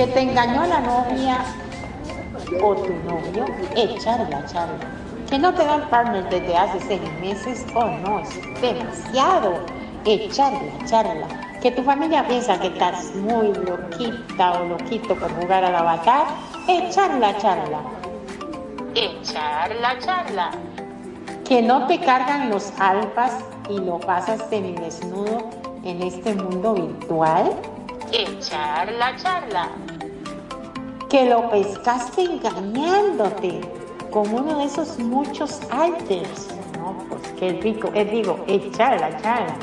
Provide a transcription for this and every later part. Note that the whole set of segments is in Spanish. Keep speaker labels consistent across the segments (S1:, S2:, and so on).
S1: que te engañó la novia o tu novio, echarla, charla. Que no te dan partner desde hace seis meses, oh no, es demasiado. Echarla, charla. Que tu familia piensa que estás muy loquita o loquito por jugar al avatar, echarla, charla. Echarla, charla. Que no te cargan los alfas y lo pasas desnudo en este mundo virtual, echar la charla. Que lo pescaste engañándote con uno de esos muchos alters. No, pues qué rico. Es digo, echar la charla.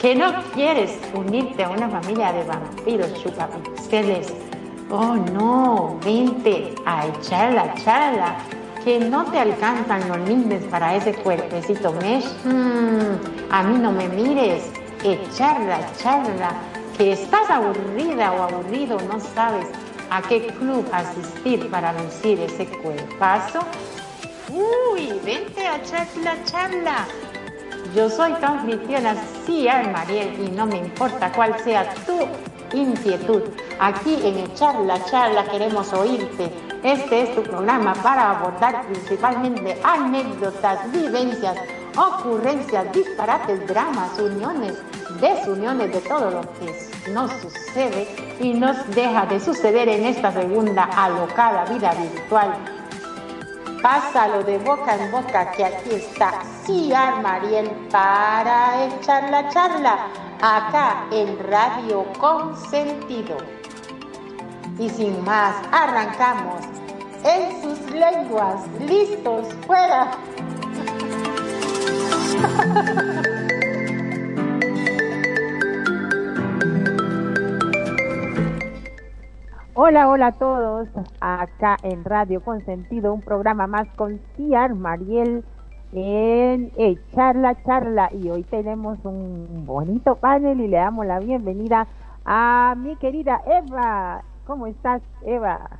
S1: Que no quieres unirte a una familia de vampiros chupapixeles. Oh no, vente a echar la charla que no te alcanzan los lindes para ese cuerpecito mesh, mm, a mí no me mires, echarla, echarla, que estás aburrida o aburrido, no sabes a qué club asistir para lucir ese cuerpazo. Uy, vente a charla, charla. Yo soy tu anfitriona, Mariel, y no me importa cuál sea tu inquietud. Aquí en Charla Charla queremos oírte. Este es tu programa para abordar principalmente anécdotas, vivencias, ocurrencias, disparates, dramas, uniones, desuniones de todo lo que nos sucede y nos deja de suceder en esta segunda alocada vida virtual. Pásalo de boca en boca que aquí está Ciar Mariel para echar la charla acá en Radio Consentido. Y sin más, arrancamos en sus lenguas, listos, fuera. Hola, hola a todos, acá en Radio Consentido, un programa más con Ciar Mariel en Echar la Charla y hoy tenemos un bonito panel y le damos la bienvenida a mi querida Eva. ¿Cómo estás, Eva?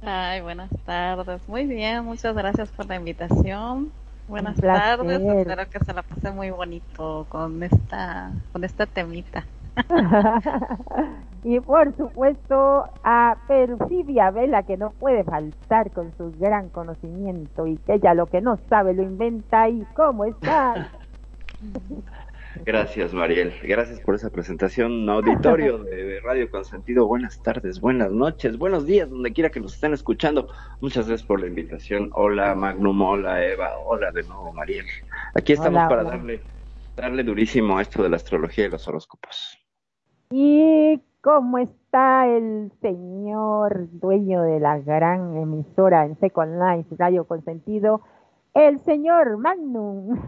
S2: Ay, buenas tardes. Muy bien, muchas gracias por la invitación. Buenas tardes, espero que se la pase muy bonito con esta con esta temita.
S1: Y por supuesto a Perfidia Vela, que no puede faltar con su gran conocimiento y que ella lo que no sabe lo inventa. ¿Y cómo está?
S3: Gracias, Mariel. Gracias por esa presentación. Auditorio de Radio Consentido, buenas tardes, buenas noches, buenos días, donde quiera que nos estén escuchando. Muchas gracias por la invitación. Hola, Magnum, hola, Eva, hola de nuevo, Mariel. Aquí estamos para darle darle durísimo a esto de la astrología y los horóscopos.
S1: ¿Y cómo está el señor dueño de la gran emisora en Second Life, Radio Consentido, el señor Magnum?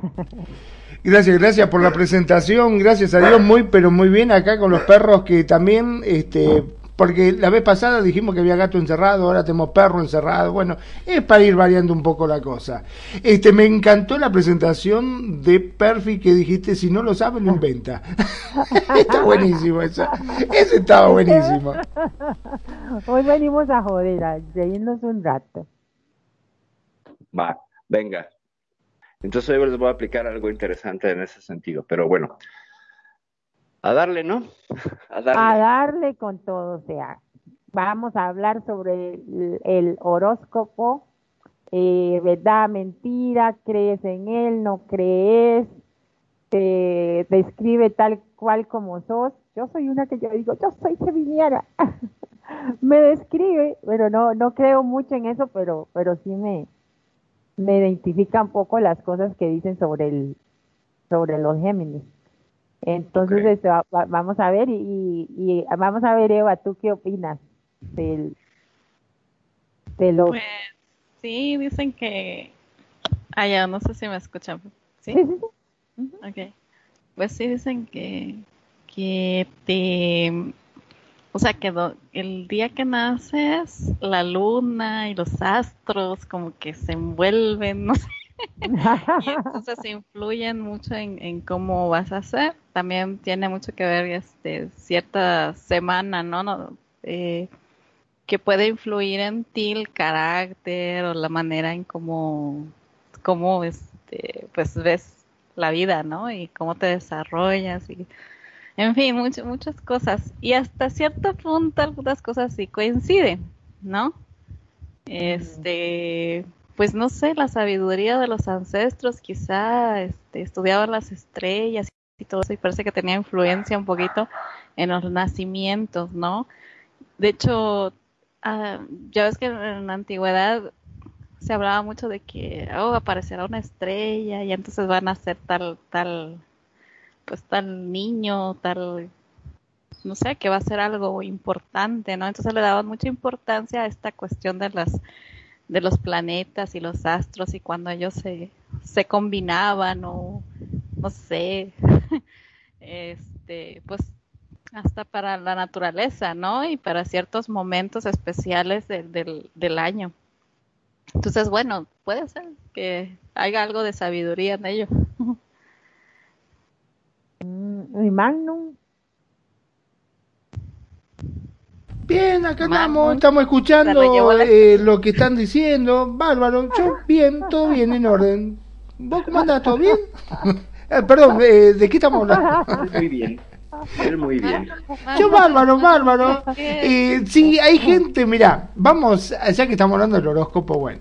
S4: Gracias, gracias por la presentación, gracias a Dios, muy pero muy bien acá con los perros que también este porque la vez pasada dijimos que había gato encerrado, ahora tenemos perro encerrado, bueno, es para ir variando un poco la cosa. Este, me encantó la presentación de Perfi que dijiste, si no lo sabe, lo inventa. Está buenísimo eso, ese estaba buenísimo.
S1: Hoy venimos a joder, a reírnos un rato.
S3: Va, venga. Entonces hoy les voy a aplicar algo interesante en ese sentido, pero bueno, a darle, ¿no?
S1: A darle. con todo, o sea, vamos a hablar sobre el, horóscopo, eh, verdad, mentira, crees en él, no crees, te describe tal cual como sos. Yo soy una que yo digo, yo soy sevillana. me describe, pero no, no creo mucho en eso, pero, pero sí me, me identifica un poco las cosas que dicen sobre el, sobre los Géminis. Entonces, este, vamos a ver y, vamos a ver, Eva, ¿tú qué opinas del, de lo...
S2: Pues sí, dicen que... Ah, ya, no sé si me escuchan. ¿Sí? Ok. Pues sí, dicen que, que te... O sea, que el día que naces, la luna y los astros como que se envuelven, no sé y entonces influyen mucho en, cómo vas a hacer. También tiene mucho que ver este, cierta semana, ¿no? Eh, que puede influir en ti el carácter o la manera en cómo, cómo este, pues ves la vida, ¿no? Y cómo te desarrollas y En fin, muchas muchas cosas. Y hasta cierto punto algunas cosas sí coinciden, ¿no? Este, pues no sé, la sabiduría de los ancestros, quizá este, estudiaban las estrellas y todo eso, y parece que tenía influencia un poquito en los nacimientos, ¿no? De hecho, ah, ya ves que en la antigüedad se hablaba mucho de que oh, aparecerá una estrella y entonces van a ser tal, tal, pues tal niño, tal, no sé, que va a ser algo importante, ¿no? Entonces le daban mucha importancia a esta cuestión de las de los planetas y los astros y cuando ellos se, se combinaban o no sé, este, pues hasta para la naturaleza, ¿no? Y para ciertos momentos especiales del, del año. Entonces, bueno, puede ser que haya algo de sabiduría en ello.
S5: Mm, ¿Y Magnum?
S4: Bien, acá estamos, estamos escuchando eh, lo que están diciendo. Bárbaro, yo bien, todo bien, en orden. ¿Vos cómo andás? ¿Todo bien? Eh, perdón, eh, ¿de qué estamos hablando?
S3: Muy bien. Muy bien.
S4: Yo bárbaro, bárbaro. Eh, sí, hay gente, mira, vamos, ya que estamos hablando del horóscopo, bueno.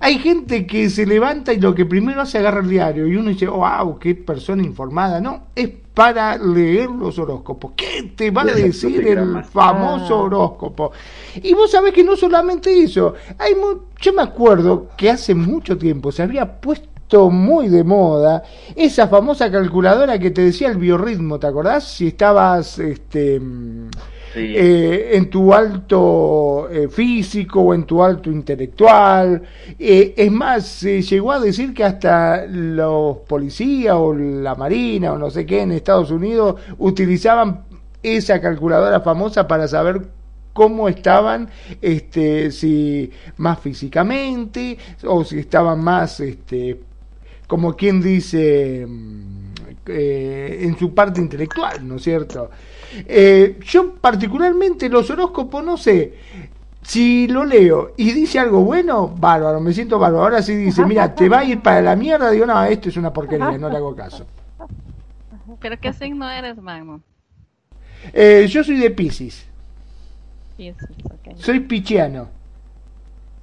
S4: Hay gente que se levanta y lo que primero hace agarra el diario y uno dice, wow, qué persona informada. No, es para leer los horóscopos. ¿Qué te va a decir el famoso horóscopo? Y vos sabés que no solamente eso. Hay yo me acuerdo que hace mucho tiempo se había puesto muy de moda, esa famosa calculadora que te decía el biorritmo, ¿te acordás? Si estabas este, eh, en tu alto eh, físico o en tu alto intelectual. Eh, es más, se llegó a decir que hasta los policías o la marina o no sé qué en Estados Unidos utilizaban esa calculadora famosa para saber cómo estaban, este, si más físicamente o si estaban más este, como quien dice, mm, eh, en su parte intelectual, ¿no es cierto? Eh, yo particularmente los horóscopos, no sé, si lo leo y dice algo bueno, bárbaro, me siento bárbaro. Ahora sí dice, mira, te va a ir para la mierda, digo, no, esto es una porquería, no le hago caso.
S2: ¿Pero qué signo eres, Magno?
S4: Eh, yo soy de Pisces. Soy pichiano.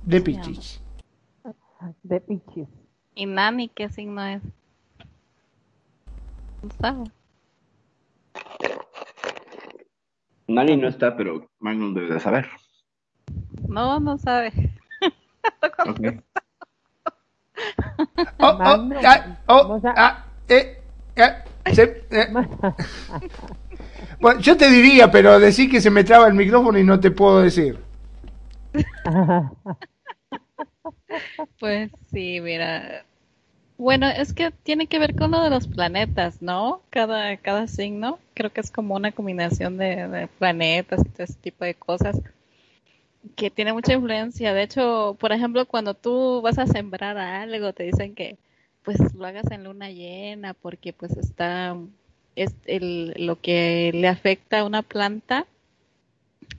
S4: De Pisces.
S5: De Pisces.
S2: ¿Y Nani qué signo es? No sabe.
S3: Nani no está, pero Magnum debe de saber.
S2: No, no sabe. okay.
S4: oh, oh, ah, oh, ah, eh, ah, se, eh. bueno, yo te diría, pero decir que se me traba el micrófono y no te puedo decir.
S2: Pues sí, mira. Bueno, es que tiene que ver con lo de los planetas, ¿no? Cada, cada signo, creo que es como una combinación de, planetas y todo ese tipo de cosas que tiene mucha influencia. De hecho, por ejemplo, cuando tú vas a sembrar algo, te dicen que pues lo hagas en luna llena porque pues está es el, lo que le afecta a una planta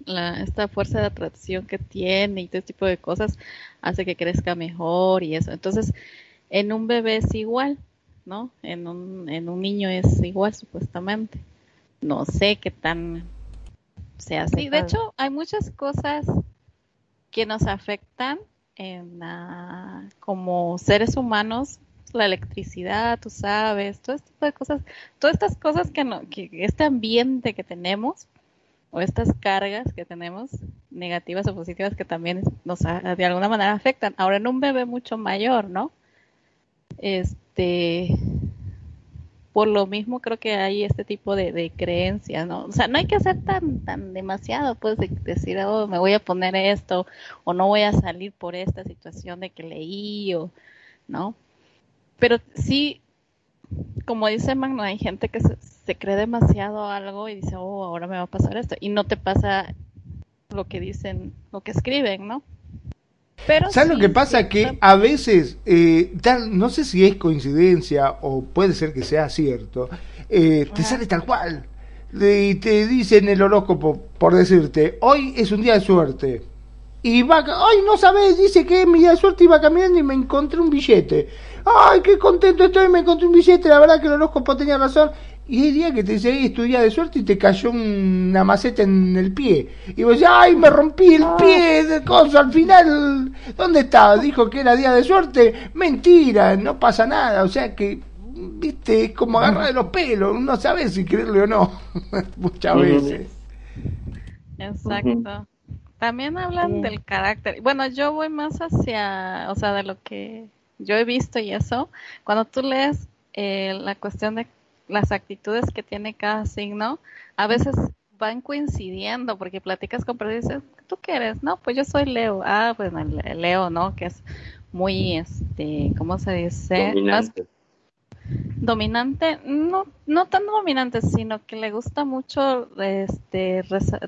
S2: la, esta fuerza de atracción que tiene y todo este tipo de cosas hace que crezca mejor y eso. Entonces, en un bebé es igual, ¿no? En un, en un niño es igual, supuestamente. No sé qué tan sea así. De hecho, hay muchas cosas que nos afectan en, como seres humanos la electricidad, tú sabes, todo este tipo de cosas, todas estas cosas que, no, que este ambiente que tenemos, o estas cargas que tenemos, negativas o positivas, que también nos de alguna manera afectan. Ahora en un bebé mucho mayor, ¿no? Este, por lo mismo creo que hay este tipo de, creencias, ¿no? O sea, no hay que hacer tan, tan demasiado, pues, de decir, oh, me voy a poner esto, o no voy a salir por esta situación de que leí, o, ¿no? Pero sí, como dice Magno, hay gente que se, se cree demasiado algo y dice, oh, ahora me va a pasar esto. Y no te pasa lo que dicen, lo que escriben, ¿no?
S4: Pero ¿Sabes lo que pasa? Que a veces, eh, tal, no sé si es coincidencia o puede ser que sea cierto, eh, te sale tal cual. Y te dicen el horóscopo, por decirte, hoy es un día de suerte. Y va, ay, no sabes, dice que es mi día de suerte, iba caminando y me encontré un billete. Ay, qué contento estoy, me encontré un billete, la verdad que el horóscopo tenía razón Y hay día que te dice, ahí estudia de suerte y te cayó una maceta en el pie. Y vos decís, ay, me rompí el pie de cosa. Al final, ¿dónde estaba? Dijo que era día de suerte. Mentira, no pasa nada. O sea que, viste, es como agarrar de los pelos. No sabes si creerle o no. Muchas veces.
S2: Exacto. También hablan del carácter. Bueno, yo voy más hacia, o sea, de lo que yo he visto y eso. Cuando tú lees eh, la cuestión de las actitudes que tiene cada signo, a veces van coincidiendo porque platicas con personas y dices, ¿tú qué eres? No, pues yo soy Leo. Ah, pues Leo, ¿no? Que es muy, este, ¿cómo se dice?
S3: Dominante.
S2: dominante, no, no tan dominante, sino que le gusta mucho este,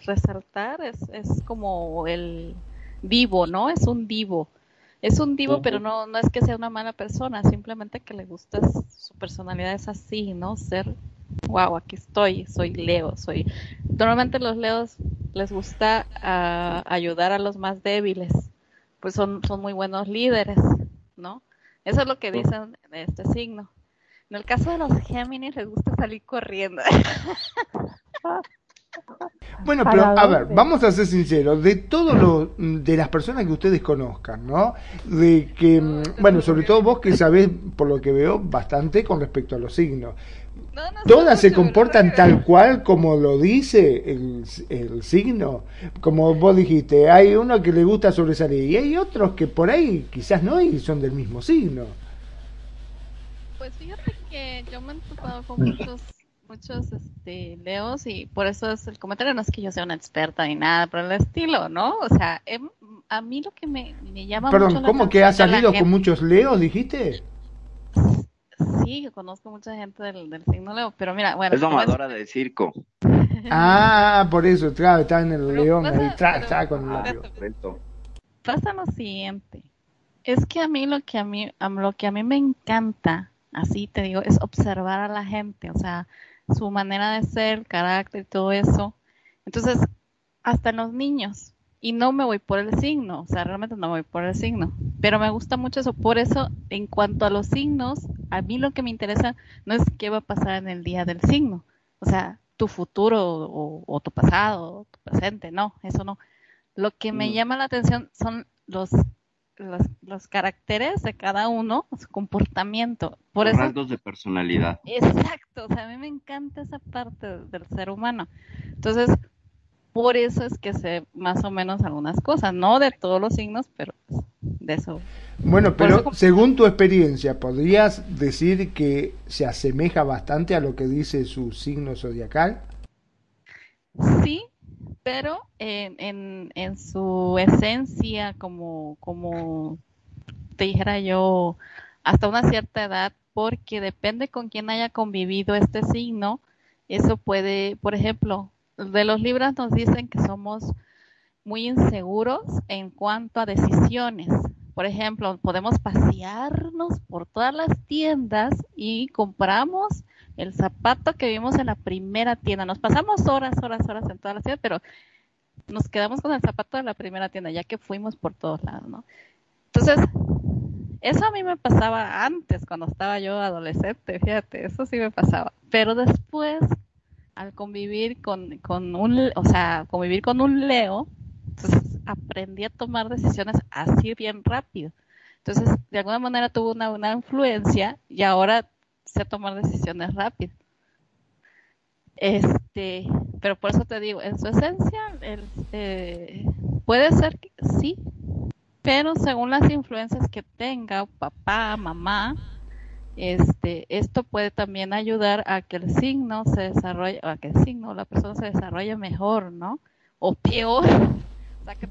S2: resaltar, es, es como el vivo, ¿no? Es un vivo. Es un divo, pero no, no es que sea una mala persona, simplemente que le gusta su personalidad es así, ¿no? Ser, wow, aquí estoy, soy Leo, soy. Normalmente los Leos les gusta uh, ayudar a los más débiles, pues son, son muy buenos líderes, ¿no? Eso es lo que dicen de este signo. En el caso de los Géminis les gusta salir corriendo.
S4: Bueno, pero a ver, vamos a ser sinceros, de todo lo, de las personas que ustedes conozcan, ¿no? De que, mm, bueno, sobre todo vos que sabés, por lo que veo, bastante con respecto a los signos. ¿Todas se comportan tal cual como lo dice el, el, signo? Como vos dijiste, hay uno que le gusta sobresalir y hay otros que por ahí quizás no y son del mismo signo.
S2: Pues fíjate que yo me he topado con muchos muchos este, leos y por eso es el comentario, no es que yo sea una experta ni nada por el estilo, ¿no? O sea, em, a mí lo que me, me llama
S4: Perdón,
S2: mucho
S4: ¿cómo que has salido con muchos leos, dijiste?
S2: Sí, conozco mucha gente del, del signo leo, pero mira, bueno.
S3: Es domadora del circo.
S4: ah, por eso, claro, está en el león, ahí está, con el
S2: Pasa lo siguiente, es que a mí lo que a mí, a lo que a mí me encanta, así te digo, es observar a la gente, o sea, su manera de ser, carácter y todo eso. Entonces, hasta en los niños. Y no me voy por el signo, o sea, realmente no me voy por el signo. Pero me gusta mucho eso. Por eso, en cuanto a los signos, a mí lo que me interesa no es qué va a pasar en el día del signo. O sea, tu futuro o, tu pasado, o tu presente, no, eso no. Lo que me mm. llama la atención son los los, los, caracteres de cada uno, su comportamiento. Por
S3: los
S2: eso,
S3: rasgos de personalidad.
S2: Exacto, o sea, a mí me encanta esa parte del ser humano. Entonces, por eso es que sé más o menos algunas cosas, no de todos los signos, pero de eso.
S4: Bueno, pero según tu experiencia, ¿podrías decir que se asemeja bastante a lo que dice su signo zodiacal?
S2: Sí, pero en, en, su esencia, como, como te dijera yo, hasta una cierta edad, porque depende con quién haya convivido este signo, eso puede, por ejemplo, de los libros nos dicen que somos muy inseguros en cuanto a decisiones. Por ejemplo, podemos pasearnos por todas las tiendas y compramos el zapato que vimos en la primera tienda. Nos pasamos horas, horas, horas en todas las tiendas, pero nos quedamos con el zapato de la primera tienda, ya que fuimos por todos lados, ¿no? Entonces, eso a mí me pasaba antes, cuando estaba yo adolescente, fíjate, eso sí me pasaba. Pero después, al convivir con, con un, o sea, convivir con un Leo, entonces aprendí a tomar decisiones así bien rápido. Entonces, de alguna manera tuvo una, una influencia y ahora sé tomar decisiones rápidas. Este, pero por eso te digo, en su esencia, eh, puede ser que sí, pero según las influencias que tenga papá, mamá, este, esto puede también ayudar a que el signo se desarrolle, a que el signo, la persona se desarrolle mejor, ¿no? O peor,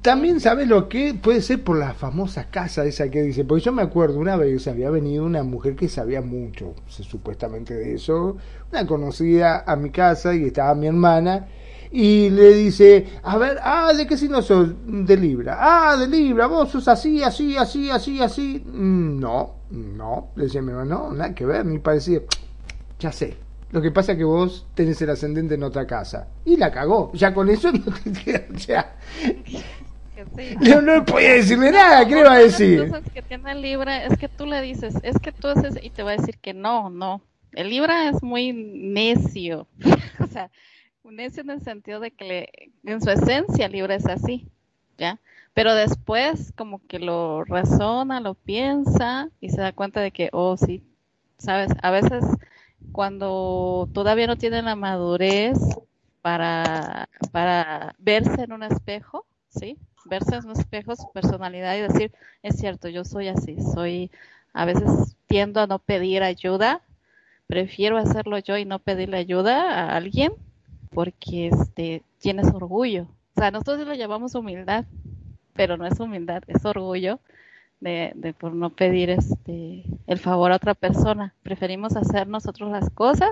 S4: también sabes lo que puede ser por la famosa casa esa que dice, porque yo me acuerdo una vez había venido una mujer que sabía mucho, supuestamente de eso, una conocida a mi casa y estaba mi hermana y le dice, a ver, ah, ¿de qué signo sos? De Libra. Ah, de Libra, vos sos así, así, así, así, así. Mm, no, no, le decía mi hermano, no, nada que ver, ni parecía, ya sé, lo que pasa es que vos tenés el ascendente en otra casa. Y la cagó. Ya con eso no te o sea, no, no podía decirle nada, ¿qué le va a decir?
S2: Las cosas que tiene Libra es que tú le dices, es que tú haces, y te va a decir que no, no. el Libra es muy necio, o sea, necio en el sentido de que en su esencia Libra es así, ¿ya? Pero después como que lo razona, lo piensa y se da cuenta de que, oh, sí, sabes, a veces cuando todavía no tiene la madurez para, para verse en un espejo, ¿sí? Verse en un espejo, su personalidad y decir, es cierto, yo soy así, soy, a veces tiendo a no pedir ayuda, prefiero hacerlo yo y no pedirle ayuda a alguien porque este tienes orgullo. O sea, nosotros lo llamamos humildad, pero no es humildad, es orgullo de, por no pedir este el favor a otra persona. Preferimos hacer nosotros las cosas,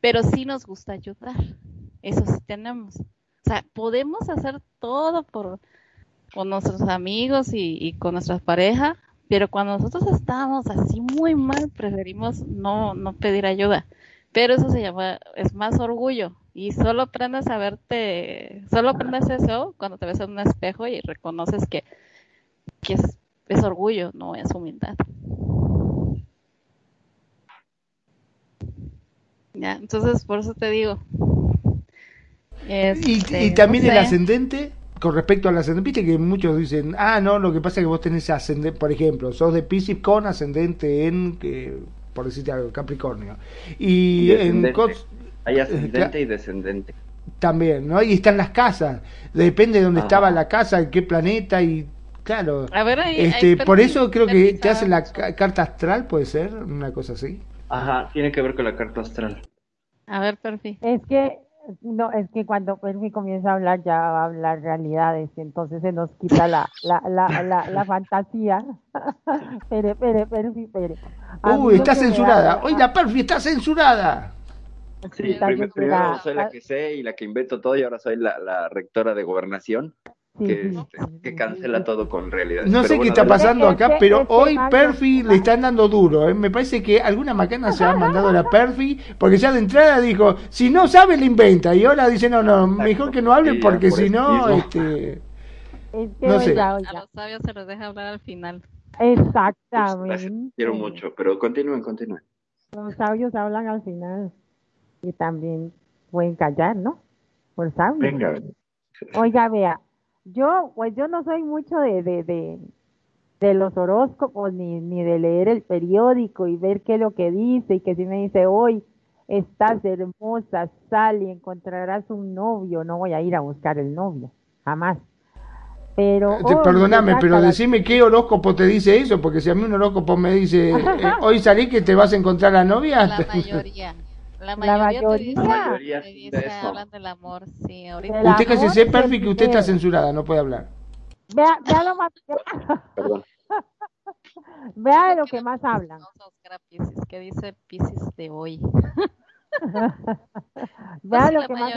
S2: pero sí nos gusta ayudar. Eso sí tenemos. O sea, podemos hacer todo por con nuestros amigos y, y con nuestras parejas, pero cuando nosotros estamos así muy mal, preferimos no, no pedir ayuda. Pero eso se llama, es más orgullo. Y solo aprendes a verte, solo aprendes eso cuando te ves en un espejo y reconoces que, que es orgullo, no es humildad. Ya, entonces por eso te digo.
S4: Y,
S2: Este,
S4: y también
S2: no
S4: el ascendente, con respecto al ascendente, viste que muchos dicen, ah, no, lo que pasa es que vos tenés ascendente, por ejemplo, sos de Pisces con ascendente en, que, por decirte algo, Capricornio. Y,
S3: Y
S4: en
S3: Hay
S4: Cla-
S3: ascendente y descendente.
S4: también, ¿no? Y están las casas, depende de dónde
S3: Ajá.
S4: estaba la casa, en qué planeta, y claro.
S2: A ver, hay-
S4: Este,
S2: hay
S4: por eso creo que te hacen la carta astral, puede ser, una cosa así.
S3: Ajá, tiene que ver con la carta astral.
S2: A ver, perfil.
S5: Es que, no, es que cuando Perfi comienza a hablar ya va a hablar realidades, entonces se nos quita la, la, la, la, la fantasía. Pere, pere, Perfi, pere.
S4: Uy, está censurada.
S5: da-
S4: Oye, la Perfi está censurada.
S3: Sí,
S5: está
S3: prim- primero
S5: censurada.
S3: soy la que sé y la que invento todo y ahora soy la, la rectora de gobernación
S5: Sí,
S3: que, este, que cancela todo con realidad.
S4: No sé qué está pasando acá, pero hoy Perfi le están dando duro. ¿eh? Me parece que alguna macana se ha mandado a la Perfi, porque ya de entrada dijo, si no sabe, le inventa. Y ahora dice, no, no, mejor que no hable porque
S3: por
S4: si no, este...
S5: Es que
S4: No sé.
S2: A los sabios se los deja hablar al final.
S5: exactamente.
S3: Gracias, quiero mucho, pero continúen, continúen.
S5: Los sabios hablan al final y también pueden callar, ¿no? Por sabios.
S3: Venga,
S5: Oiga, vea, yo, pues yo no soy mucho de, de, de, de los horóscopos ni, ni de leer el periódico y ver qué es lo que dice y que si me dice hoy estás hermosa, sal y encontrarás un novio, no voy a ir a buscar el novio, jamás. Pero
S4: Te-
S5: hoy
S4: perdóname,
S5: me
S4: pero decime qué horóscopo te dice eso, porque si a mí un horóscopo me dice, eh, hoy salí que te vas a encontrar la novia,
S2: La mayoría. La mayoría, te
S5: mayoría.
S2: dice,
S3: La mayoría de eso.
S2: hablan del amor, sí, ahorita.
S5: Del
S4: usted que se sepa, Perfi, que usted está censurada, no puede hablar.
S5: Vea, vea lo más,
S3: perdón.
S5: vea lo que más hablan.
S2: Vamos a buscar a Piscis, ¿qué dice Piscis de hoy?
S5: Vea lo que más.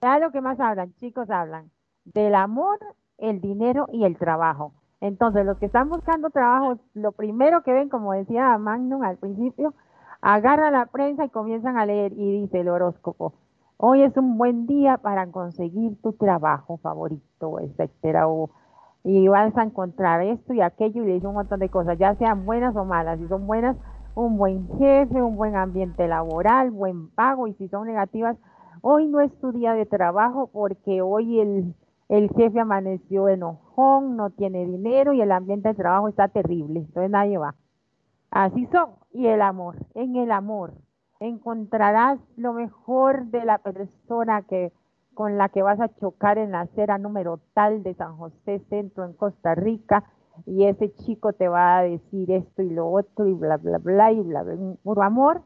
S5: Vea lo que más hablan, chicos hablan del amor, el dinero y el trabajo. Entonces, los que están buscando trabajo, lo primero que ven, como decía Magnum al principio, agarran la prensa y comienzan a leer y dice el horóscopo, hoy es un buen día para conseguir tu trabajo favorito, etcétera, o, y vas a encontrar esto y aquello y le dice un montón de cosas, ya sean buenas o malas, si son buenas, un buen jefe, un buen ambiente laboral, buen pago, y si son negativas, hoy no es tu día de trabajo porque hoy el, el jefe amaneció enojón, no tiene dinero y el ambiente de trabajo está terrible, entonces nadie va. Así son. Y el amor, en el amor encontrarás lo mejor de la persona que con la que vas a chocar en la acera número tal de San José Centro en Costa Rica y ese chico te va a decir esto y lo otro y bla bla bla y bla bla, puro amor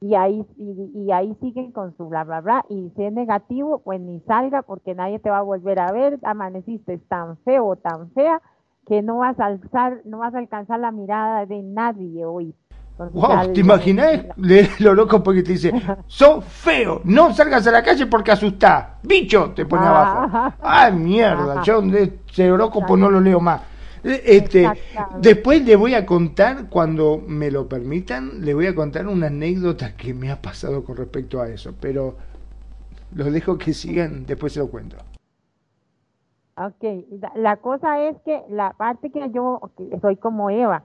S5: y ahí y, y ahí siguen con su bla bla bla y si es negativo pues ni salga porque nadie te va a volver a ver amaneciste tan feo tan fea que no vas a alzar no vas a alcanzar la mirada de nadie hoy
S4: Wow, ¿te
S5: le-
S4: imaginas leer el horóscopo que te dice, sos feo, no salgas a la calle porque asustás, bicho, te pone abajo. Ay, mierda, yo de ese horóscopo no lo leo más. Eh, Este, después le voy a contar, cuando me lo permitan, le voy a contar una anécdota que me ha pasado con respecto a eso, pero los dejo que sigan, después se lo cuento.
S5: Ok, la, cosa es que la parte que yo soy como Eva,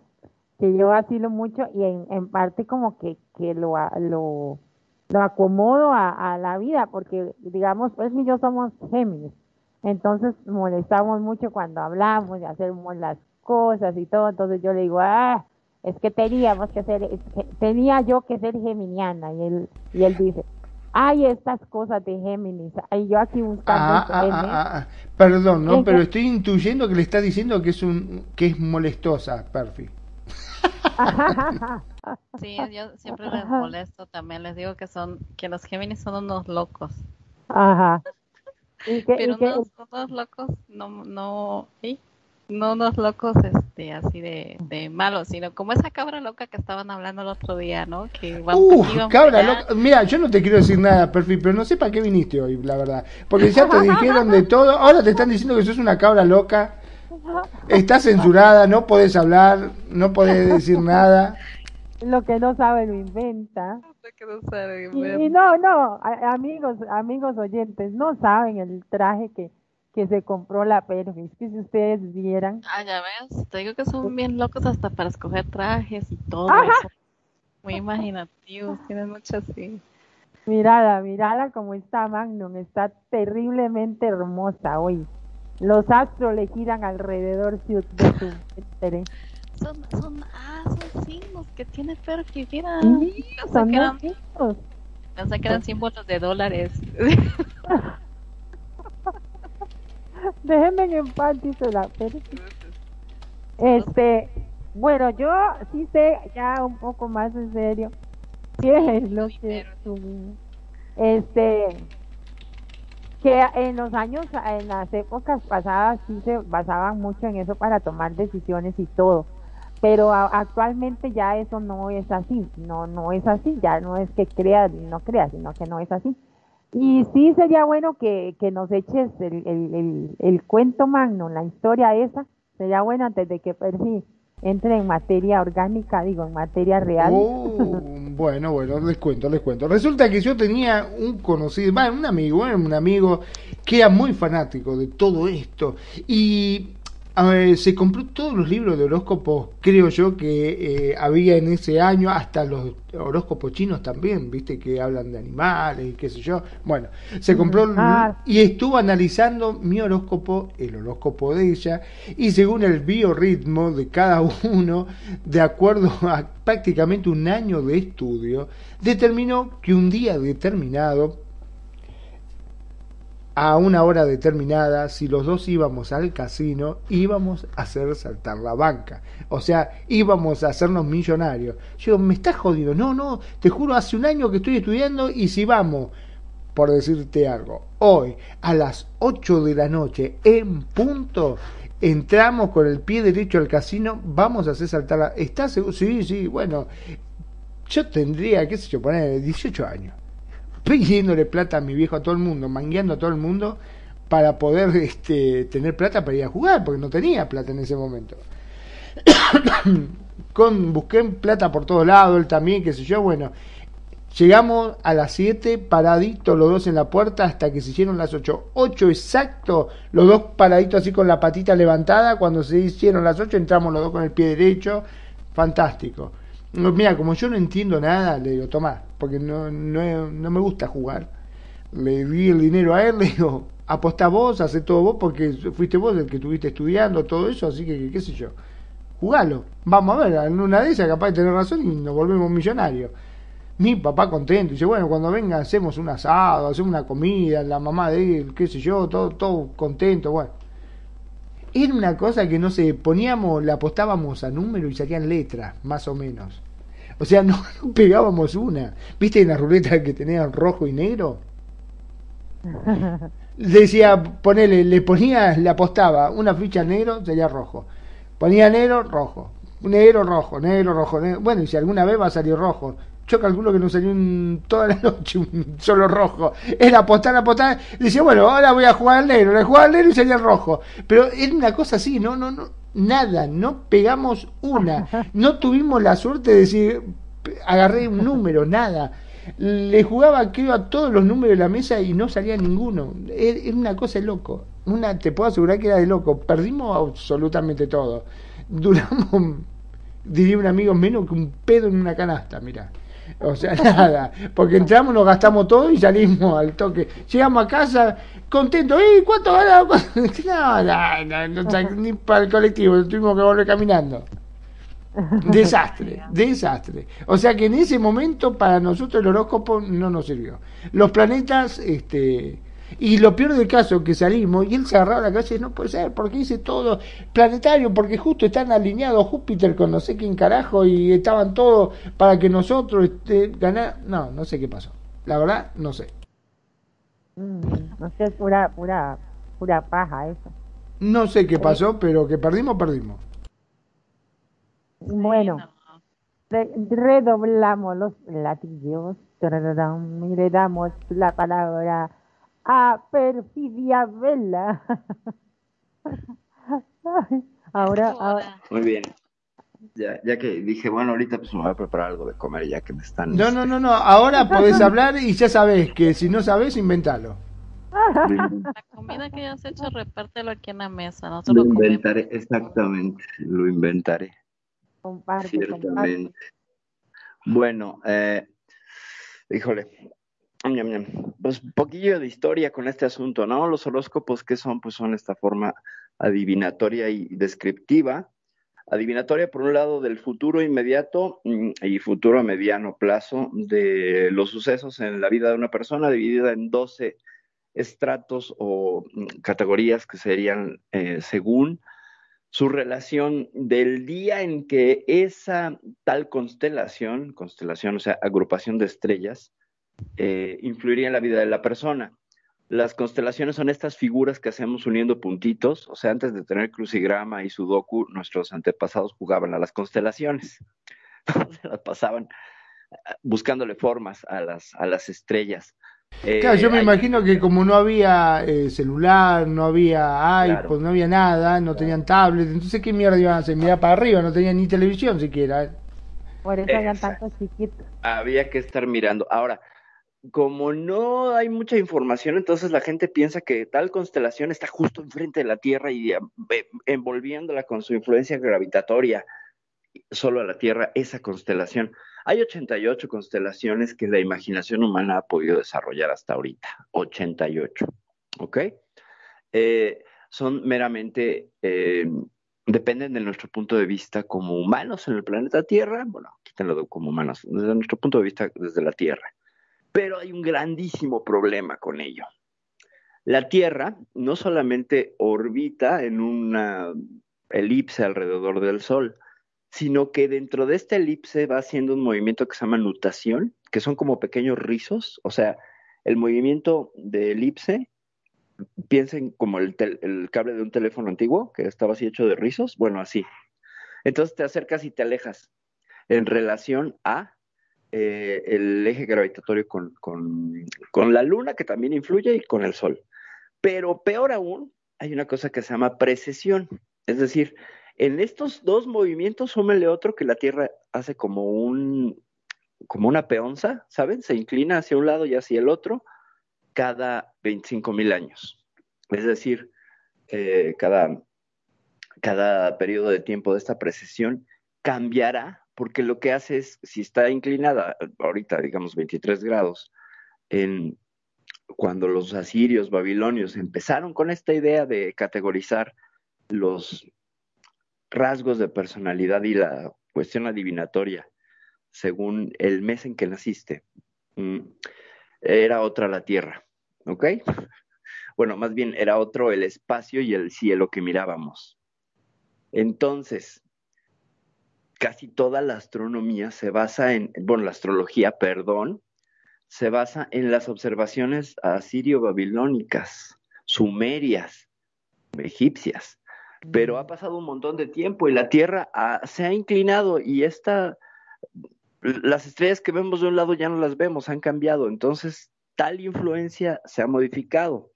S5: que yo vacilo mucho y en, en parte como que, que lo, lo, acomodo a, a la vida, porque digamos, pues y yo somos Géminis, entonces molestamos mucho cuando hablamos y hacemos las cosas y todo, entonces yo le digo, ah, es que teníamos que ser, tenía yo que ser geminiana, y él, y él dice, hay estas cosas de Géminis, y yo aquí buscando
S4: ah, ah, ah, ah, perdón, no, pero estoy intuyendo que le está diciendo que es un, que es molestosa, Perfi.
S2: Sí, yo siempre les molesto también, les digo que son, que los Géminis son unos locos.
S5: Ajá.
S2: Pero unos, unos, locos, no, no, ¿sí? No unos locos este así de, de malos, sino como esa cabra loca que estaban hablando el otro día, ¿no? Que
S4: cabra loca. Mira, yo no te quiero decir nada, Perfi, pero no sé para qué viniste hoy, la verdad. Porque ya te dijeron de todo, ahora te están diciendo que sos una cabra loca. Estás censurada, no podés hablar, no podés decir nada.
S5: Lo que no sabe lo inventa. Y, no, no, amigos, amigos oyentes, no saben el traje que que se compró la Perfis, que si ustedes vieran.
S2: Ah, ya ves, te digo que son bien locos hasta para escoger trajes y todo eso. Muy imaginativos, tienen mucho así.
S5: Mirala, mirala como está Magnum, está terriblemente hermosa hoy. Los astros le giran alrededor de su
S2: son, son, ah, son signos que tiene Perfis, mira.
S5: son
S2: que eran, pensé que eran símbolos de dólares.
S5: Déjenme en paz, dice la Este, bueno, yo sí sé ya un poco más en serio qué es lo que este que en los años, en las épocas pasadas sí se basaban mucho en eso para tomar decisiones y todo, pero actualmente ya eso no es así, no no es así, ya no es que creas y no creas, sino que no es así. Y sí sería bueno que, que nos eches el, el, el, cuento magno, la historia esa, sería bueno antes de que Percy entre en materia orgánica, digo, en materia real.
S4: Oh, bueno, bueno, les cuento, les cuento. Resulta que yo tenía un conocido, un amigo, un amigo que era muy fanático de todo esto y se compró todos los libros de horóscopos, creo yo, que eh, había en ese año, hasta los horóscopos chinos también, viste, que hablan de animales y qué sé yo. Bueno, se compró ah. y estuvo analizando mi horóscopo, el horóscopo de ella, y según el biorritmo de cada uno, de acuerdo a prácticamente un año de estudio, determinó que un día determinado a una hora determinada, si los dos íbamos al casino, íbamos a hacer saltar la banca. O sea, íbamos a hacernos millonarios. Yo, me estás jodido. No, no, te juro, hace un año que estoy estudiando y si vamos, por decirte algo, hoy a las 8 de la noche en punto, entramos con el pie derecho al casino, vamos a hacer saltar la... ¿Estás seguro? Sí, sí, bueno, yo tendría, qué sé yo, poner 18 años pidiéndole plata a mi viejo a todo el mundo, mangueando a todo el mundo para poder este, tener plata para ir a jugar, porque no tenía plata en ese momento. Con, busqué plata por todos lados, él también, qué sé yo, bueno. Llegamos a las 7, paraditos los dos en la puerta hasta que se hicieron las 8. 8 exacto, los dos paraditos así con la patita levantada. Cuando se hicieron las 8 entramos los dos con el pie derecho. Fantástico. Mira, como yo no entiendo nada, le digo, toma, porque no, no, no me gusta jugar. Le di el dinero a él, le digo, apostá vos, hace todo vos, porque fuiste vos el que estuviste estudiando todo eso, así que, qué sé yo, jugalo. Vamos a ver, en una de esas capaz de tener razón y nos volvemos millonarios. Mi papá contento, dice, bueno, cuando venga hacemos un asado, hacemos una comida, la mamá de él, qué sé yo, todo, todo contento, bueno. Era una cosa que no sé, poníamos, le apostábamos a número y salían letras, más o menos. O sea, no, pegábamos una. ¿Viste en la ruleta que tenían rojo y negro? Decía, ponele, le ponía, le apostaba una ficha negro, sería rojo. Ponía negro, rojo. Negro, rojo, negro, rojo, negro. Bueno, y si alguna vez va a salir rojo yo calculo que no salió toda la noche un solo rojo. Era apostar, apostar. Decía, bueno, ahora voy a jugar al negro. Le jugaba al negro y salía el rojo. Pero era una cosa así, no, no, no, nada. No pegamos una. No tuvimos la suerte de decir, agarré un número, nada. Le jugaba, creo, a todos los números de la mesa y no salía ninguno. Era una cosa de loco. Una, te puedo asegurar que era de loco. Perdimos absolutamente todo. Duramos diría un amigo, menos que un pedo en una canasta, mira. O sea, nada, porque entramos, nos gastamos todo y salimos al toque. Llegamos a casa contentos, ¿y cuánto ganamos? No, no, no, no, ni para el colectivo, tuvimos que volver caminando. Desastre, desastre. O sea que en ese momento para nosotros el horóscopo no nos sirvió. Los planetas, este, y lo peor del caso que salimos y él se agarraba la y no puede ser, porque dice todo planetario, porque justo están alineados Júpiter con no sé quién carajo y estaban todos para que nosotros este, ganar. No, no sé qué pasó. La verdad, no sé.
S5: Mm, no sé, es pura, pura, pura paja eso.
S4: No sé qué pasó, pero que perdimos, perdimos.
S5: Bueno, redoblamos los platillos y le damos la palabra a Perfidia Vela. ahora, ahora.
S3: Muy bien. Ya, ya que dije, bueno, ahorita pues me voy a preparar algo de comer ya que me están...
S4: No, no, no, no, ahora podés hablar y ya sabes que si no sabes, inventalo.
S2: La comida que ya has hecho, repártelo aquí en la mesa.
S3: lo inventaré, exactamente, lo inventaré. Ciertamente. Bueno, eh, híjole, pues un poquillo de historia con este asunto, ¿no? Los horóscopos, ¿qué son? Pues son esta forma adivinatoria y descriptiva. Adivinatoria, por un lado, del futuro inmediato mm, y futuro a mediano plazo de los sucesos en la vida de una persona, dividida en 12 estratos o mm, categorías que serían eh, según su relación del día en que esa tal constelación, constelación, o sea, agrupación de estrellas, eh, influiría en la vida de la persona. Las constelaciones son estas figuras que hacemos uniendo puntitos, o sea, antes de tener crucigrama y sudoku, nuestros antepasados jugaban a las constelaciones. Se las pasaban ah, buscándole formas a las, a las estrellas.
S4: claro, yo me eh, imagino que como no había eh, celular, no había iPod, no había nada, no tenían tablet, entonces qué mierda iban a hacer, mirar para arriba, no tenían ni televisión siquiera.
S5: Por eso habían tantos chiquitos.
S3: Había que estar mirando. Ahora, como no hay mucha información, entonces la gente piensa que tal constelación está justo enfrente de la Tierra y envolviéndola con su influencia gravitatoria solo a la Tierra, esa constelación. Hay 88 constelaciones que la imaginación humana ha podido desarrollar hasta ahorita. 88. ¿Ok? Eh, son meramente, eh, dependen de nuestro punto de vista como humanos en el planeta Tierra. Bueno, quítenlo como humanos, desde nuestro punto de vista desde la Tierra. Pero hay un grandísimo problema con ello. La Tierra no solamente orbita en una elipse alrededor del Sol, sino que dentro de esta elipse va haciendo un movimiento que se llama nutación, que son como pequeños rizos, o sea, el movimiento de elipse, piensen como el, el, cable de un teléfono antiguo, que estaba así hecho de rizos, bueno, así. Entonces te acercas y te alejas en relación a eh, el eje gravitatorio con, con, la luna, que también influye, y con el sol. Pero peor aún, hay una cosa que se llama precesión. Es decir, en estos dos movimientos, súmele otro que la Tierra hace como un como una peonza, ¿saben? Se inclina hacia un lado y hacia el otro cada 25 mil años. Es decir, eh, cada, cada periodo de tiempo de esta precesión cambiará porque lo que hace es, si está inclinada, ahorita digamos 23 grados, cuando los asirios, babilonios empezaron con esta idea de categorizar los rasgos de personalidad y la cuestión adivinatoria según el mes en que naciste, mm, era otra la tierra, ¿ok? Bueno, más bien era otro el espacio y el cielo que mirábamos. Entonces, casi toda la astronomía se basa en, bueno, la astrología, perdón, se basa en las observaciones asirio-babilónicas, sumerias, egipcias. Pero ha pasado un montón de tiempo y la Tierra se ha inclinado y esta, las estrellas que vemos de un lado ya no las vemos, han cambiado. Entonces, tal influencia se ha modificado.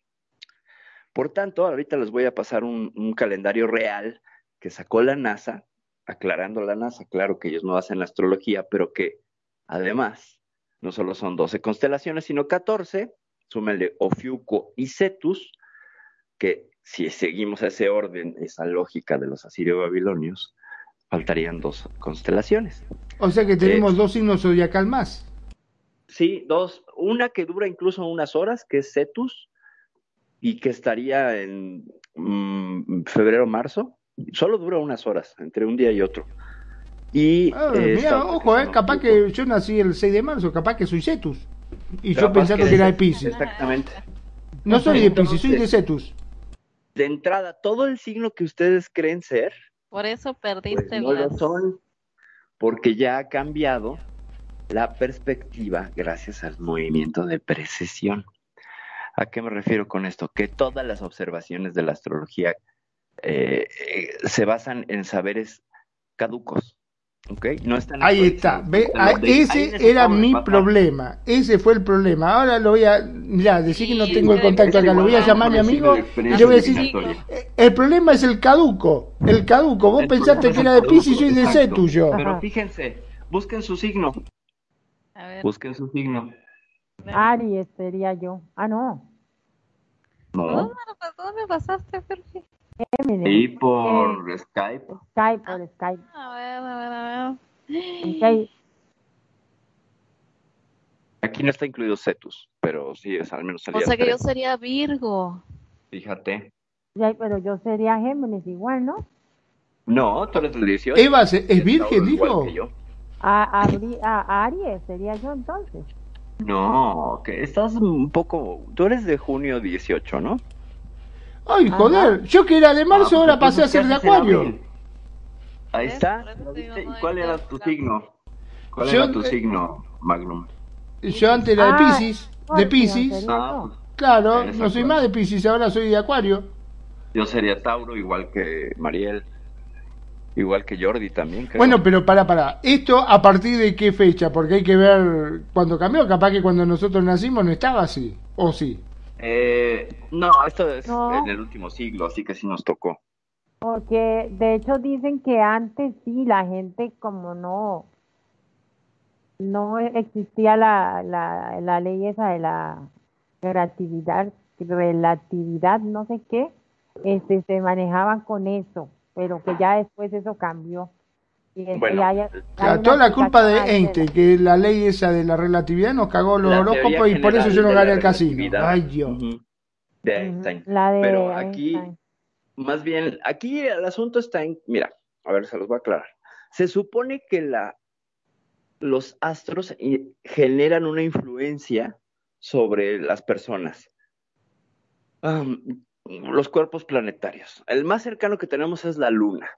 S3: Por tanto, ahorita les voy a pasar un calendario real que sacó la NASA aclarando la NASA, claro que ellos no hacen astrología, pero que además no solo son 12 constelaciones, sino 14, súmenle Ofiuco y Cetus, que si seguimos ese orden, esa lógica de los asirio-babilonios, faltarían dos constelaciones.
S4: O sea que tenemos dos signos zodiacal más.
S3: Sí, dos. Una que dura incluso unas horas, que es Cetus, y que estaría en mm, febrero, marzo. Solo dura unas horas, entre un día y otro. Y,
S4: ah, mira, ojo, eh, capaz que yo nací el 6 de marzo, capaz que soy Cetus. Y yo pensando que, era de Pisces.
S3: Exactamente.
S4: No soy de Pisces, soy de Cetus.
S3: De entrada, todo el signo que ustedes creen ser.
S2: Por eso perdiste
S3: pues, no lo son, porque ya ha cambiado la perspectiva gracias al movimiento de precesión. ¿A qué me refiero con esto? Que todas las observaciones de la astrología eh, eh, se basan en saberes caducos. ¿okay? No están
S4: ahí está, ve, ah, ese era mi problema, ese fue el problema. Ahora lo voy a, ya, decir que no tengo el contacto acá, lo voy a llamar a mi amigo y le voy a decir, eh, el problema es el caduco, el caduco, vos pensaste que era de Pisces y soy de C tuyo.
S3: Pero fíjense, busquen su signo, Busquen su signo.
S5: Aries sería yo. Ah, no.
S2: No. ¿Dónde pasaste, Fergie?
S3: Y por eh, Skype.
S5: Skype, por Skype.
S2: A ver, a ver, a
S5: ver.
S3: Aquí no está incluido Cetus, pero sí es al menos el
S2: O sea que yo sería Virgo.
S3: Fíjate.
S5: Ya, pero yo sería Géminis igual, ¿no?
S3: No, tú eres el 18.
S4: Eva es, virgen, dijo.
S5: A, a, Aries sería yo entonces.
S3: No, que estás un poco. Tú eres de junio 18, ¿no?
S4: Ay, joder, yo que era de marzo, ah, ahora pasé a ser de Acuario.
S3: Ahí está. ¿Cuál era tu signo? ¿Cuál era tu signo, Magnum?
S4: Yo antes era de ah, Pisces. De Pisces. Ah, claro, no soy más de Pisces, ahora soy de Acuario.
S3: Yo sería Tauro, igual que Mariel. Igual que Jordi también.
S4: Bueno, pero para, para. ¿Esto a partir de qué fecha? Porque hay que ver cuando cambió. Capaz que cuando nosotros nacimos no estaba así. ¿O sí?
S3: Eh, no, esto es en el último siglo, así que sí nos tocó.
S5: Porque de hecho dicen que antes sí, la gente como no no existía la, la, la ley esa de la relatividad, relatividad, no sé qué, este, se manejaban con eso pero que ya después eso cambió.
S3: Y bueno,
S4: toda la culpa de Einstein, que la ley esa de la relatividad nos cagó los horóscopos y por eso yo no gané el casino. Ay, Dios.
S3: De Einstein. pero aquí, más bien, aquí el asunto está en, mira, a ver, se los voy a aclarar. Se supone que la, los astros generan una influencia sobre las personas los cuerpos planetarios. El más cercano que tenemos es la Luna.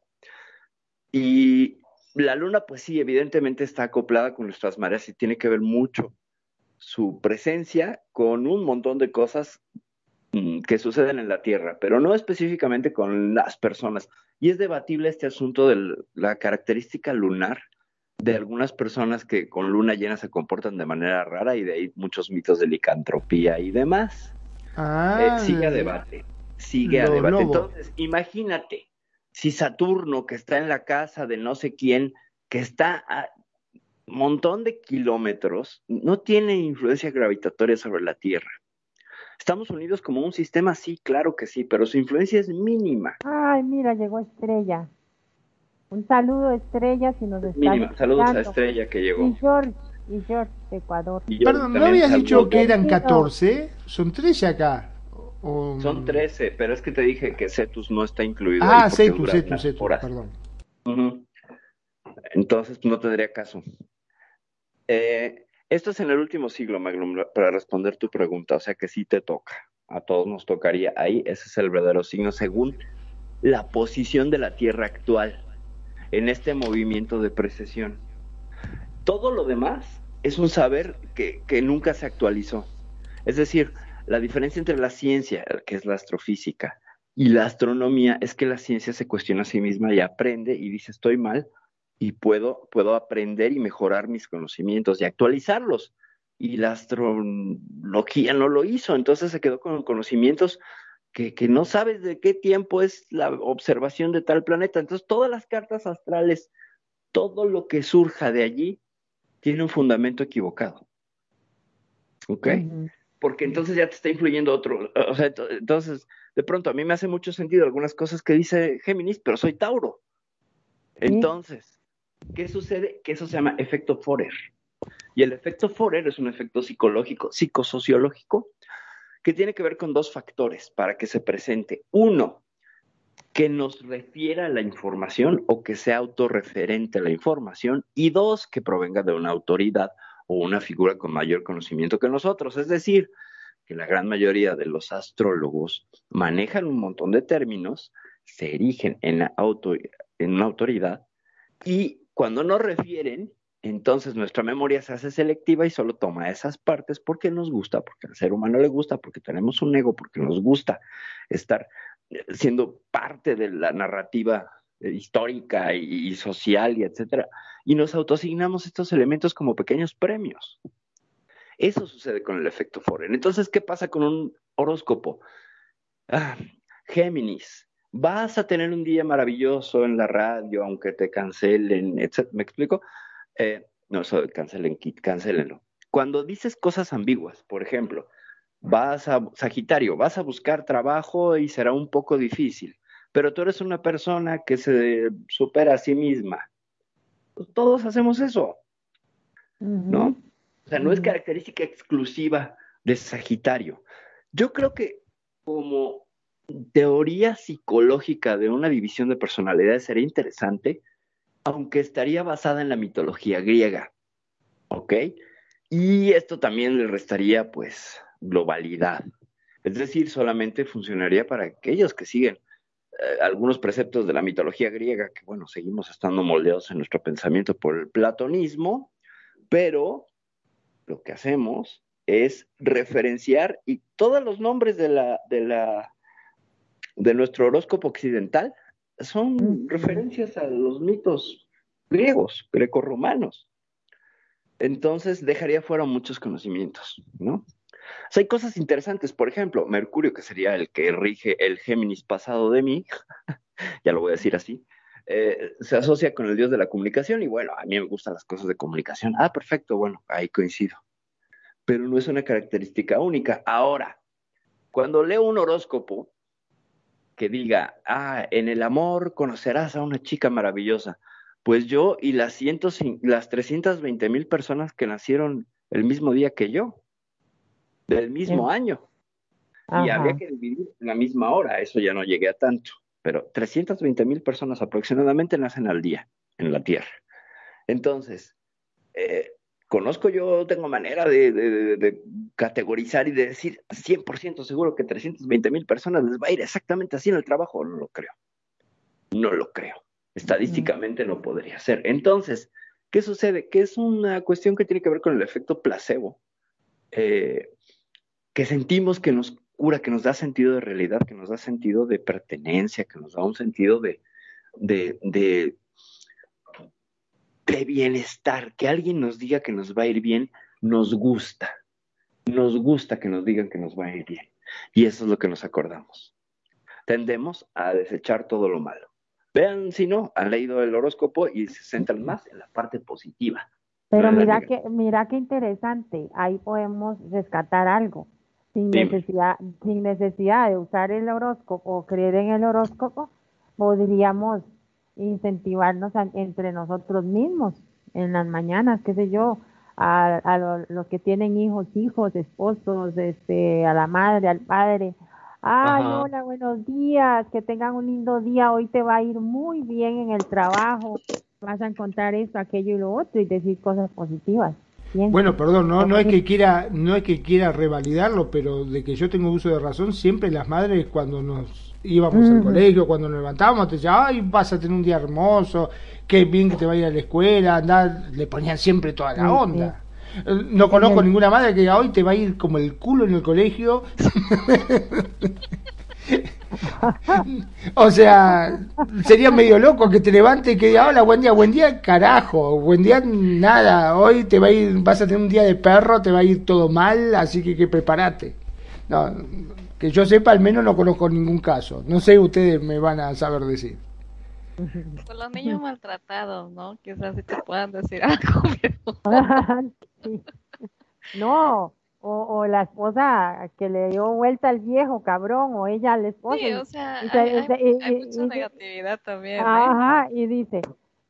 S3: Y la Luna, pues sí, evidentemente está acoplada con nuestras mareas y tiene que ver mucho su presencia con un montón de cosas mm, que suceden en la Tierra, pero no específicamente con las personas. Y es debatible este asunto de la característica lunar de algunas personas que con luna llena se comportan de manera rara y de ahí muchos mitos de licantropía y demás. Ah, eh, sigue a debate sigue a debate. Entonces, imagínate, si Saturno, que está en la casa de no sé quién, que está a un montón de kilómetros, no tiene influencia gravitatoria sobre la Tierra. Estamos unidos como un sistema, sí, claro que sí, pero su influencia es mínima.
S5: Ay, mira, llegó Estrella. Un saludo, Estrella, si nos está
S3: Mínima, saludos a Estrella que llegó.
S5: Y George, y George de Ecuador.
S4: Perdón, ¿no habías dicho que eran 14? Son 13 acá.
S3: Son 13, pero es que te dije que Cetus no está incluido.
S4: Ah, Cetus, Cetus, Cetus, perdón.
S3: Entonces no tendría caso. Eh, esto es en el último siglo, Magnum, para responder tu pregunta, o sea que sí te toca. A todos nos tocaría ahí, ese es el verdadero signo según la posición de la Tierra actual en este movimiento de precesión. Todo lo demás es un saber que, que nunca se actualizó. Es decir, la diferencia entre la ciencia, que es la astrofísica, y la astronomía es que la ciencia se cuestiona a sí misma y aprende y dice estoy mal y puedo, puedo aprender y mejorar mis conocimientos y actualizarlos. Y la astrología no lo hizo, entonces se quedó con conocimientos que, que no sabes de qué tiempo es la observación de tal planeta. Entonces todas las cartas astrales, todo lo que surja de allí, tiene un fundamento equivocado. ¿Ok? Porque entonces ya te está influyendo otro. O sea, entonces, de pronto a mí me hace mucho sentido algunas cosas que dice Géminis, pero soy Tauro. Entonces, ¿qué sucede? Que eso se llama efecto Forer. Y el efecto Forer es un efecto psicológico, psicosociológico, que tiene que ver con dos factores para que se presente. Uno, que nos refiera a la información o que sea autorreferente a la información. Y dos, que provenga de una autoridad o una figura con mayor conocimiento que nosotros. Es decir, que la gran mayoría de los astrólogos manejan un montón de términos, se erigen en, la una autoridad y cuando nos refieren, entonces nuestra memoria se hace selectiva y solo toma esas partes porque nos gusta, porque al ser humano le gusta, porque tenemos un ego, porque nos gusta estar siendo parte de la narrativa histórica y, social y etcétera, y nos autoasignamos estos elementos como pequeños premios. Eso sucede con el efecto Foren. Entonces, ¿qué pasa con un horóscopo? Ah, Géminis, vas a tener un día maravilloso en la radio, aunque te cancelen, etc. ¿Me explico? Eh, no, eso cancelen, cancelenlo. Cuando dices cosas ambiguas, por ejemplo, vas a, Sagitario, vas a buscar trabajo y será un poco difícil, pero tú eres una persona que se supera a sí misma. Pues todos hacemos eso, ¿no? O sea, no es característica exclusiva de Sagitario. Yo creo que como teoría psicológica de una división de personalidades sería interesante, aunque estaría basada en la mitología griega, ¿ok? Y esto también le restaría, pues, globalidad. Es decir, solamente funcionaría para aquellos que siguen eh, algunos preceptos de la mitología griega, que bueno, seguimos estando moldeados en nuestro pensamiento por el platonismo, pero lo que hacemos es referenciar y todos los nombres de la, de la, de nuestro horóscopo occidental son referencias a los mitos griegos, grecorromanos. Entonces dejaría fuera muchos conocimientos, ¿no? Hay cosas interesantes, por ejemplo, Mercurio, que sería el que rige el Géminis pasado de mí, ya lo voy a decir así, eh, se asocia con el dios de la comunicación y bueno, a mí me gustan las cosas de comunicación. Ah, perfecto, bueno, ahí coincido. Pero no es una característica única. Ahora, cuando leo un horóscopo que diga, ah, en el amor conocerás a una chica maravillosa, pues yo y las, cientos, las 320 mil personas que nacieron el mismo día que yo, del mismo año. Y había que dividir la misma hora, eso ya no llegué a tanto pero 320 mil personas aproximadamente nacen al día en la Tierra. Entonces, eh, conozco yo, tengo manera de, categorizar y de decir 100% seguro que 320 mil personas les va a ir exactamente así en el trabajo, no lo creo. No lo creo. Estadísticamente no podría ser. Entonces, ¿qué sucede? Que es una cuestión que tiene que ver con el efecto placebo, eh, que sentimos que nos cura, que nos da sentido de realidad, que nos da sentido de pertenencia, que nos da un sentido de, de, de, bienestar, que alguien nos diga que nos va a ir bien, nos gusta. Nos gusta que nos digan que nos va a ir bien. Y eso es lo que nos acordamos. Tendemos a desechar todo lo malo. Vean si no, han leído el horóscopo y se centran más en la parte positiva.
S5: Pero mira que, mira qué interesante, ahí podemos rescatar algo sin necesidad, sin necesidad de usar el horóscopo o creer en el horóscopo, podríamos incentivarnos entre nosotros mismos en las mañanas, qué sé yo, a, los que tienen hijos, hijos, esposos, este, a la madre, al padre. Ay, hola, buenos días, que tengan un lindo día, hoy te va a ir muy bien en el trabajo, vas a encontrar esto, aquello y lo otro y decir cosas positivas.
S4: Bueno, perdón, no, no es que quiera, no es que quiera revalidarlo, pero de que yo tengo uso de razón, siempre las madres cuando nos íbamos al colegio, cuando nos levantábamos, te decían, ay, vas a tener un día hermoso, qué bien que te vaya a la escuela, andar, le ponían siempre toda la onda. Eh, no conozco ninguna madre que diga, hoy te va a ir como el culo en el colegio. o sea, sería medio loco que te levante y que diga, hola, buen día, buen día, carajo, buen día, nada, hoy te va a ir, vas a tener un día de perro, te va a ir todo mal, así que que prepárate. No, que yo sepa, al menos no conozco ningún caso. No sé, ustedes me van a saber decir.
S2: Con los niños maltratados, ¿no? Quizás si te puedan decir algo.
S5: No, o, la esposa que le dio vuelta al viejo cabrón o ella al esposo.
S2: Sí, o sea, hay, mucha negatividad también. ¿eh?
S5: Ajá, y dice,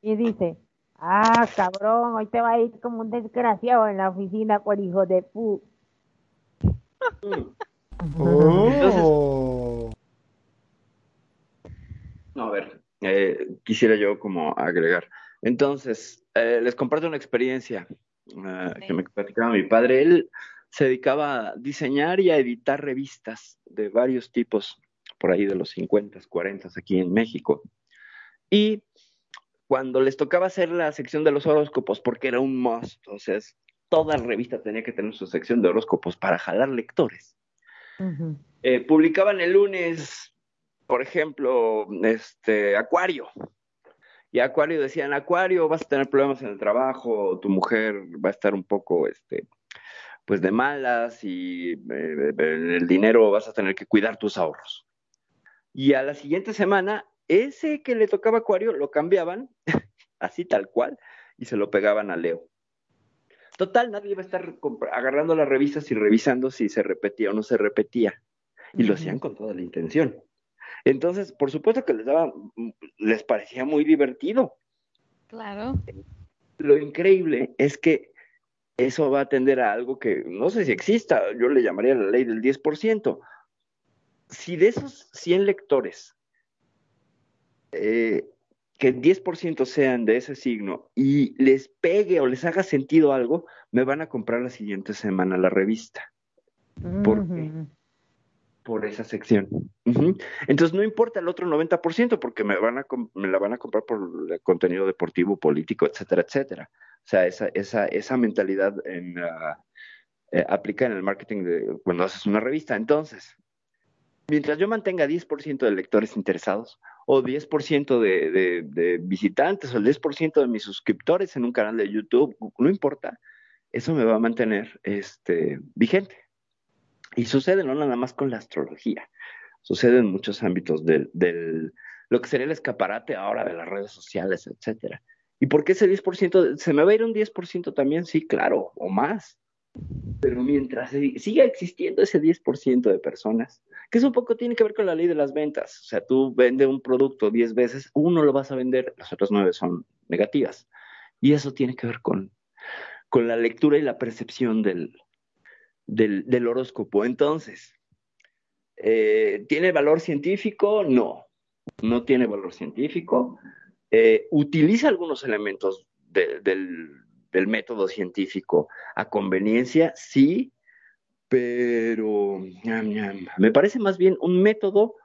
S5: y dice, ah, cabrón, hoy te va a ir como un desgraciado en la oficina por hijo de pu.
S4: Oh.
S3: No, a ver, eh, quisiera yo como agregar. Entonces, eh, les comparto una experiencia que me platicaba mi padre. Él se dedicaba a diseñar y a editar revistas de varios tipos, por ahí de los 50, 40 aquí en México. Y cuando les tocaba hacer la sección de los horóscopos, porque era un must, o sea, toda revista tenía que tener su sección de horóscopos para jalar lectores. Eh, publicaban el lunes, por ejemplo, este Acuario. Y Acuario decían, Acuario, vas a tener problemas en el trabajo, tu mujer va a estar un poco, este, pues de malas y eh, el dinero vas a tener que cuidar tus ahorros. Y a la siguiente semana, ese que le tocaba Acuario lo cambiaban, así tal cual, y se lo pegaban a Leo. Total, nadie iba a estar agarrando las revistas y revisando si se repetía o no se repetía. Y lo hacían con toda la intención. Entonces, por supuesto que les daba, les parecía muy divertido.
S2: Claro.
S3: Lo increíble es que eso va a atender a algo que no sé si exista, yo le llamaría la ley del 10%. Si de esos 100 lectores eh, que el 10% sean de ese signo y les pegue o les haga sentido algo, me van a comprar la siguiente semana la revista. ¿Por qué? Por esa sección. Entonces no importa el otro 90% porque me, van a, me la van a comprar por contenido deportivo, político, etcétera, etcétera. O sea, esa, esa, esa mentalidad en, eh, aplica en el marketing de, cuando haces una revista. Entonces, mientras yo mantenga 10% de lectores interesados, o 10% de, de, de visitantes, o el 10% de mis suscriptores en un canal de YouTube, no importa, eso me va a mantener este, vigente. Y sucede no nada más con la astrología, sucede en muchos ámbitos del, del lo que sería el escaparate ahora de las redes sociales, etcétera. ¿Y por qué ese 10%? ¿Se me va a ir un 10% también? Sí, claro, o más. Pero mientras siga existiendo ese 10% de personas, que eso un poco tiene que ver con la ley de las ventas. O sea, tú vendes un producto 10 veces, uno lo vas a vender, las otras 9 son negativas. Y eso tiene que ver con, con la lectura y la percepción del, del, horóscopo. Entonces, eh, ¿tiene valor científico? No, no tiene valor científico. Eh, utiliza algunos elementos del, del método científico a conveniencia, sí, pero me parece más bien un método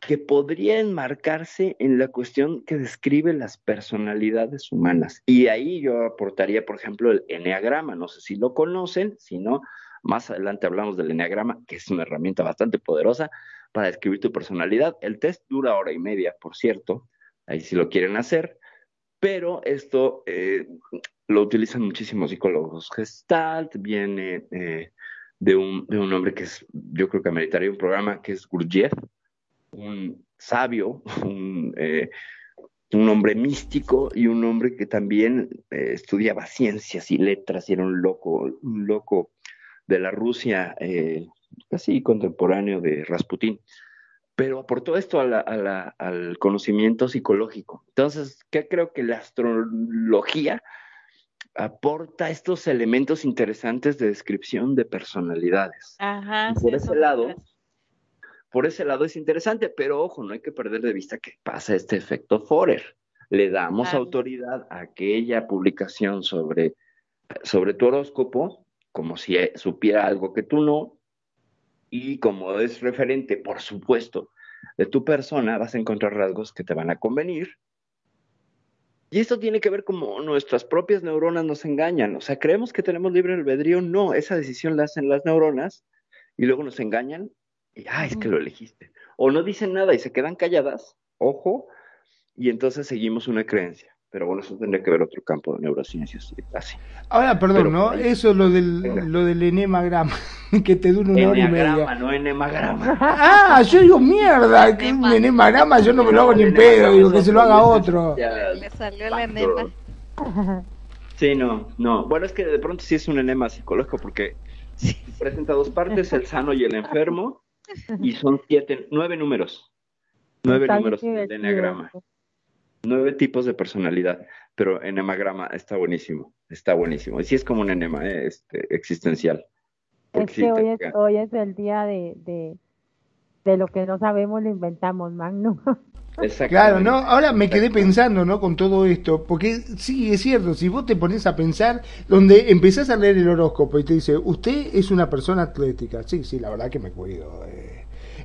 S3: que podría enmarcarse en la cuestión que describe las personalidades humanas. Y ahí yo aportaría, por ejemplo, el eneagrama. No sé si lo conocen, si no, más adelante hablamos del eneagrama, que es una herramienta bastante poderosa para describir tu personalidad. El test dura hora y media, por cierto, ahí si lo quieren hacer, pero esto eh, lo utilizan muchísimos psicólogos. Gestalt viene eh, de, un, de un hombre que es, yo creo que ameritaría un programa, que es Gurdjieff, un sabio, un, eh, un hombre místico y un hombre que también estudiaba ciencias y letras y era un loco, un loco de la Rusia casi contemporáneo de Rasputín pero aportó esto a la, a la, al conocimiento psicológico. Entonces, ¿qué creo que la astrología aporta estos elementos interesantes de descripción de personalidades.
S2: Ajá,
S3: por ese lado, por ese lado es interesante, pero ojo, no hay que perder de vista que pasa este efecto Forer. Le damos autoridad a aquella publicación sobre, sobre tu horóscopo, como si supiera algo que tú no, y como es referente, por supuesto, de tu persona, vas a encontrar rasgos que te van a convenir y esto tiene que ver como nuestras propias neuronas nos engañan. O sea, creemos que tenemos libre albedrío. No, esa decisión la hacen las neuronas y luego nos engañan y, ay, es que lo elegiste. O no dicen nada y se quedan calladas, ojo, y entonces seguimos una creencia. Pero bueno, eso tendría que ver otro campo de neurociencias así.
S4: Ahora, perdón, ¿no? Eso lo del, lo del enemagrama, que te dura una hora y media.
S3: no enemagrama.
S4: Ah, yo digo, mierda, que un enemagrama yo no me lo hago ni en pedo, digo que se lo haga otro.
S2: Le salió la enema.
S3: Sí, no, no. Bueno, es que de pronto sí es un enema psicológico porque presenta dos partes, el sano y el enfermo, y son siete, nueve números. Nueve números de enneagrama. Nueve tipos de personalidad, pero enemagrama está buenísimo, está buenísimo. Y sí es como un enema eh, este, existencial.
S5: Es que hoy es, hoy es el día de, de, de lo que no sabemos lo inventamos, Magno.
S4: Claro, ¿no? Ahora me quedé pensando, ¿no? Con todo esto, porque sí, es cierto, si vos te pones a pensar, donde empezás a leer el horóscopo y te dice, usted es una persona atlética, sí, sí, la verdad que me cuido. Eh,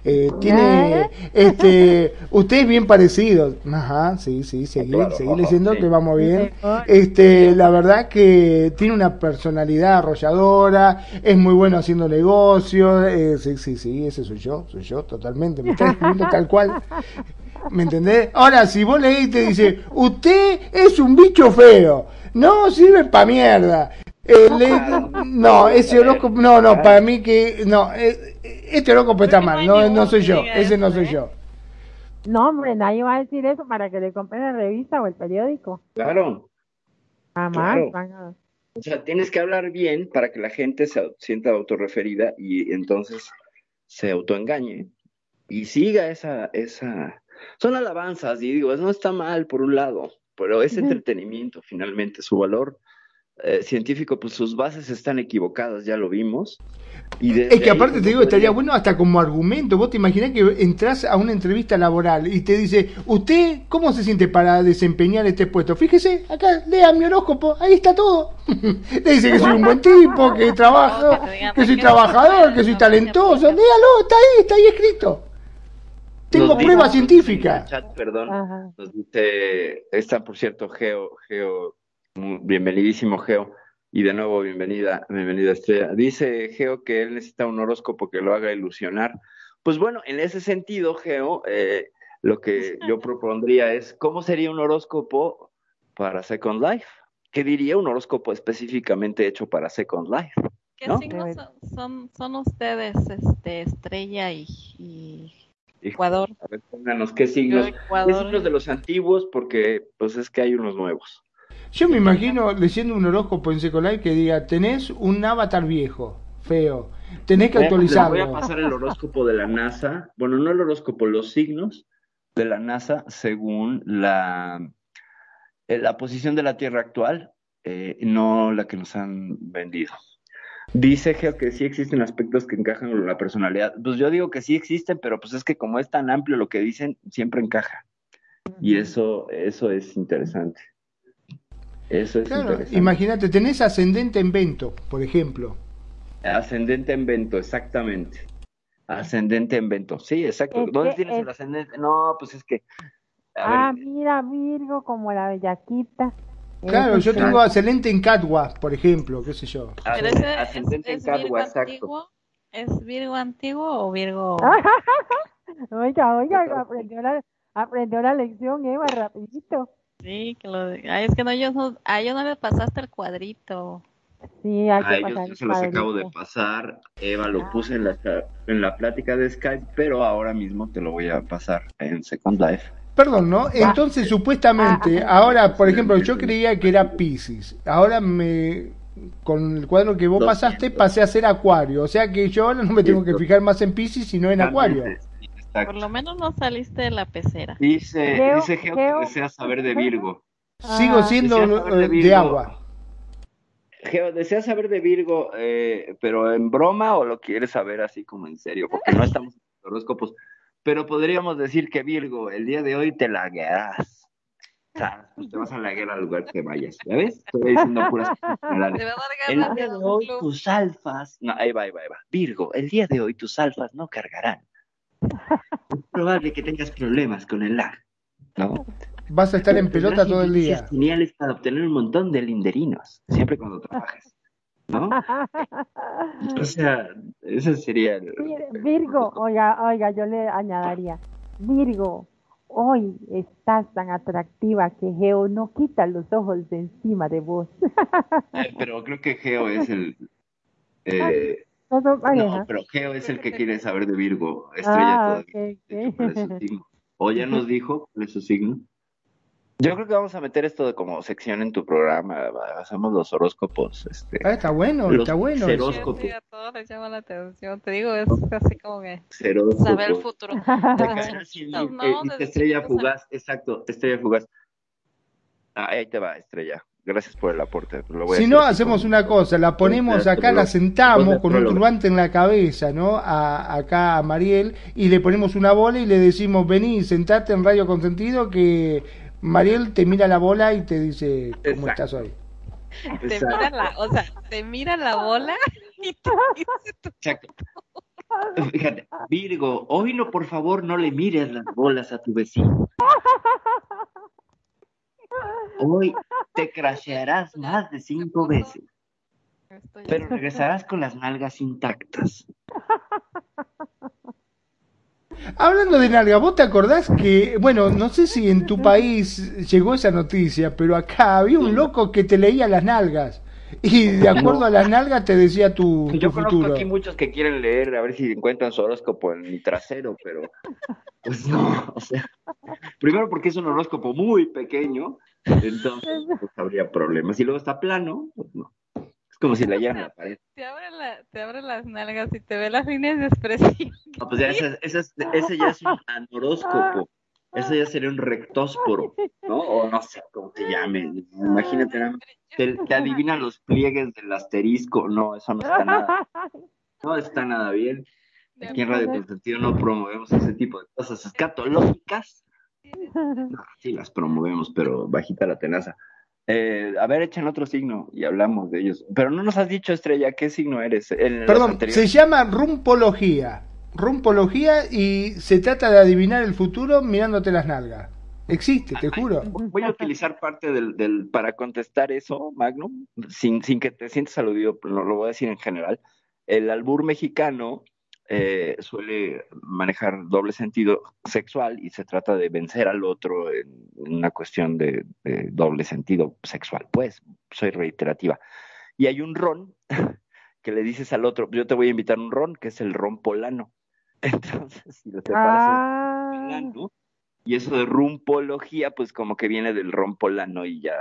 S4: eh tiene, este, usted es bien parecido, ajá, sí, sí, seguí, seguí leyendo que vamos bien. Este, la verdad que tiene una personalidad arrolladora, es muy bueno haciendo negocios, eh, sí, sí, sí, ese soy yo, soy yo, totalmente, me está escribiendo tal cual. ¿Me entendés? Ahora, si vos leís y te dice, usted es un bicho feo, no sirve pa' mierda. Eh, no, ese horóscopo, no, no, para mí que, no, eh, este horóscopo está mal, no, no soy yo, ese no soy yo.
S5: No, hombre, nadie va a decir eso para que le compren la revista o el periódico.
S3: Claro.
S5: Jamás.
S3: O sea, tienes que hablar bien para que la gente se sienta autorreferida y entonces se autoengañe y siga esa, esa, son alabanzas y digo, no está mal por un lado, pero es entretenimiento finalmente, su valor eh, científico, pues sus bases están equivocadas, ya lo vimos.
S4: Y es que aparte te digo, estaría bueno hasta como argumento. Vos te imaginás que entras a una entrevista laboral y te dice, ¿usted cómo se siente para desempeñar este puesto? Fíjese, acá lea mi horóscopo, ahí está todo. le dice que soy un buen tipo, que trabajo, que soy trabajador, que soy talentoso. Léalo, está ahí, está ahí escrito. Tengo prueba científica.
S3: Chat, perdón. Nos dice, está por cierto Geo, Geo, bienvenidísimo Geo. Y de nuevo, bienvenida, bienvenida Estrella. Dice Geo que él necesita un horóscopo que lo haga ilusionar. Pues bueno, en ese sentido, Geo, eh, lo que yo propondría es, ¿cómo sería un horóscopo para Second Life? ¿Qué diría un horóscopo específicamente hecho para Second Life?
S2: ¿Qué signos son, son, ustedes, este, Estrella y Ecuador.
S3: A ver, pónganos qué signos. ¿Qué signos de los antiguos? Porque pues es que hay unos nuevos.
S4: Yo me imagino leyendo un horóscopo en Secolai que diga, tenés un avatar viejo, feo, tenés que actualizarlo.
S3: Voy a pasar el horóscopo de la NASA, bueno, no el horóscopo, los signos de la NASA según la, eh, la posición de la Tierra actual, eh, no la que nos han vendido. Dice Geo que sí existen aspectos que encajan con la personalidad. Pues yo digo que sí existen, pero pues es que como es tan amplio lo que dicen, siempre encaja. Y eso, eso es interesante. Eso es interesante.
S4: Imagínate, tenés ascendente en Vento, por ejemplo.
S3: Ascendente en Vento, exactamente. Ascendente en Vento, sí, exacto. ¿Dónde tienes el ascendente? No, pues es que.
S5: ah, mira, Virgo, como la bellaquita.
S4: Claro, yo tengo ascendente en Catwa, por ejemplo, qué sé yo.
S2: ascendente en Catwa, exacto. ¿Es Virgo antiguo o Virgo...?
S5: oiga, oiga, aprendió la, aprendió la lección, Eva, rapidito.
S2: Sí, que lo... Ay, es que no, yo no, a yo no le pasaste el cuadrito.
S5: Sí, hay que
S3: pasar yo se los acabo de pasar. Eva lo puse en la, en la plática de Skype, pero ahora mismo te lo voy a pasar en Second Life.
S4: Perdón, ¿no? Entonces, supuestamente, ah, ah, ahora, por ejemplo, yo creía que era Pisces. Ahora me. Con el cuadro que vos pasaste, pasé a ser Acuario. O sea que yo ahora no me tengo que fijar más en Pisces, sino en Acuario.
S2: Por lo menos no saliste de la pecera.
S3: Dice, dice Geo que desea saber de Virgo.
S4: Sigo ah. siendo de, agua.
S3: Geo, ¿desea saber de Virgo, eh, pero en broma o lo quieres saber así como en serio? Porque no estamos en horóscopos pero podríamos decir que Virgo, el día de hoy te laguearás. O sea, te vas a laguear al lugar que vayas, ¿ya ves? Estoy diciendo puras El día de hoy tus alfas, no, ahí va, ahí va, ahí va. Virgo, el día de hoy tus alfas no cargarán. Es probable que tengas problemas con el lag, ¿no?
S4: Vas a estar en pelota todo el día.
S3: Geniales para obtener un montón de linderinos, siempre cuando trabajes. ¿no? o sea, ese sería el...
S5: Virgo, oiga, oiga, yo le añadiría, Virgo, hoy estás tan atractiva que Geo no quita los ojos de encima de vos.
S3: Pero creo que Geo es el... Eh, no, pero Geo es el que quiere saber de Virgo, estrella ah, todavía. O ya nos dijo cuál es su signo. Yo creo que vamos a meter esto de como sección en tu programa. Hacemos los horóscopos. Este,
S4: ah, está bueno, está bueno.
S2: Horóscopos. Sí, a todos les llama la atención. Te digo, es así como que saber el futuro.
S3: no, estrella fugaz, exacto, estrella fugaz. Ahí te va, estrella. Gracias por el aporte.
S4: si no, hacemos una cosa, la ponemos acá, la sentamos con un turbante en la cabeza, ¿no? A, acá a Mariel y le ponemos una bola y le decimos, vení, sentate en Radio Consentido que Mariel te mira la bola y te dice, ¿cómo estás hoy?
S2: Te mira la, o sea, te mira la bola y te dice
S3: Fíjate, Virgo, hoy no, por favor, no le mires las bolas a tu vecino. Hoy te crashearás más de cinco veces, pero regresarás con las nalgas intactas.
S4: Hablando de nalga, ¿vos te acordás que, bueno, no sé si en tu país llegó esa noticia, pero acá había un loco que te leía las nalgas? Y de acuerdo a las nalgas te decía tu,
S3: Yo
S4: conozco
S3: aquí muchos que quieren leer, a ver si encuentran su horóscopo en mi trasero, pero pues no, o sea, primero porque es un horóscopo muy pequeño, entonces pues habría problemas. Y luego está plano, pues no. Es como si la llevan la pared.
S2: Te abre, te abre las nalgas y te ve las líneas de expresión.
S3: No, pues ya ese, ese, ese ya es un anoróscopo. Eso ya sería un rectósporo, ¿no? O no sé cómo se llame. Imagínate, te, te adivinan los pliegues del asterisco. No, eso no está nada. No está nada bien. Aquí en Radio Consentido no promovemos ese tipo de cosas escatológicas. No, sí las promovemos, pero bajita la tenaza. Eh, a ver, echan otro signo y hablamos de ellos. Pero no nos has dicho, Estrella, ¿qué signo eres?
S4: Perdón, se llama rumpología rumpología y se trata de adivinar el futuro mirándote las nalgas. Existe, te juro.
S3: Voy a utilizar parte del, del para contestar eso, Magnum, sin, sin que te sientas aludido, lo, lo voy a decir en general. El albur mexicano eh, suele manejar doble sentido sexual y se trata de vencer al otro en una cuestión de, de doble sentido sexual. Pues, soy reiterativa. Y hay un ron que le dices al otro, yo te voy a invitar un ron, que es el ron polano. Entonces, si lo separas, ah. y eso de rumpología, pues como que viene del rompolano y ya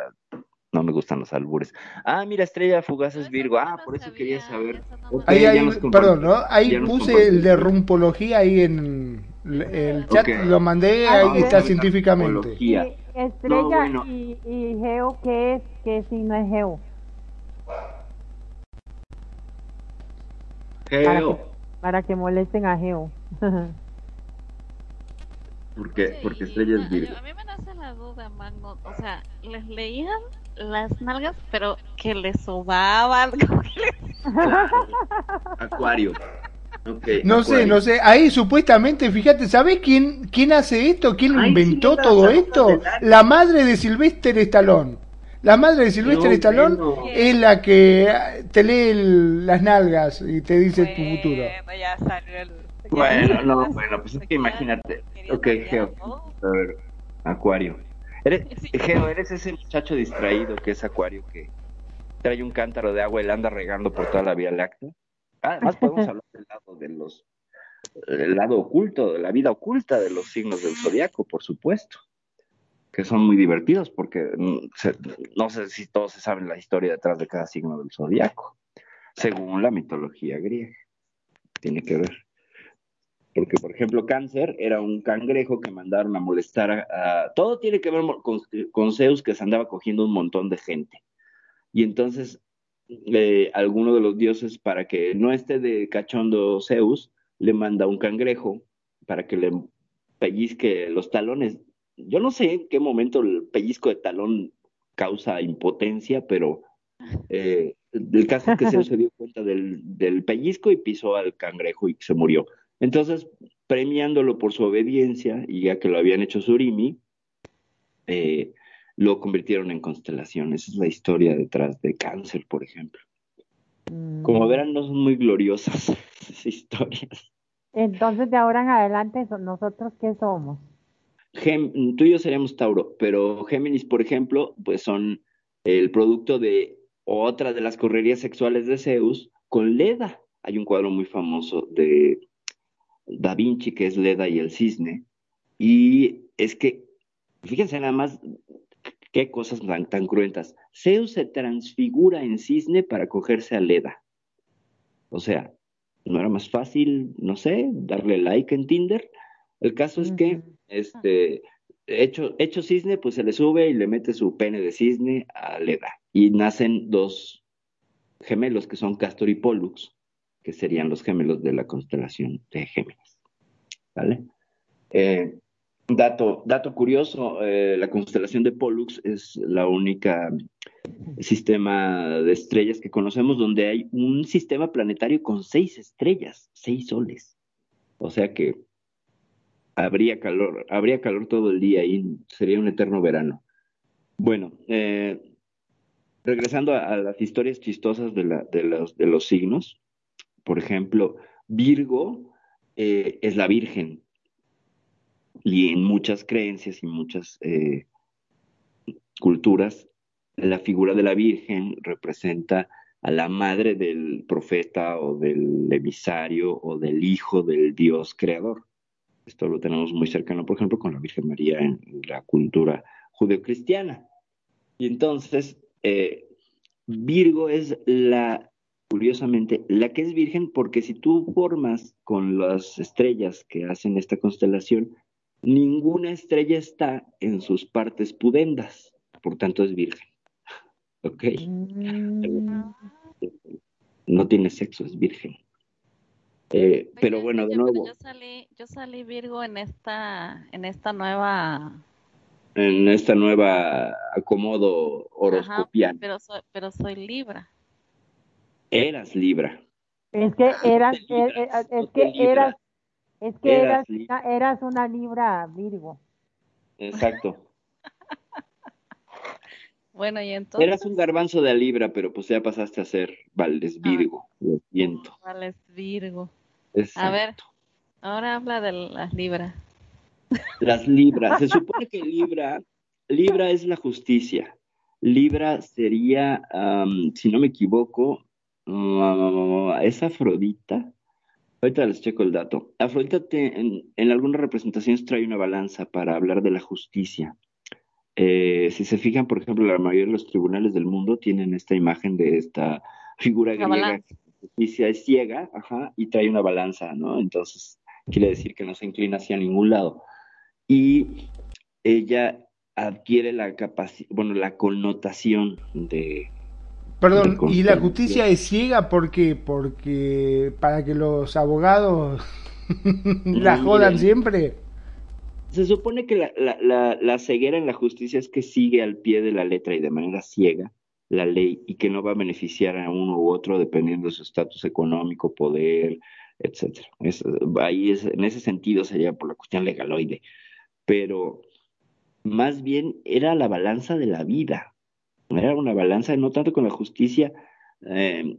S3: no me gustan los albures. Ah, mira, Estrella Fugaz es Virgo. Ah, por eso quería saber.
S4: ahí, perdón, ¿no? Ahí puse el de rumpología ahí en el chat, lo mandé, ah, ahí está científicamente.
S5: estrella y, y, Geo, ¿qué es? ¿Qué signo es Geo?
S3: Geo
S5: para que molesten a Geo.
S3: porque, porque Estrella es Virgo.
S2: A mí me nace la duda, Magno. O sea, les leían las nalgas, pero que les sobaban.
S3: Acuario.
S4: no sé, no sé. Ahí supuestamente, fíjate, ¿sabes quién, quién hace esto? ¿Quién inventó todo esto? La madre de Silvestre Estalón. La madre de Silvestre Stallone es la que te lee las nalgas y te dice tu futuro.
S2: Ya salió
S3: Bueno, no, bueno, pues es que imagínate. Ok, Geo. A ver, Acuario. Eres, Geo, eres ese muchacho distraído que es Acuario que trae un cántaro de agua y la anda regando por toda la Vía Láctea. Además podemos hablar del lado de los el lado oculto, de la vida oculta de los signos del zodiaco, por supuesto que son muy divertidos porque mm, no sé si todos se saben la historia detrás de cada signo del zodiaco, según la mitología griega. Tiene que ver. Porque, por ejemplo, cáncer era un cangrejo que mandaron a molestar a... todo tiene que ver con, Zeus que se andaba cogiendo un montón de gente. Y entonces, eh, alguno de los dioses, para que no esté de cachondo Zeus, le manda un cangrejo para que le pellizque los talones yo no sé en qué momento el pellizco de talón causa impotencia, pero eh, el caso es que se dio cuenta del, del, pellizco y pisó al cangrejo y se murió. Entonces, premiándolo por su obediencia, y ya que lo habían hecho Surimi, eh, lo convirtieron en constelación. Esa es la historia detrás de Cáncer, por ejemplo. Como mm. verán, no son muy gloriosas esas historias.
S5: Entonces, de ahora en adelante, ¿nosotros qué somos?
S3: tú y yo seríamos Tauro, pero Géminis, por ejemplo, pues son el producto de otra de las correrías sexuales de Zeus con Leda. Hay un cuadro muy famoso de Da Vinci que es Leda y el cisne. Y es que, fíjense nada más qué cosas tan, tan cruentas. Zeus se transfigura en cisne para cogerse a Leda. O sea, ¿no era más fácil, no sé, darle like en Tinder? El caso es que este, hecho, hecho cisne, pues se le sube y le mete su pene de cisne a Leda. Y nacen dos gemelos que son Castor y Pollux, que serían los gemelos de la constelación de Géminis. ¿Vale? Eh, dato, curioso, eh, la constelación de Pollux es la única sistema de estrellas que conocemos donde hay un sistema planetario con seis estrellas, seis soles. O sea que habría calor, habría calor todo el día y sería un eterno verano. Bueno, eh, regresando a, las historias chistosas de los signos, por ejemplo, Virgo eh, es la Virgen y en muchas creencias y muchas eh, culturas la figura de la Virgen representa a la madre del profeta o del emisario o del hijo del Dios creador. Esto lo tenemos muy cercano, por ejemplo, con la Virgen María en la cultura judeocristiana. Y entonces, eh, Virgo es la, curiosamente, la que es virgen porque si tú formas con las estrellas que hacen esta constelación, ninguna estrella está en sus partes pudendas, por tanto es virgen. ¿Ok? Mm. No tiene sexo, es virgen. Eh, pero bueno, de nuevo.
S2: Yo salí, yo salí Virgo en esta, en esta nueva.
S3: En esta nueva acomodo horoscopiano.
S2: pero soy, pero soy Libra.
S3: Eras Libra.
S5: Es que eras, es, que eras, es que eras, eras una Libra Virgo.
S3: Exacto.
S2: Bueno, y entonces.
S3: Eras un garbanzo de Libra, pero pues ya pasaste a ser Valdés ah. Virgo, lo siento.
S2: Valdés Virgo. A ver, ahora habla de las libras.
S3: Las libras. Se supone que Libra, Libra es la justicia. Libra sería, si no me equivoco, uh, es Afrodita. Ahorita les checo el dato. Afrodita en, en, algunas representaciones trae una balanza para hablar de la justicia. Eh, si se fijan, por ejemplo, la mayoría de los tribunales del mundo tienen esta imagen de esta figura griega justicia es ciega, ajá, y trae una balanza, ¿no? Entonces, quiere decir que no se inclina hacia ningún lado. Y ella adquiere la capacidad, bueno, la connotación de...
S4: Perdón, ¿y la justicia es ciega porque porque para que los abogados la jodan siempre?
S3: Se supone que la, la, la ceguera en la justicia es que sigue al pie de la letra y de manera ciega la ley y que no va a beneficiar a uno u otro dependiendo de su estatus económico, poder, etcétera. ahí es, en ese sentido sería por la cuestión legaloide. Pero más bien era la balanza de la vida. Era una balanza no tanto con la justicia. Eh,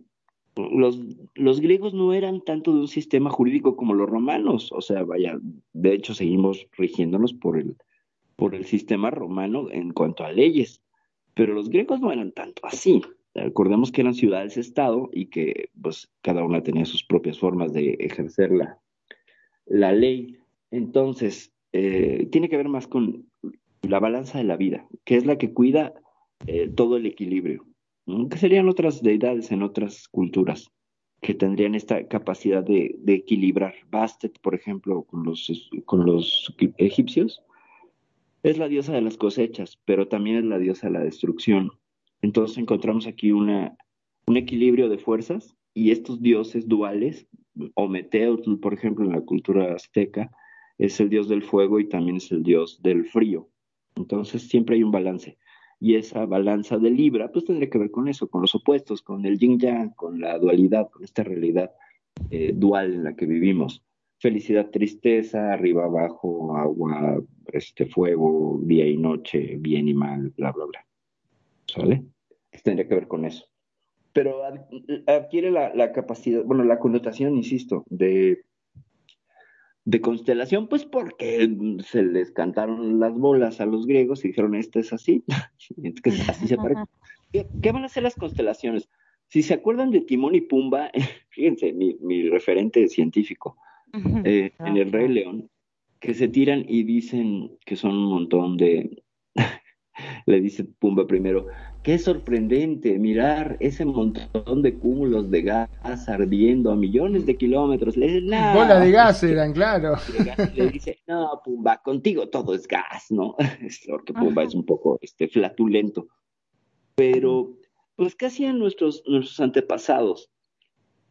S3: los, los griegos no eran tanto de un sistema jurídico como los romanos. O sea, vaya, de hecho seguimos rigiéndonos por el, por el sistema romano en cuanto a leyes pero los griegos no eran tanto así. Recordemos que eran ciudades-estado y que pues cada una tenía sus propias formas de ejercer la, la ley. Entonces, eh, tiene que ver más con la balanza de la vida, que es la que cuida eh, todo el equilibrio, que serían otras deidades en otras culturas que tendrían esta capacidad de, equilibrar. Bastet, por ejemplo, con los, con los egipcios, es la diosa de las cosechas, pero también es la diosa de la destrucción. Entonces encontramos aquí una, un equilibrio de fuerzas y estos dioses duales, Ometeotl, por ejemplo, en la cultura azteca, es el dios del fuego y también es el dios del frío. Entonces siempre hay un balance. Y esa balanza de Libra, pues tendría que ver con eso, con los opuestos, con el yin yang, con la dualidad, con esta realidad eh, dual en la que vivimos felicidad, tristeza, arriba, abajo, agua, este fuego, día y noche, bien y mal, bla, bla, bla. ¿Sale? Tendría que ver con eso. Pero adquiere la, capacidad, bueno, la connotación, insisto, de, de constelación, pues porque se les cantaron las bolas a los griegos y dijeron, esto es así, así se parece. ¿Qué, van a hacer las constelaciones? Si se acuerdan de Timón y Pumba, fíjense, mi, mi referente científico, eh, en el Rey León, que se tiran y dicen que son un montón de, le dice Pumba primero, Qué sorprendente mirar ese montón de cúmulos de gas ardiendo a millones de kilómetros. Le dice,
S4: Bola de gas eran, claro.
S3: Le dice, no, Pumba, contigo todo es gas, ¿no? Porque Pumba es un poco este, flatulento. Pero, pues, ¿qué hacían nuestros, nuestros antepasados?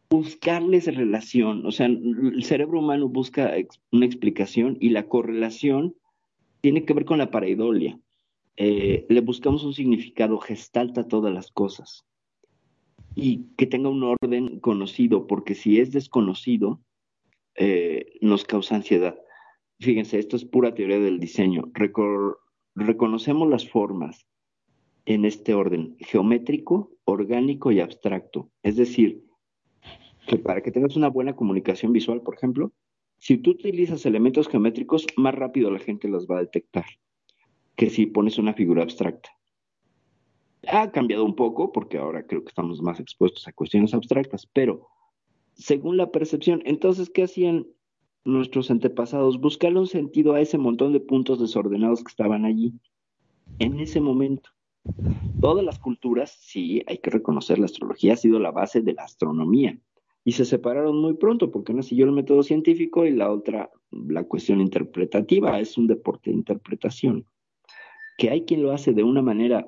S3: Buscarles relación. O sea, el cerebro humano busca una explicación y la correlación tiene que ver con la pareidolia eh, le buscamos un significado gestalta a todas las cosas y que tenga un orden conocido, porque si es desconocido, eh, nos causa ansiedad. Fíjense, esto es pura teoría del diseño. reconocemos las formas en este orden geométrico, orgánico y abstracto. Es decir, que para que tengas una buena comunicación visual, por ejemplo, si tú utilizas elementos geométricos, más rápido la gente los va a detectar que si pones una figura abstracta. Ha cambiado un poco porque ahora creo que estamos más expuestos a cuestiones abstractas, pero según la percepción, entonces, ¿qué hacían nuestros antepasados? Buscarle un sentido a ese montón de puntos desordenados que estaban allí en ese momento. Todas las culturas, sí, hay que reconocer, la astrología ha sido la base de la astronomía y se separaron muy pronto porque una siguió el método científico y la otra la cuestión interpretativa, es un deporte de interpretación que hay quien lo hace de una manera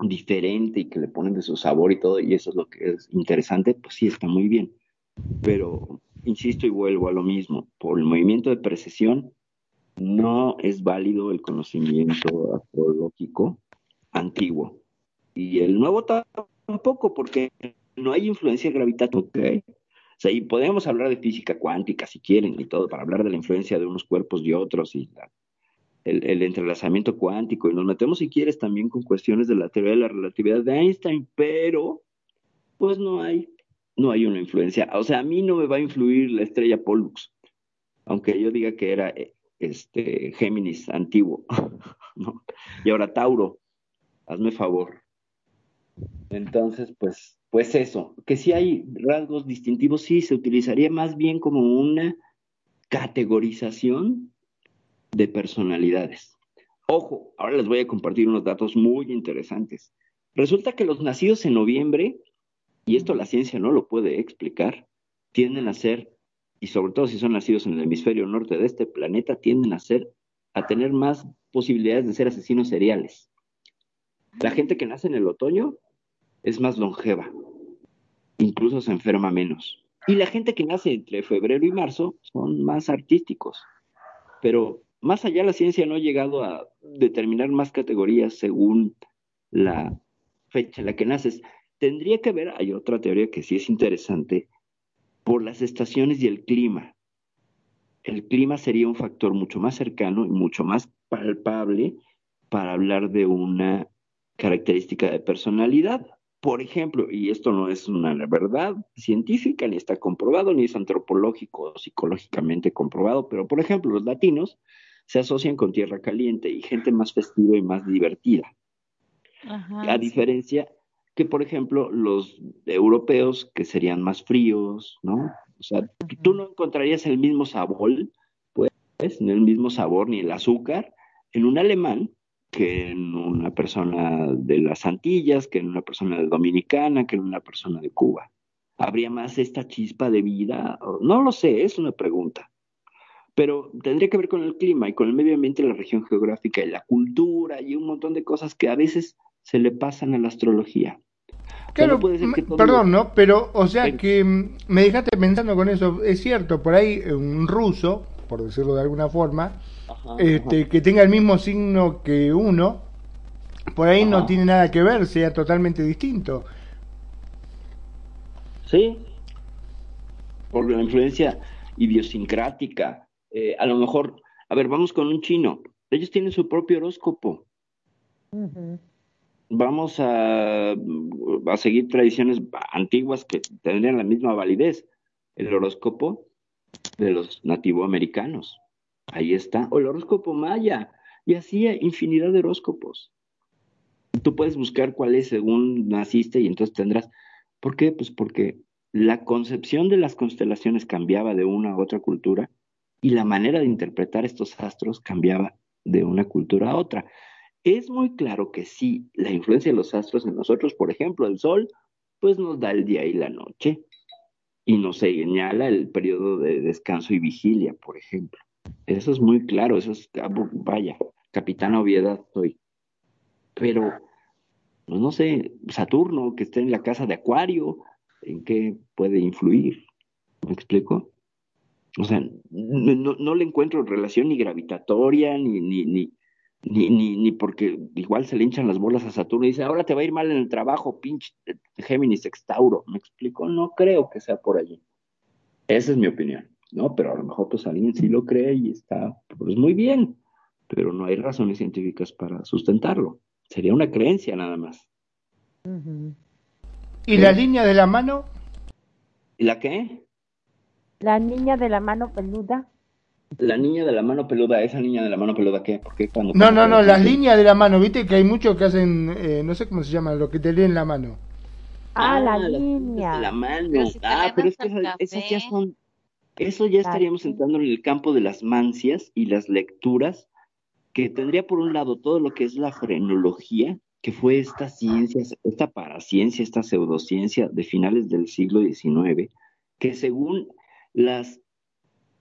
S3: diferente y que le ponen de su sabor y todo, y eso es lo que es interesante, pues sí está muy bien. Pero insisto y vuelvo a lo mismo, por el movimiento de precesión no es válido el conocimiento astrológico antiguo. Y el nuevo tampoco, porque no hay influencia gravitatoria. O sea, y podemos hablar de física cuántica si quieren y todo, para hablar de la influencia de unos cuerpos y otros y la el, entrelazamiento cuántico y nos metemos, si quieres, también con cuestiones de la teoría de la relatividad de Einstein, pero pues no hay, no hay una influencia. O sea, a mí no me va a influir la estrella Pollux, aunque yo diga que era este Géminis antiguo, Y ahora Tauro, hazme favor. Entonces, pues, pues eso, que si hay rasgos distintivos, sí, se utilizaría más bien como una categorización de personalidades. Ojo, ahora les voy a compartir unos datos muy interesantes. Resulta que los nacidos en noviembre, y esto la ciencia no lo puede explicar, tienden a ser, y sobre todo si son nacidos en el hemisferio norte de este planeta, tienden a ser, a tener más posibilidades de ser asesinos seriales. La gente que nace en el otoño es más longeva, incluso se enferma menos. Y la gente que nace entre febrero y marzo son más artísticos. Pero más allá la ciencia no ha llegado a determinar más categorías según la fecha en la que naces. Tendría que ver, hay otra teoría que sí es interesante, por las estaciones y el clima. El clima sería un factor mucho más cercano y mucho más palpable para hablar de una característica de personalidad. Por ejemplo, y esto no es una verdad científica, ni está comprobado, ni es antropológico o psicológicamente comprobado, pero por ejemplo, los latinos se asocian con tierra caliente y gente más festiva y más divertida. a diferencia que, por ejemplo, los europeos, que serían más fríos, ¿no? O sea, tú no encontrarías el mismo sabor, pues, ni el mismo sabor ni el azúcar en un alemán que en una persona de las Antillas, que en una persona dominicana, que en una persona de Cuba. ¿Habría más esta chispa de vida? No lo sé, es una pregunta pero tendría que ver con el clima y con el medio ambiente, la región geográfica y la cultura y un montón de cosas que a veces se le pasan a la astrología.
S4: Claro, perdón, ¿no? Pero, o sea que mm, me dejaste pensando con eso, es cierto, por ahí un ruso, por decirlo de alguna forma, este, que tenga el mismo signo que uno, por ahí no tiene nada que ver, sea totalmente distinto.
S3: Sí, por la influencia idiosincrática, eh, a lo mejor, a ver, vamos con un chino, ellos tienen su propio horóscopo. Vamos a, a, seguir tradiciones antiguas que tendrían la misma validez. El horóscopo de los nativoamericanos. Ahí está. O el horóscopo maya. Y así hay infinidad de horóscopos. Tú puedes buscar cuál es según naciste y entonces tendrás. ¿Por qué? Pues porque la concepción de las constelaciones cambiaba de una a otra cultura y la manera de interpretar estos astros cambiaba de una cultura a otra. es muy claro que sí, la influencia de los astros en nosotros, por ejemplo, el sol, pues nos da el día y la noche y nos señala el periodo de descanso y vigilia, por ejemplo. Eso es muy claro, eso es, ah, vaya, capitán obviedad soy. Pero, pues no sé, Saturno, que está en la casa de Acuario, ¿en qué puede influir? ¿Me explico? O sea, no, le encuentro relación ni gravitatoria, ni, ni, ni, ni, ni, ni porque igual se le hinchan las bolas a Saturno y dice, ahora te va a ir mal en el trabajo, pinche Géminis Extauro. ¿Me explico? No creo que sea por allí. Esa es mi opinión, ¿no? Pero a lo mejor pues alguien sí lo cree y está, pues muy bien, pero no hay razones científicas para sustentarlo. Sería una creencia nada más.
S4: ¿Y la línea de la mano?
S3: ¿Y la qué?
S5: La niña de la mano peluda.
S3: La niña de la mano peluda, esa niña de la mano peluda, ¿qué? ¿Por cuando
S4: no, no, no, las líneas de la mano, viste que hay muchos que hacen, eh, no sé cómo se llama, lo que te leen la mano.
S5: Ah, la, ah, línea.
S3: La mano. ah, pero es que esas, ya son, eso ya estaríamos entrando en el campo de las mancias y las lecturas, que tendría por un lado todo lo que es la frenología, que fue esta ciencia, esta paraciencia, esta pseudociencia de finales del siglo XIX, que según las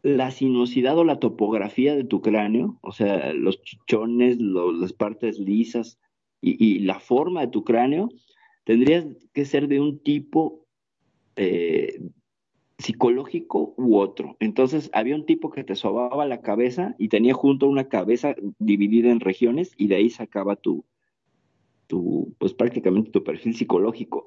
S3: la sinuosidad o la topografía de tu cráneo, o sea, los chichones, las partes lisas y, la forma de tu cráneo, tendrías que ser de un tipo eh, psicológico u otro. Entonces, había un tipo que te sobaba la cabeza y tenía junto una cabeza dividida en regiones y de ahí sacaba tu, tu pues prácticamente tu perfil psicológico.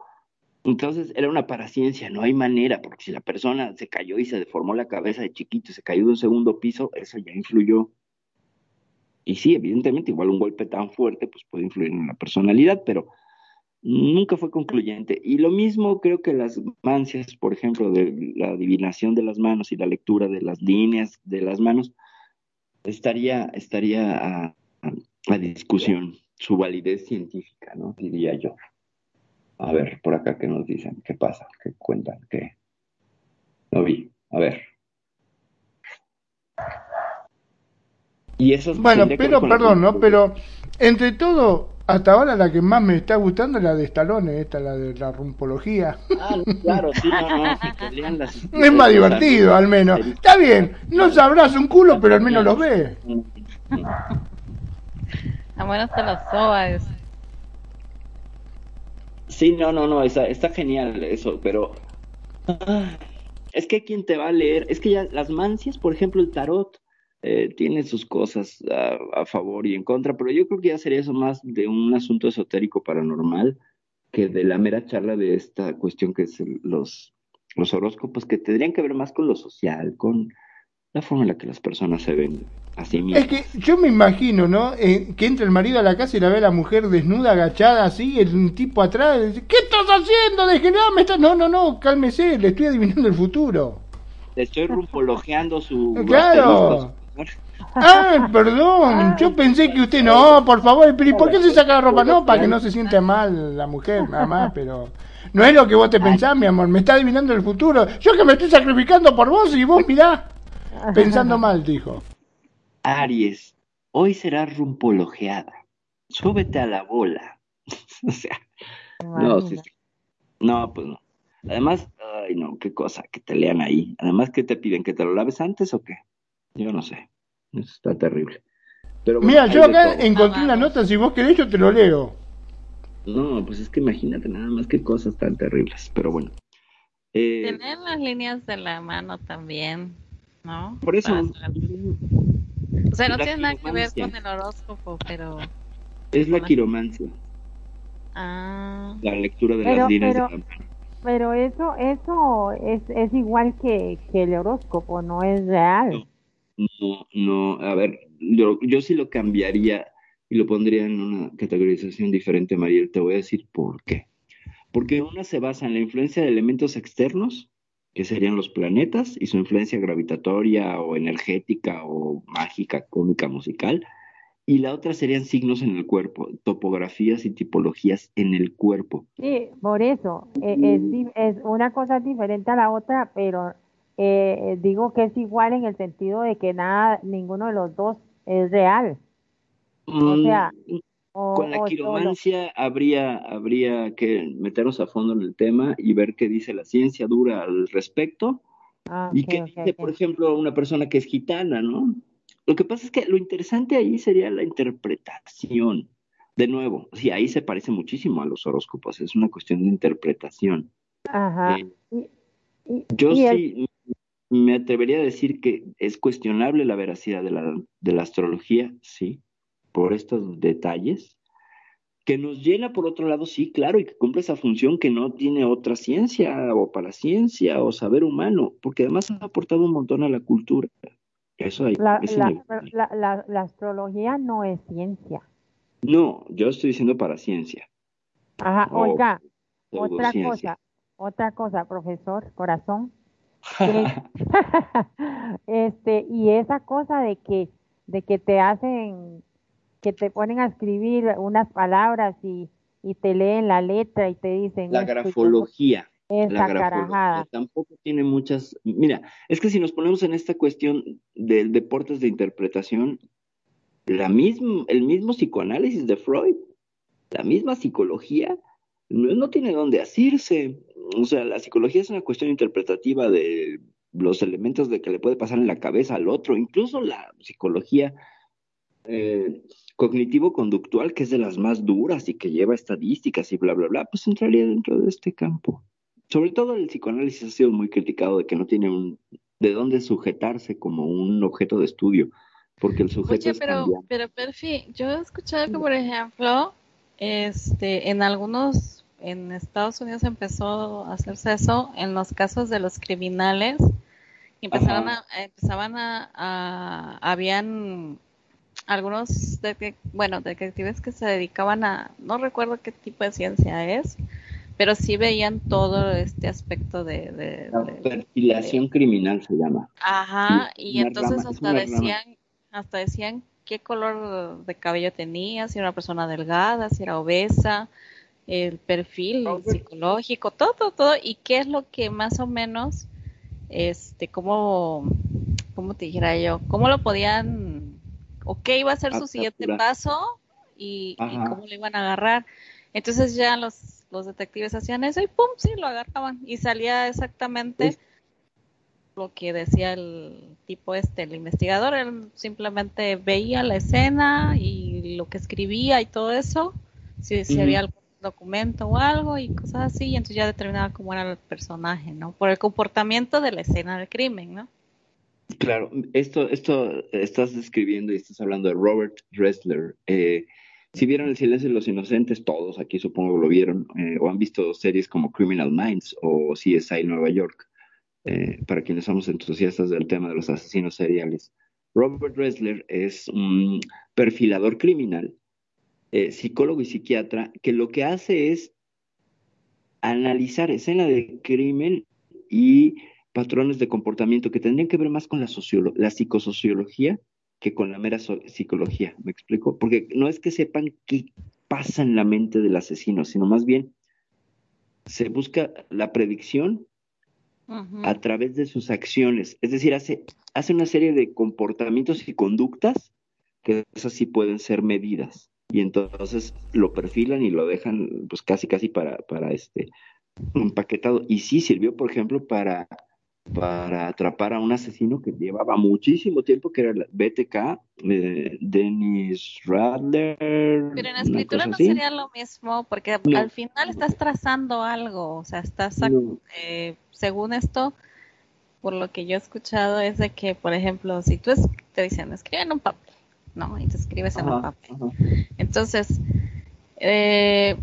S3: Entonces era una paraciencia, no hay manera, porque si la persona se cayó y se deformó la cabeza de chiquito se cayó de un segundo piso, eso ya influyó. Y sí, evidentemente, igual un golpe tan fuerte pues puede influir en la personalidad, pero nunca fue concluyente. Y lo mismo creo que las mancias, por ejemplo, de la adivinación de las manos y la lectura de las líneas de las manos, estaría, estaría a, a discusión su validez científica, ¿no? Diría yo. A ver, por acá, ¿qué nos dicen? ¿Qué pasa? ¿Qué cuentan? ¿Qué? No vi. A ver.
S4: Y eso bueno, pero perdón, ¿no? Pero entre todo, hasta ahora la que más me está gustando es la de Stallone, esta, la de la rumpología.
S3: Ah, claro, sí, no, no,
S4: Es más divertido, al menos. Está bien, no sabrás un culo, pero al menos lo ves.
S2: A menos te lo sobas.
S3: Sí, no, no, no, está, está genial eso, pero ah, es que quien te va a leer, es que ya las mancias, por ejemplo, el tarot eh, tiene sus cosas a, favor y en contra, pero yo creo que ya sería eso más de un asunto esotérico paranormal que de la mera charla de esta cuestión que es los, los horóscopos, que tendrían que ver más con lo social, con la forma en la que las personas se ven a sí mismas.
S4: Es que yo me imagino, ¿no? Eh, que entra el marido a la casa y la ve a la mujer desnuda, agachada, así, el tipo atrás, dice, ¿qué estás haciendo? Degenerado, me está... No, no, no, cálmese, le estoy adivinando el futuro.
S3: Le estoy rumpologeando su...
S4: Claro. Ah, perdón, yo pensé que usted no, por favor, pero ¿y por qué se saca la ropa? No, para que no se siente mal la mujer, nada más, pero no es lo que vos te pensás, mi amor, me está adivinando el futuro. Yo que me estoy sacrificando por vos y vos mirá. Pensando mal, dijo.
S3: Aries, hoy será rumpologeada. Súbete a la bola. o sea, no, no, pues no. Además, ay no, qué cosa, que te lean ahí. Además, ¿qué te piden? ¿Que te lo laves antes o qué? Yo no sé. Eso está terrible.
S4: Pero Mira, yo acá encontré una nota, si vos querés yo te lo leo.
S3: No, pues es que imagínate nada más qué cosas tan terribles, pero bueno.
S2: Eh, Tener las líneas de la mano también. ¿No?
S3: Por eso.
S2: O sea, no tiene nada que ver con el horóscopo, pero.
S3: Es la quiromancia.
S2: Ah.
S3: La lectura de las líneas
S5: pero, de Pero eso, eso es, es igual que, que el horóscopo, no es real.
S3: No, no, a ver, yo, yo sí lo cambiaría y lo pondría en una categorización diferente, Mariel. Te voy a decir por qué. Porque una se basa en la influencia de elementos externos que serían los planetas y su influencia gravitatoria o energética o mágica, cómica, musical. Y la otra serían signos en el cuerpo, topografías y tipologías en el cuerpo.
S5: Sí, por eso. Eh, es, una cosa diferente a la otra, pero eh, digo que es igual en el sentido de que nada, ninguno de los dos es real. o mm,
S3: con la quiromancia habría, habría que meternos a fondo en el tema y ver qué dice la ciencia dura al respecto. Ah, y qué dice, por ejemplo, una persona que es gitana, ¿no? Lo que pasa es que lo interesante ahí sería la interpretación. De nuevo, sí, ahí se parece muchísimo a los horóscopos, es una cuestión de interpretación. Ajá. Eh, yo sí me atrevería a decir que es cuestionable la veracidad de la, de la astrología, sí, por estos detalles, que nos llena por otro lado, sí, claro, y que cumple esa función que no tiene otra ciencia o para ciencia o saber humano, porque además ha aportado un montón a la cultura. Eso hay,
S5: la, la, la, astrología no es ciencia.
S3: No, yo estoy diciendo para ciencia.
S5: Ajá, oiga, otra cosa, otra cosa, profesor, corazón. este, y esa cosa de que, de que te hacen que te ponen a escribir unas palabras y, y te leen la letra y te dicen...
S3: La grafología. Esa la tampoco tiene muchas... Mira, es que si nos ponemos en esta cuestión del deportes de interpretación, la mismo, el mismo psicoanálisis de Freud, la misma psicología, no, no tiene dónde asirse. O sea, la psicología es una cuestión interpretativa de los elementos de que le puede pasar en la cabeza al otro, incluso la psicología eh, cognitivo-conductual, que es de las más duras y que lleva estadísticas y bla, bla, bla, pues entraría dentro de este campo. Sobre todo el psicoanálisis ha sido muy criticado de que no tiene un, de dónde sujetarse como un objeto de estudio, porque el sujeto
S2: Oye, pero, pero Perfi, yo he escuchado que, por ejemplo, este, en algunos, en Estados Unidos empezó a hacerse eso, en los casos de los criminales, empezaron a, empezaban a, a, habían algunos, de, bueno, detectives que se dedicaban a, no recuerdo qué tipo de ciencia es, pero sí veían todo este aspecto de... de,
S3: La perfilación criminal se llama.
S2: Ajá, y entonces hasta decían, hasta decían qué color de cabello tenía, si era una persona delgada, si era obesa, el perfil psicológico, todo, todo, y qué es lo que más o menos, este, cómo, cómo te dijera yo, cómo lo podían o qué iba a ser su siguiente paso y, cómo lo iban a agarrar. Entonces ya los, los detectives hacían eso y pum, sí, lo agarraban y salía exactamente lo que decía el tipo este, el investigador, él simplemente veía la escena y lo que escribía y todo eso, si, si había algún documento o algo y cosas así, y entonces ya determinaba cómo era el personaje, ¿no? Por el comportamiento de la escena del crimen, ¿no?
S3: Claro, esto, esto estás describiendo y estás hablando de Robert Dressler. Eh, si vieron El silencio de los inocentes, todos aquí supongo lo vieron, eh, o han visto series como Criminal Minds o CSI Nueva York, eh, para quienes somos entusiastas del tema de los asesinos seriales. Robert Dressler es un perfilador criminal, psicólogo y psiquiatra, que lo que hace es analizar escena de crimen y patrones de comportamiento que tendrían que ver más con la, la psicosociología que con la mera psicología. ¿Me explico? Porque no es que sepan qué pasa en la mente del asesino, sino más bien se busca la predicción a través de sus acciones. Es decir, hace, hace una serie de comportamientos y conductas que esas sí pueden ser medidas. Y entonces lo perfilan y lo dejan pues casi casi para, para este empaquetado. Y sí sirvió, por ejemplo, para para atrapar a un asesino que llevaba muchísimo tiempo, que era el BTK, de Dennis Radler.
S2: Pero en la escritura no sería lo mismo, porque al final estás trazando algo, o sea, estás, eh, según esto, por lo que yo he escuchado, es de que, por ejemplo, si tú te dicen, escribe en un papel, ¿no? Y te escribes en un papel. Entonces, eh,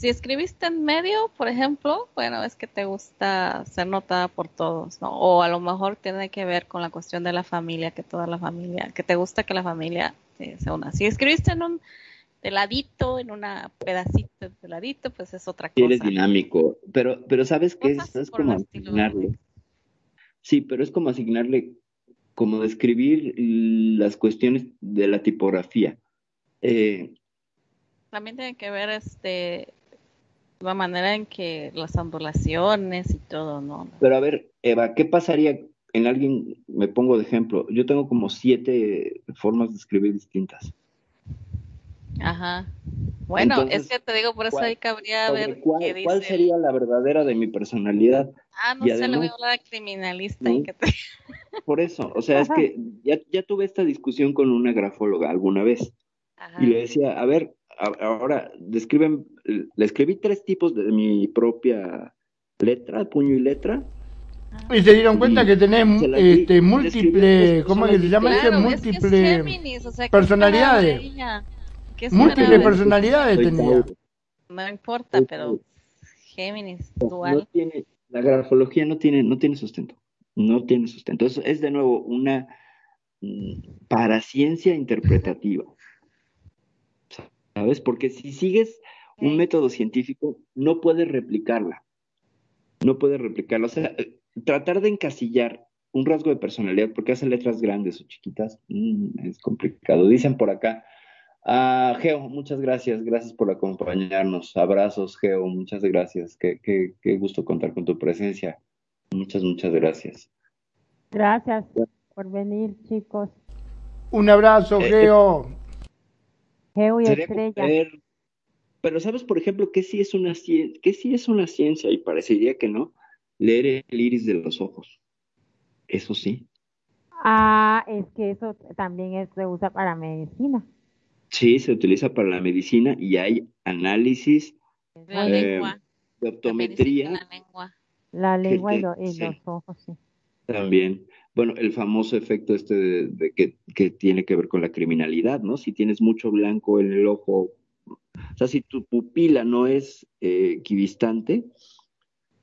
S2: si escribiste en medio, por ejemplo, bueno, es que te gusta ser notada por todos, ¿no? O a lo mejor tiene que ver con la cuestión de la familia, que toda la familia, que te gusta que la familia se una. Si escribiste en un ladito, en una pedacito de ladito, pues es otra cosa.
S3: Eres dinámico, pero, pero sabes que es, como asignarle. Sí, pero es como asignarle, como describir las cuestiones de la tipografía. Eh,
S2: también tiene que ver este la manera en que las ondulaciones y todo, ¿no?
S3: Pero a ver, Eva, ¿qué pasaría en alguien, me pongo de ejemplo, yo tengo como siete formas de escribir distintas.
S2: Ajá. Bueno, es que te digo, por eso hay cabría ver
S3: cuál,
S2: qué dice.
S3: ¿Cuál sería la verdadera de mi personalidad?
S2: Ah, no sé, le voy a hablar a criminalista. Y que te...
S3: Por eso, o sea, es que ya, ya tuve esta discusión con una grafóloga alguna vez. Y le decía, a ver, ahora, describen, le escribí tres tipos de mi propia letra, puño y letra,
S4: y se dieron cuenta que tenés este, múltiples, ¿cómo es que se llama?
S2: Claro,
S4: múltiples
S2: Géminis, o sea,
S4: personalidades. Múltiples personalidades tenía.
S2: No importa, pero Géminis, dual.
S3: No tiene, la grafología no tiene, no tiene sustento. No tiene sustento. Eso es de nuevo una mm, paraciencia interpretativa. ¿Sabes? Porque si sigues un método científico, no puedes replicarla. No puedes replicarla. O sea, tratar de encasillar un rasgo de personalidad, porque hace letras grandes o chiquitas, mm, es complicado. Dicen por acá, ah, Geo, muchas gracias, gracias por acompañarnos. Abrazos, Geo, muchas gracias. Qué, qué, qué gusto contar con tu presencia. Muchas, muchas gracias.
S5: Gracias por venir, chicos.
S4: Un abrazo,
S3: Eh,
S4: Geo.
S5: Geo y
S3: Sería
S5: Estrella.
S3: ver- pero sabes, por ejemplo, que sí es una ciencia, que sí es una ciencia y parecería que no, leer el iris de los ojos. Eso sí.
S5: Ah, es que eso también es- se usa para medicina.
S3: Sí, se utiliza para la medicina y hay análisis
S2: La
S3: Eh,
S2: lengua.
S3: de
S2: la
S3: optometría
S2: la lengua.
S5: La lengua y,
S3: te-
S5: lo- y
S3: sí.
S5: los ojos, sí.
S3: también. Bueno, el famoso efecto este de, de que, que tiene que ver con la criminalidad, ¿no? Si tienes mucho blanco en el ojo, o sea, si tu pupila no es eh, equidistante,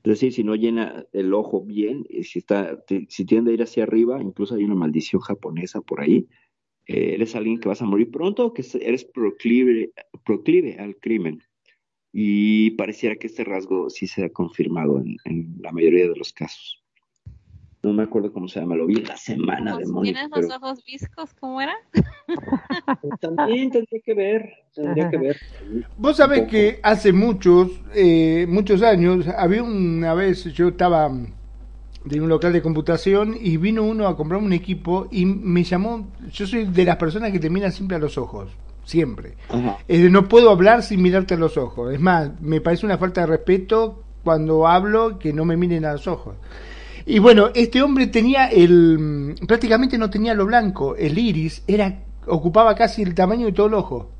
S3: es decir, si no llena el ojo bien, y si está, si tiende a ir hacia arriba, incluso hay una maldición japonesa por ahí, eh, eres alguien que vas a morir pronto o que eres proclive, proclive al crimen. Y pareciera que este rasgo sí se ha confirmado en la mayoría de los casos. No me acuerdo cómo se llama, lo vi en la semana de
S2: ¿Tienes
S3: pero
S2: los ojos viscos? ¿Cómo era?
S3: también tendría que ver, tendría que ver.
S4: Vos sabés que hace muchos, eh, muchos años, había una vez, yo estaba de un local de computación y vino uno a comprar un equipo y me llamó, yo soy de las personas que te miran siempre a los ojos, siempre. De, no puedo hablar sin mirarte a los ojos. Es más, me parece una falta de respeto cuando hablo que no me miren a los ojos. Y bueno, este hombre tenía el, prácticamente no tenía lo blanco, el iris era, ocupaba casi el tamaño de todo el ojo.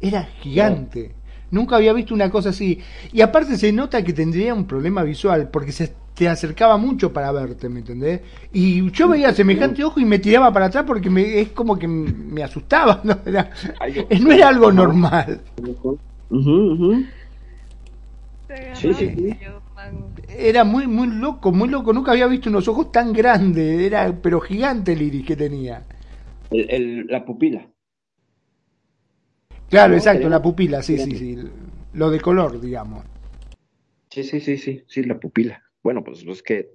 S4: Era gigante. Nunca había visto una cosa así. Y aparte se nota que tendría un problema visual, porque se te acercaba mucho para verte, ¿me entendés? Y yo veía semejante ojo y me tiraba para atrás porque me, es como que me asustaba, ¿no? Era, no era algo normal.
S3: Sí, sí.
S4: Era muy, muy loco, muy loco. Nunca había visto unos ojos tan grandes, era, pero gigante el iris que tenía.
S3: El- el- la pupila.
S4: Claro,
S3: No,
S4: exacto, la pupila, sí, sí, sí. Lo de color, digamos.
S3: Sí, sí, sí, sí, sí, la pupila. Bueno, pues es que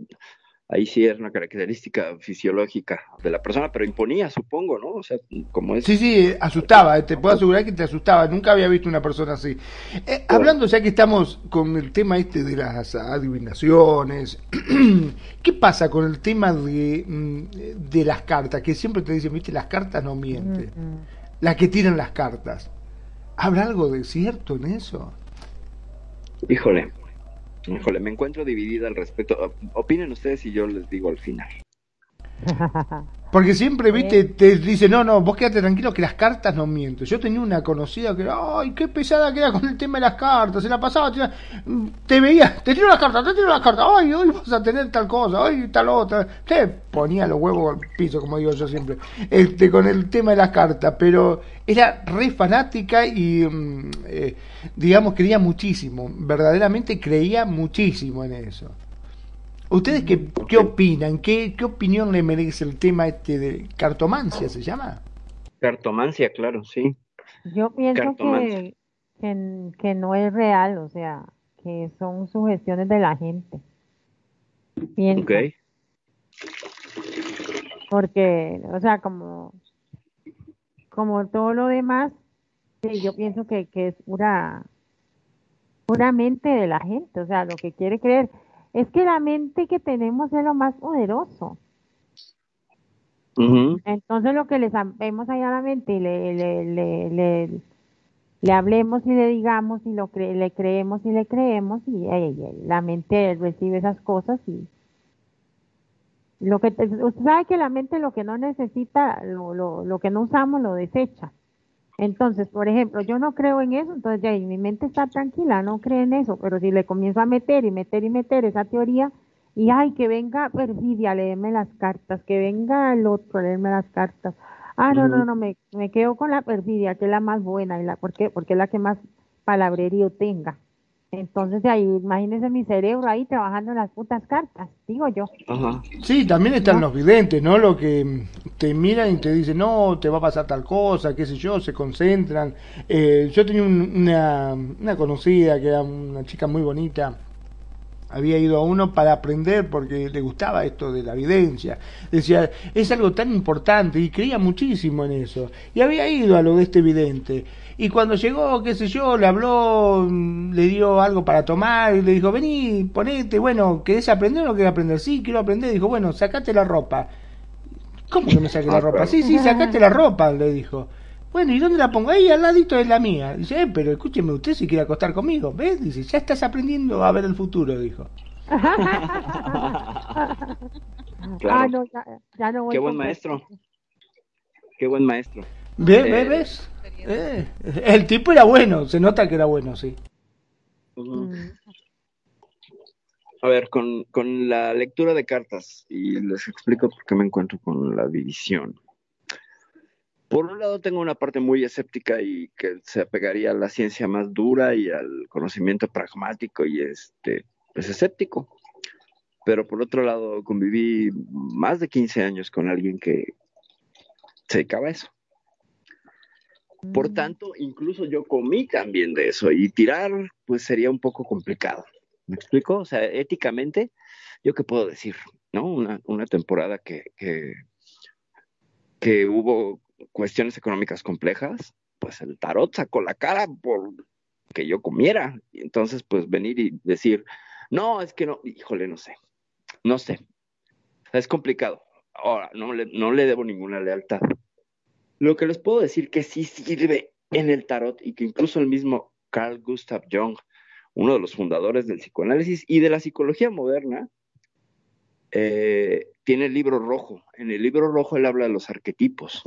S3: ahí sí es una característica fisiológica de la persona, pero imponía, supongo, ¿no? O sea, como es.
S4: Sí, sí, asustaba, eh, te puedo asegurar que te asustaba, nunca había visto una persona así. Eh, hablando ya que estamos con el tema este de las adivinaciones, ¿qué pasa con el tema de, mm, de las cartas? Que siempre te dicen, viste, las cartas no mienten,
S5: Ujú.
S4: las que tiran las cartas. ¿Habrá algo de cierto en eso?
S3: Híjole, híjole, me encuentro dividida al respecto. Opinen ustedes y yo les digo al final.
S4: Porque siempre, viste, te dice, no, no, vos quédate tranquilo que las cartas no mienten. Yo tenía una conocida que, ay, qué pesada que era con el tema de las cartas, se la pasaba, te, te veía, te tiro las cartas, te tiro las cartas, ay, hoy vas a tener tal cosa, ay, tal otra. Te ponía los huevos al piso, como digo yo siempre, este, con el tema de las cartas, pero era re fanática y, mm, eh, digamos, creía muchísimo, verdaderamente creía muchísimo en eso. ¿Ustedes qué, qué opinan? ¿Qué, ¿Qué opinión le merece el tema este de cartomancia, se llama?
S3: Cartomancia, claro, sí.
S5: Yo pienso que, que, que no es real, o sea, que son sugestiones de la gente. Pienso,
S3: Ok.
S5: porque, o sea, como, como todo lo demás, sí, yo pienso que, que es pura, pura mente de la gente, o sea, lo que quiere creer. Es que la mente que tenemos es lo más poderoso. Entonces lo que le sabemos ahí a la mente y le, le, le, le, le hablemos y le digamos y lo le creemos y le creemos y la mente recibe esas cosas y lo que usted sabe que la mente lo que no necesita, lo, lo, lo que no usamos lo desecha. Entonces, por ejemplo, yo no creo en eso, entonces ya mi mente está tranquila, no cree en eso, pero si le comienzo a meter y meter y meter esa teoría, y ay, que venga perfidia, leerme las cartas, que venga el otro, leerme las cartas. Ah, no, no, no, me, me quedo con la perfidia, que es la más buena, y la, ¿por qué? Porque es la que más palabrerío tenga. Entonces, ahí, imagínese mi cerebro ahí trabajando en las putas cartas, digo yo.
S4: Sí, también están los videntes, ¿no? Lo que te miran y te dicen, no, te va a pasar tal cosa, qué sé yo, se concentran. Eh, yo tenía una, una conocida que era una chica muy bonita, había ido a uno para aprender porque le gustaba esto de la evidencia. Decía, es algo tan importante y creía muchísimo en eso. Y había ido a lo de este vidente. Y cuando llegó, qué sé yo, le habló, le dio algo para tomar y le dijo, vení, ponete, bueno, ¿querés aprender o no querés aprender? Sí, quiero aprender. Dijo, bueno, sacate la ropa. ¿Cómo que me saqué la ropa? Sí, sí, sacate la ropa, le dijo. Bueno, ¿y dónde la pongo? Ahí al ladito de la mía. Dice, eh, pero escúcheme usted si quiere acostar conmigo. ¿Ves? Dice, ya estás aprendiendo a ver el futuro, dijo.
S3: Ah, no, ya, no Qué buen maestro. Qué buen maestro.
S4: ¿Ves? ¿Ves? ¿Ves? Eh, el tipo era bueno, se nota que era bueno, sí.
S3: A ver, con, con la lectura de cartas, y les explico por qué me encuentro con la división. Por un lado tengo una parte muy escéptica y que se apegaría a la ciencia más dura y al conocimiento pragmático y este, pues escéptico. Pero por otro lado conviví más de 15 años con alguien que se dedicaba a eso. Por mm. tanto, incluso yo comí también de eso y tirar pues sería un poco complicado. ¿Me explico? O sea, éticamente, ¿yo qué puedo decir? ¿No? Una, una temporada que, que, que hubo cuestiones económicas complejas, pues el tarot sacó la cara por que yo comiera. Y entonces, pues venir y decir, no, es que no, híjole, no sé, no sé. Es complicado. Ahora, no le, no le debo ninguna lealtad. Lo que les puedo decir que sí sirve en el tarot y que incluso el mismo Carl Gustav Jung, uno de los fundadores del psicoanálisis y de la psicología moderna, eh, tiene el libro rojo. En el libro rojo él habla de los arquetipos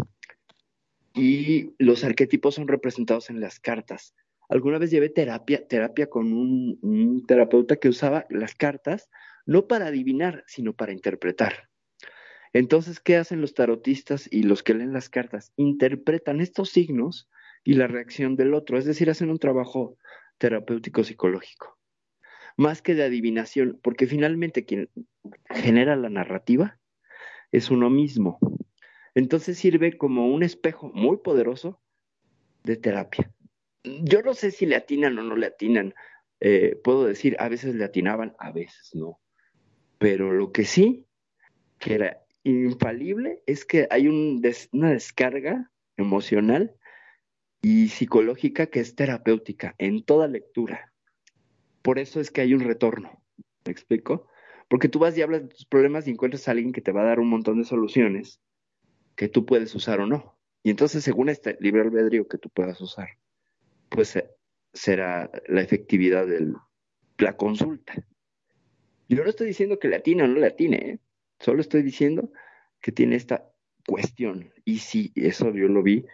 S3: y los arquetipos son representados en las cartas. Alguna vez llevé terapia, terapia con un terapeuta que usaba las cartas no para adivinar, sino para interpretar. Entonces, ¿qué hacen los tarotistas y los que leen las cartas? Interpretan estos signos y la reacción del otro, es decir, hacen un trabajo terapéutico psicológico, más que de adivinación, porque finalmente quien genera la narrativa es uno mismo. Entonces sirve como un espejo muy poderoso de terapia. Yo no sé si le atinan o no le atinan. Eh, puedo decir, a veces le atinaban, a veces no. Pero lo que sí, que era infalible es que hay una descarga emocional y psicológica que es terapéutica en toda lectura. Por eso es que hay un retorno. ¿Me explico? Porque tú vas y hablas de tus problemas y encuentras a alguien que te va a dar un montón de soluciones que tú puedes usar o no. Y entonces, según este libre albedrío que tú puedas usar, pues eh, será la efectividad de la consulta. Yo no estoy diciendo que le atine o no le atine, ¿eh? Solo estoy diciendo que tiene esta cuestión, y sí, eso yo lo vi,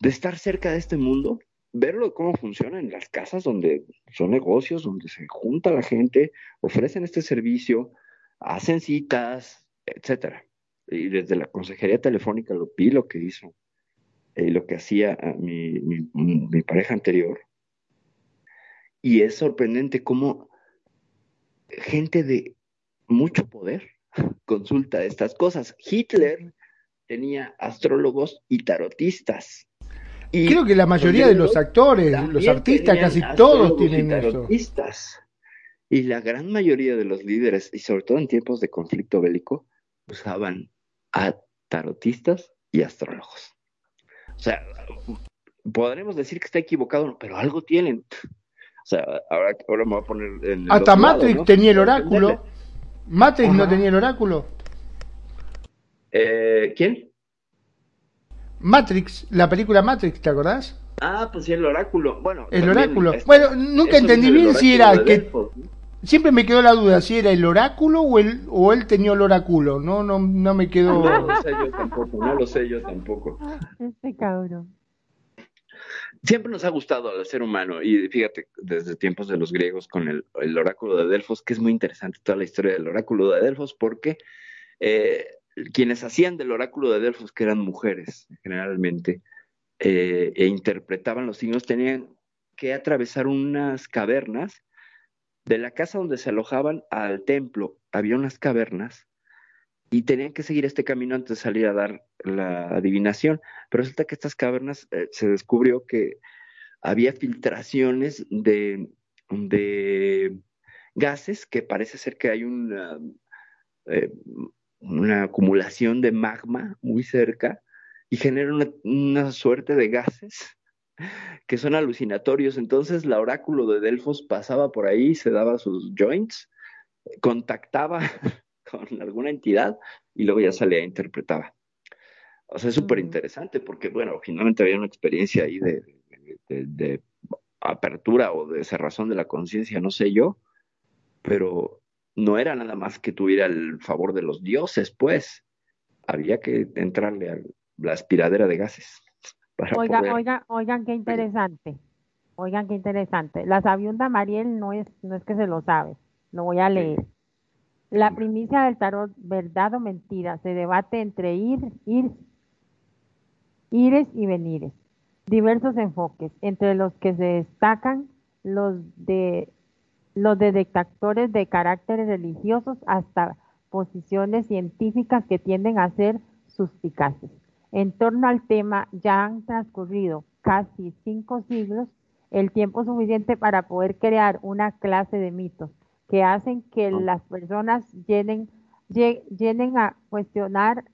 S3: de estar cerca de este mundo, verlo cómo funciona en las casas donde son negocios, donde se junta la gente, ofrecen este servicio, hacen citas, etcétera. Y desde la consejería telefónica lo vi lo que hizo y lo que hacía mi, mi pareja anterior. Y es sorprendente cómo gente de mucho poder consulta estas cosas. Hitler tenía astrólogos y tarotistas.
S4: Y Creo que la mayoría de los actores, los artistas, casi todos tienen
S3: tarotistas. Y la gran mayoría de los líderes, y sobre todo en tiempos de conflicto bélico, usaban a tarotistas y astrólogos. O sea, podremos decir que está equivocado, pero algo tienen. O sea, ahora, ahora me voy a poner en.
S4: Hasta Matrix tenía el oráculo. ¿Matrix no tenía el oráculo?
S3: Eh, ¿Quién?
S4: Matrix, la película Matrix, ¿te acordás?
S3: Ah, pues sí, el oráculo. Bueno,
S4: El
S3: también
S4: oráculo.
S3: es-
S4: Bueno, nunca entendí bien si era que siempre me quedó la duda si era el oráculo o él o él tenía el oráculo. No, no, no me quedó.
S3: No lo sé yo tampoco, no lo sé yo tampoco.
S5: Este cabrón.
S3: Siempre nos ha gustado al ser humano, y fíjate, desde tiempos de los griegos con el, oráculo de Delfos, que es muy interesante toda la historia del oráculo de Delfos, porque eh, quienes hacían del oráculo de Delfos, que eran mujeres generalmente, eh, e interpretaban los signos, tenían que atravesar unas cavernas de la casa donde se alojaban al templo. Había unas cavernas y tenían que seguir este camino antes de salir a dar la adivinación. Pero resulta que estas cavernas eh, se descubrió que había filtraciones de, de gases que parece ser que hay una, eh, una acumulación de magma muy cerca y genera una, una suerte de gases que son alucinatorios. Entonces, la oráculo de Delfos pasaba por ahí, se daba sus joints, contactaba con alguna entidad y luego ya salía e interpretaba. O sea, es súper interesante porque, bueno, finalmente había una experiencia ahí de, de, de apertura o de cerrazón de la conciencia, no sé yo, pero no era nada más que tuviera el favor de los dioses, pues había que entrarle a la aspiradera de gases. Para
S5: Oiga,
S3: poder...
S5: oiga, oigan, qué interesante. Oigan, qué interesante. La sabiunda Mariel no es, no es que se lo sabe. Lo voy a leer. La primicia del tarot, verdad o mentira, se debate entre ir, ir, ires y venires. Diversos enfoques, entre los que se destacan los de los de detectores de caracteres religiosos hasta posiciones científicas que tienden a ser suspicaces. En torno al tema ya han transcurrido casi cinco siglos, el tiempo suficiente para poder crear una clase de mitos que hacen que las personas llenen, llenen a cuestionar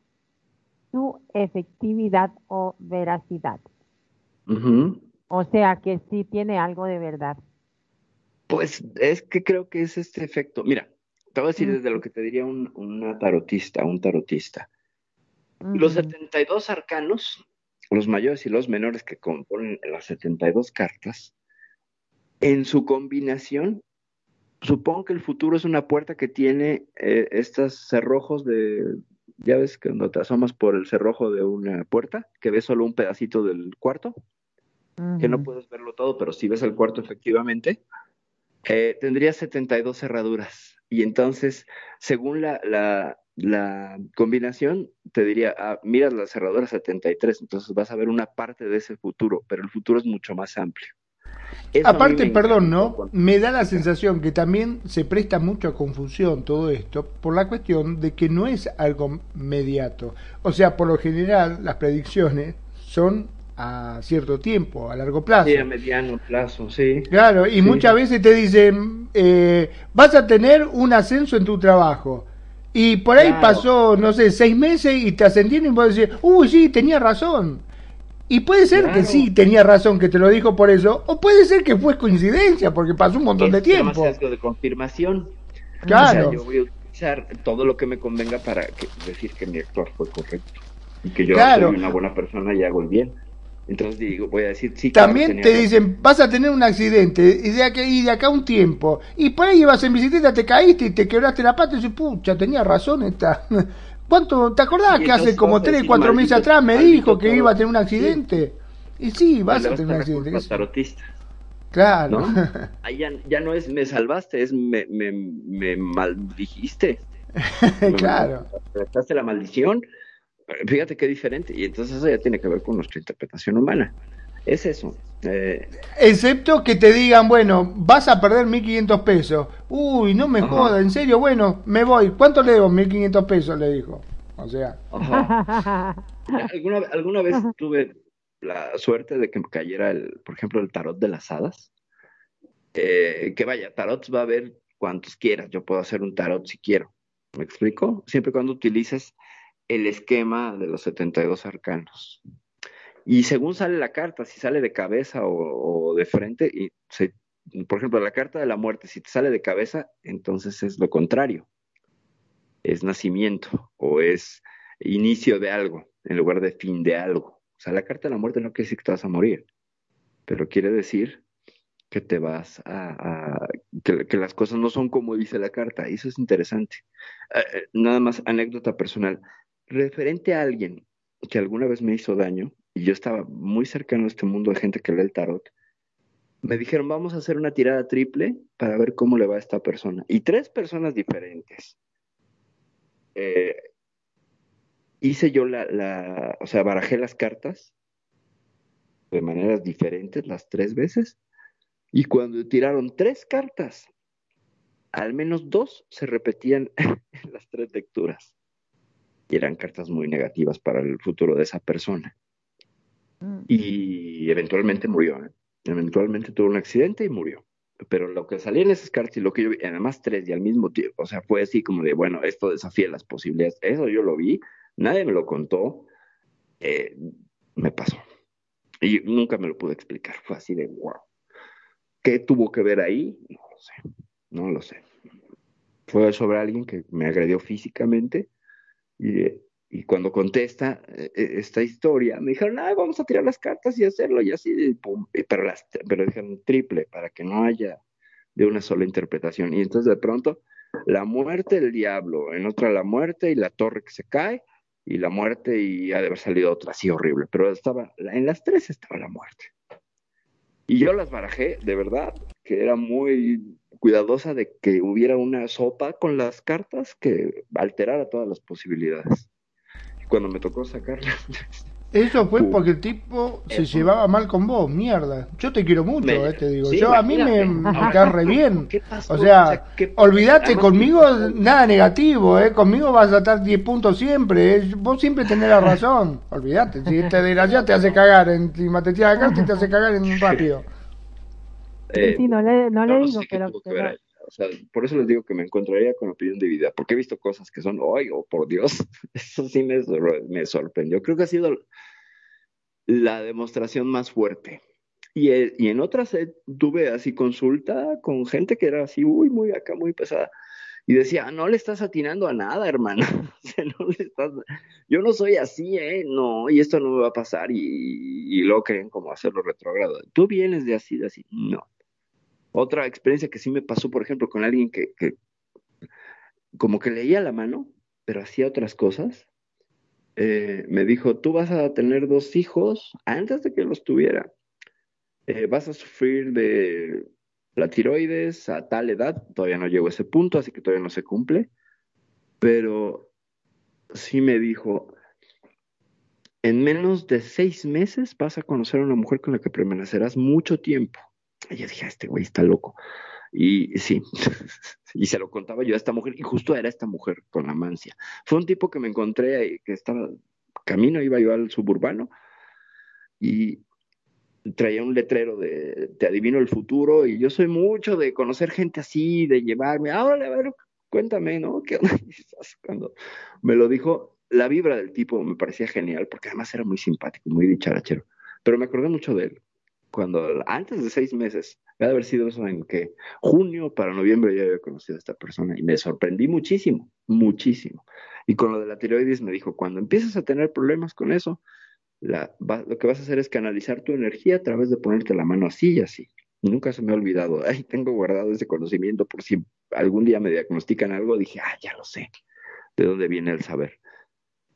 S5: su efectividad o veracidad.
S3: Uh -huh.
S5: O sea que sí tiene algo de verdad.
S3: Pues es que creo que es este efecto. Mira, te voy a decir desde lo que te diría un, una tarotista, un tarotista. Uh -huh. Los 72 arcanos, los mayores y los menores que componen las 72 cartas, en su combinación, supongo que el futuro es una puerta que tiene eh, estos cerrojos de, ya ves que cuando te asomas por el cerrojo de una puerta, que ves solo un pedacito del cuarto, uh -huh. que no puedes verlo todo, pero si ves el cuarto efectivamente, eh, tendría 72 cerraduras. Y entonces, según la, la, la combinación, te diría, ah, miras la cerradura 73, entonces vas a ver una parte de ese futuro, pero el futuro es mucho más amplio.
S4: Eso Aparte, perdón, ¿no? Me da la sensación que también se presta mucho a confusión todo esto por la cuestión de que no es algo mediato. O sea, por lo general, las predicciones son a cierto tiempo, a largo plazo.
S3: Sí, a mediano plazo, sí.
S4: Claro, y
S3: sí.
S4: muchas veces te dicen, eh, vas a tener un ascenso en tu trabajo. Y por ahí
S3: Claro.
S4: pasó, no sé, seis meses y te ascendieron y vos decís, uy, sí, tenía razón. Y puede ser que sí tenía razón, que te lo dijo por eso, o puede ser que fue coincidencia, porque pasó un montón de tiempo.
S3: sesgo de confirmación.
S4: Claro.
S3: O sea, yo voy a utilizar todo lo que me convenga para que- decir que mi actuar fue correcto. Y que yo
S4: Claro.
S3: soy una buena persona y hago el bien. Entonces digo, voy a decir, sí,
S4: También te
S3: razón.
S4: dicen, vas a tener un accidente y de, acá, y de acá un tiempo. Y por ahí ibas en bicicleta, te caíste y te quebraste la pata y dices, pucha, tenía razón esta. ¿Cuánto? ¿Te acordás que hace como
S3: vas a
S4: tres,
S3: decir,
S4: cuatro meses
S3: maldito-
S4: atrás me dijo que
S3: todo.
S4: iba a tener un
S3: Sí.
S4: accidente? Y sí, vas a tener un accidente.
S3: tarotista,
S4: Claro.
S3: ¿no? Ahí ya, ya no es me salvaste, es me, me, me maldijiste.
S4: claro.
S3: Me la maldición. Fíjate qué diferente. Y entonces eso ya tiene que ver con nuestra interpretación humana. Es eso. Eh,
S4: Excepto que te digan, bueno, vas a perder 1500 pesos. Uy, no me
S3: Ajá.
S4: joda, en serio, bueno, me voy. ¿Cuánto le debo? 1500 pesos, le dijo. O sea,
S3: ajá. ¿Alguna, alguna vez tuve la suerte de que me cayera, el, por ejemplo, el tarot de las hadas. Eh, que vaya, tarots va a haber cuantos quieras. Yo puedo hacer un tarot si quiero. ¿Me explico? Siempre y cuando utilices el esquema de los 72 arcanos. Y según sale la carta, si sale de cabeza o, de frente, y por ejemplo, la carta de la muerte, si te sale de cabeza, entonces es lo contrario. Es nacimiento o es inicio de algo en lugar de fin de algo. O sea, la carta de la muerte no quiere decir que te vas a morir. pero quiere decir que te vas a, que, las cosas no son como dice la carta, eso es interesante. Eh, eh, nada más anécdota personal, referente a alguien que alguna vez me hizo daño, y yo estaba muy cercano a este mundo de gente que lee el tarot, me dijeron, vamos a hacer una tirada triple para ver cómo le va a esta persona. Y tres personas diferentes. Eh, hice yo la, la, o sea, barajé las cartas de maneras diferentes las tres veces. Y cuando tiraron tres cartas, al menos dos se repetían en las tres lecturas. Y eran cartas muy negativas para el futuro de esa persona. Mm. Y eventualmente murió. ¿eh? Eventualmente tuvo un accidente y murió. Pero lo que salía en esas cartas y lo que yo vi, además tres y al mismo tiempo, o sea, fue así como de, bueno, esto desafía las posibilidades. Eso yo lo vi, nadie me lo contó, eh, me pasó. Y nunca me lo pude explicar, fue así de, wow. ¿Qué tuvo que ver ahí? No lo sé, no lo sé. Fue sobre alguien que me agredió físicamente y y cuando contesta eh, eh, esta historia, me dijeron, ah, vamos a tirar las cartas y hacerlo, y así, pum, pero, las, pero dijeron triple, para que no haya de una sola interpretación. Y entonces de pronto, la muerte del diablo, en otra la muerte y la torre que se cae, y la muerte y ha de haber salido otra así horrible, pero estaba, en las tres estaba la muerte. Y yo las barajé, de verdad, que era muy cuidadosa de que hubiera una sopa con las cartas que alterara todas las posibilidades cuando me tocó sacarla.
S4: Eso fue porque el tipo se llevaba mal con vos, mierda. Yo te quiero mucho, eh, te digo. Yo a mí me, me cae re bien. O sea, olvídate conmigo nada negativo, eh. Conmigo vas a estar 10 puntos siempre. Eh. Vos siempre tenés la razón. Olvídate. Si este desgraciado te hace cagar, encima te tira acá, te hace cagar en un rápido.
S5: Eh, sí, no le, no le digo que, lo,
S3: o por eso les digo que me encontraría con opinión dividida, porque he visto cosas que son, ¡ay, oh, por Dios! Eso sí me, sorprendió. Creo que ha sido la demostración más fuerte. Y, eh, y en otras eh, tuve así consulta con gente que era así, uy, muy acá, muy pesada. Y decía, no le estás atinando a nada, hermano. Yo no soy así, ¿eh? No, y esto no me va a pasar. Y, y luego creen como hacerlo retrogrado. Tú vienes de así, de así. No. Otra experiencia que sí me pasó, por ejemplo, con alguien que, como que leía la mano, pero hacía otras cosas. Eh, me dijo, tú vas a tener dos hijos antes de que los tuviera. Eh, vas a sufrir de la tiroides a tal edad, todavía no llego a ese punto, así que todavía no se cumple, pero sí me dijo, en menos de seis meses vas a conocer a una mujer con la que permanecerás mucho tiempo. Y yo dije, ah, este güey está loco. Y sí, y se lo contaba yo a esta mujer, y justo era esta mujer con la mancia. Fue un tipo que me encontré, que estaba camino, iba yo al suburbano, y traía un letrero de te adivino el futuro, y yo soy mucho de conocer gente así, de llevarme, ahora a ver, cuéntame, ¿no? ¿Qué Cuando me lo dijo, la vibra del tipo me parecía genial, porque además era muy simpático, muy dicharachero, pero me acordé mucho de él cuando antes de seis meses, debe haber sido eso en que junio para noviembre ya había conocido a esta persona y me sorprendí muchísimo, muchísimo. Y con lo de la tiroides me dijo, cuando empieces a tener problemas con eso, lo que vas a hacer es canalizar tu energía a través de ponerte la mano así y así. Nunca se me ha olvidado, ahí tengo guardado ese conocimiento por si algún día me diagnostican algo, dije, ah, ya lo sé, de dónde viene el saber.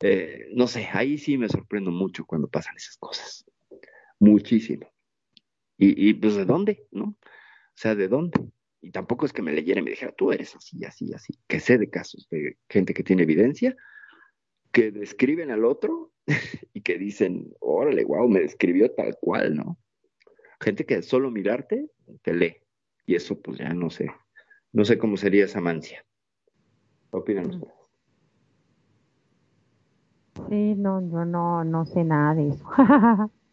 S3: Eh, no sé, ahí sí me sorprendo mucho cuando pasan esas cosas, muchísimo. Y, pues, ¿de dónde? ¿No? O sea, ¿de dónde? Y tampoco es que me leyera y me dijera, tú eres así, así, así. Que sé de casos de gente que tiene evidencia, que describen al otro y que dicen, órale, wow, me describió tal cual, ¿no? Gente que solo mirarte te lee. Y eso, pues ya no sé. No sé cómo sería esa mancia. ¿Qué opinan ustedes?
S5: Sí, no, yo no, no sé nada de eso.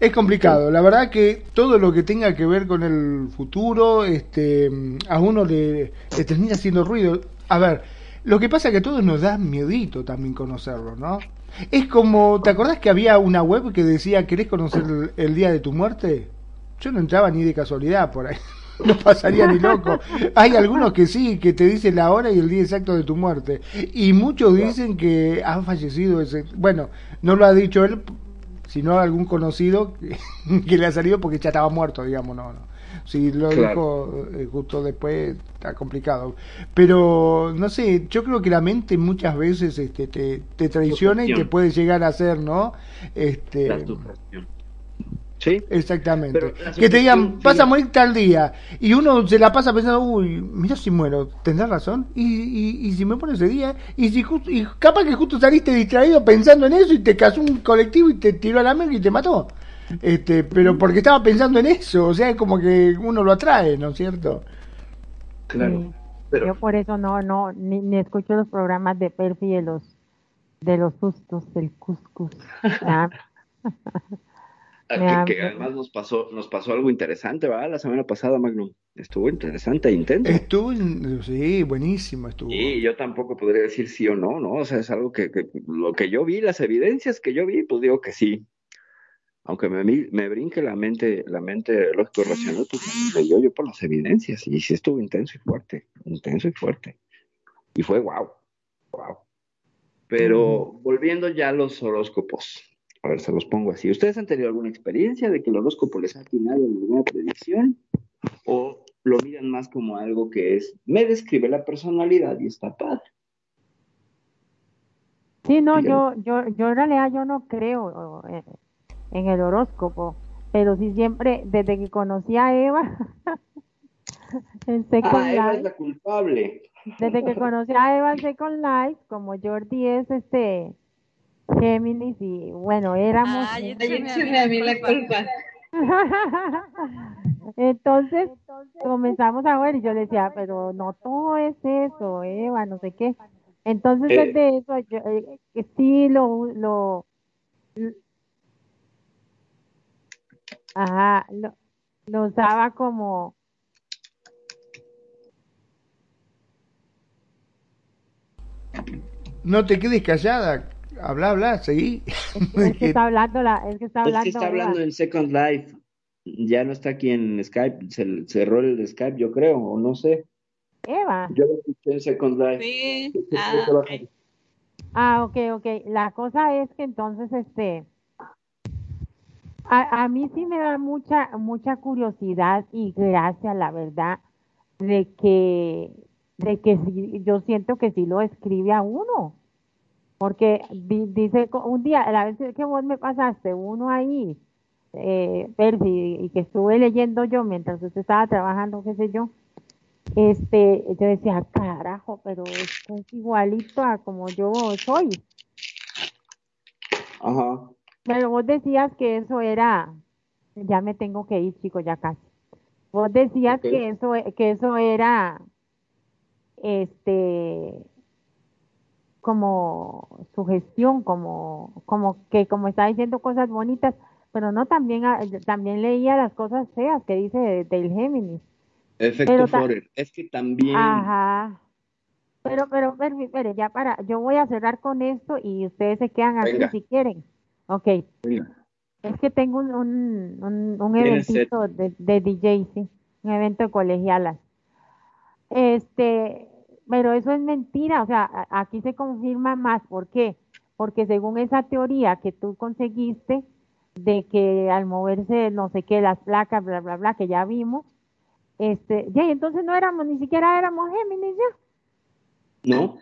S4: Es complicado, la verdad que todo lo que tenga que ver con el futuro, este, a uno le, termina haciendo ruido. A ver, lo que pasa es que a todos nos da miedito también conocerlo, ¿no? Es como, ¿te acordás que había una web que decía, ¿querés conocer el, día de tu muerte? Yo no entraba ni de casualidad por ahí, no pasaría ni loco. Hay algunos que sí, que te dicen la hora y el día exacto de tu muerte. Y muchos dicen que ha fallecido ese... Bueno, no lo ha dicho él sino algún conocido que, le ha salido porque ya estaba muerto, digamos, no, no. Si lo dijo eh, justo después, está complicado. Pero, no sé, yo creo que la mente muchas veces este, te, te traiciona y te puede llegar a hacer, ¿no? Este,
S3: Sí.
S4: Exactamente. Que te digan, pasa a morir tal día. Y uno se la pasa pensando, uy, mira si muero, tendrás razón. Y, y, y si me pone ese día, y si y capaz que justo saliste distraído pensando en eso y te casó un colectivo y te tiró a la mesa y te mató. Este, pero porque estaba pensando en eso, o sea, es como que uno lo atrae, ¿no es cierto?
S5: Claro. Yo por eso no, no, ni, escucho los programas de Perfi de los, de los sustos del cuscus.
S3: Ah, que, además nos pasó, nos pasó algo interesante, ¿verdad? La semana pasada, Magnum. Estuvo interesante e intenso.
S4: Estuvo, sí, buenísimo estuvo.
S3: Y yo tampoco podría decir sí o no, ¿no? O sea, es algo que, lo que yo vi, las evidencias que yo vi, pues digo que sí. Aunque me, me brinque la mente, la mente lógico racional, pues me yo, yo por las evidencias. Y sí estuvo intenso y fuerte, intenso y fuerte. Y fue wow, wow. Pero volviendo ya a los horóscopos a ver, se los pongo así. ¿Ustedes han tenido alguna experiencia de que el horóscopo les ha atinado en alguna predicción? ¿O lo miran más como algo que es, me describe la personalidad y está padre?
S5: Sí, no, yo, yo, yo en realidad yo no creo eh, en el horóscopo, pero sí siempre, desde que conocí a Eva,
S3: en Second ah, Eva es la culpable.
S5: Desde que conocí a Eva en Second Life, como Jordi es este Géminis y bueno, éramos...
S1: Ay, a mí la culpa.
S5: Entonces comenzamos a ver y yo le decía, pero no todo es eso, Eva, no sé qué. Entonces eh. desde eso, yo, eh, sí lo, lo, ajá, lo, lo usaba como,
S4: no te quedes callada, habla, habla, seguí.
S5: Es que está hablando, la, es que está hablando.
S3: Es que está hablando en Second Life. Ya no está aquí en Skype, se cerró el Skype, yo creo, o no sé.
S5: Eva.
S3: Yo lo escuché en Second Life.
S1: Sí. Ah, okay.
S5: ah, ok, ok. La cosa es que entonces, este, a, a mí sí me da mucha, mucha curiosidad y gracia, la verdad, de que, de que yo siento que sí lo escribe a uno. Porque dice un día, la vez que vos me pasaste uno ahí, eh, Percy, y que estuve leyendo yo mientras usted estaba trabajando, qué sé yo, este, yo decía, carajo, pero esto es igualito a como yo soy.
S3: Ajá.
S5: Pero vos decías que eso era, ya me tengo que ir, chico, ya casi. Vos decías que eso, que eso era, este, como sugestión, como, como que como está diciendo cosas bonitas, pero no también ah, también leía las cosas feas que dice del Géminis.
S3: Efecto Forer, es que también.
S5: Ajá. Pero, pero, pero, ya para, yo voy a cerrar con esto y ustedes se quedan aquí si quieren. Ok. Es que tengo un, un, un, eventito de, de DJ, sí, un evento de colegialas. Este, pero eso es mentira, o sea, aquí se confirma más. ¿Por qué? Porque según esa teoría que tú conseguiste de que al moverse no sé qué, las placas, bla, bla, bla, que ya vimos, este, ya, entonces no éramos, ni siquiera éramos Géminis
S3: ya. No.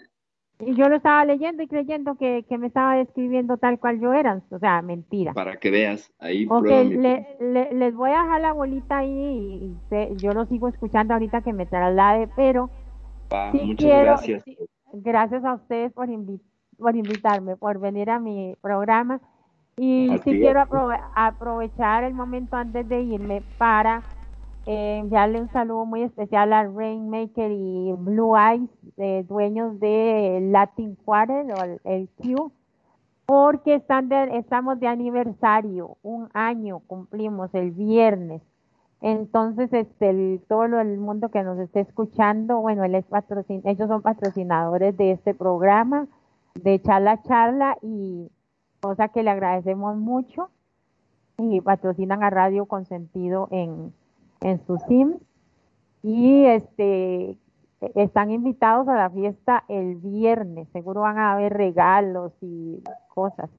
S5: Y yo lo estaba leyendo y creyendo que, que me estaba describiendo tal cual yo era, o sea, mentira.
S3: Para que veas, ahí.
S5: Ok, les voy a dejar la bolita ahí y, yo lo sigo escuchando ahorita que me traslade, pero
S3: muchas gracias.
S5: gracias a ustedes por, por invitarme, por venir a mi programa. Y si quiero aprovechar el momento antes de irme para eh, enviarle un saludo muy especial a Rainmaker y Blue Eyes, eh, dueños de Latin Quarter o el, Q, porque están estamos de aniversario, un año cumplimos el viernes. Entonces, este, todo el mundo que nos esté escuchando, bueno, él es patrocin ellos son patrocinadores de este programa, de Charla Charla, y cosa que le agradecemos mucho, y patrocinan a Radio Consentido en, en su SIM. Y este están invitados a la fiesta el viernes, seguro van a haber regalos y cosas.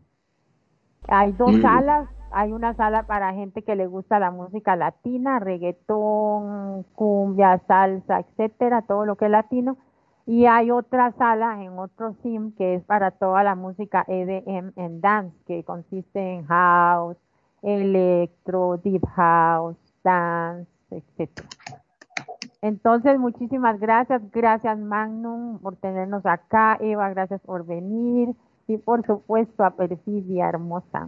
S5: Hay dos salas, hay una sala para gente que le gusta la música latina, reggaetón, cumbia, salsa, etcétera, todo lo que es latino. Y hay otra sala en otro sim que es para toda la música EDM en dance, que consiste en house, electro, deep house, dance, etcétera. Entonces, muchísimas gracias. Gracias, Magnum, por tenernos acá. Eva, gracias por venir. Y por supuesto, a Perfidia Hermosa.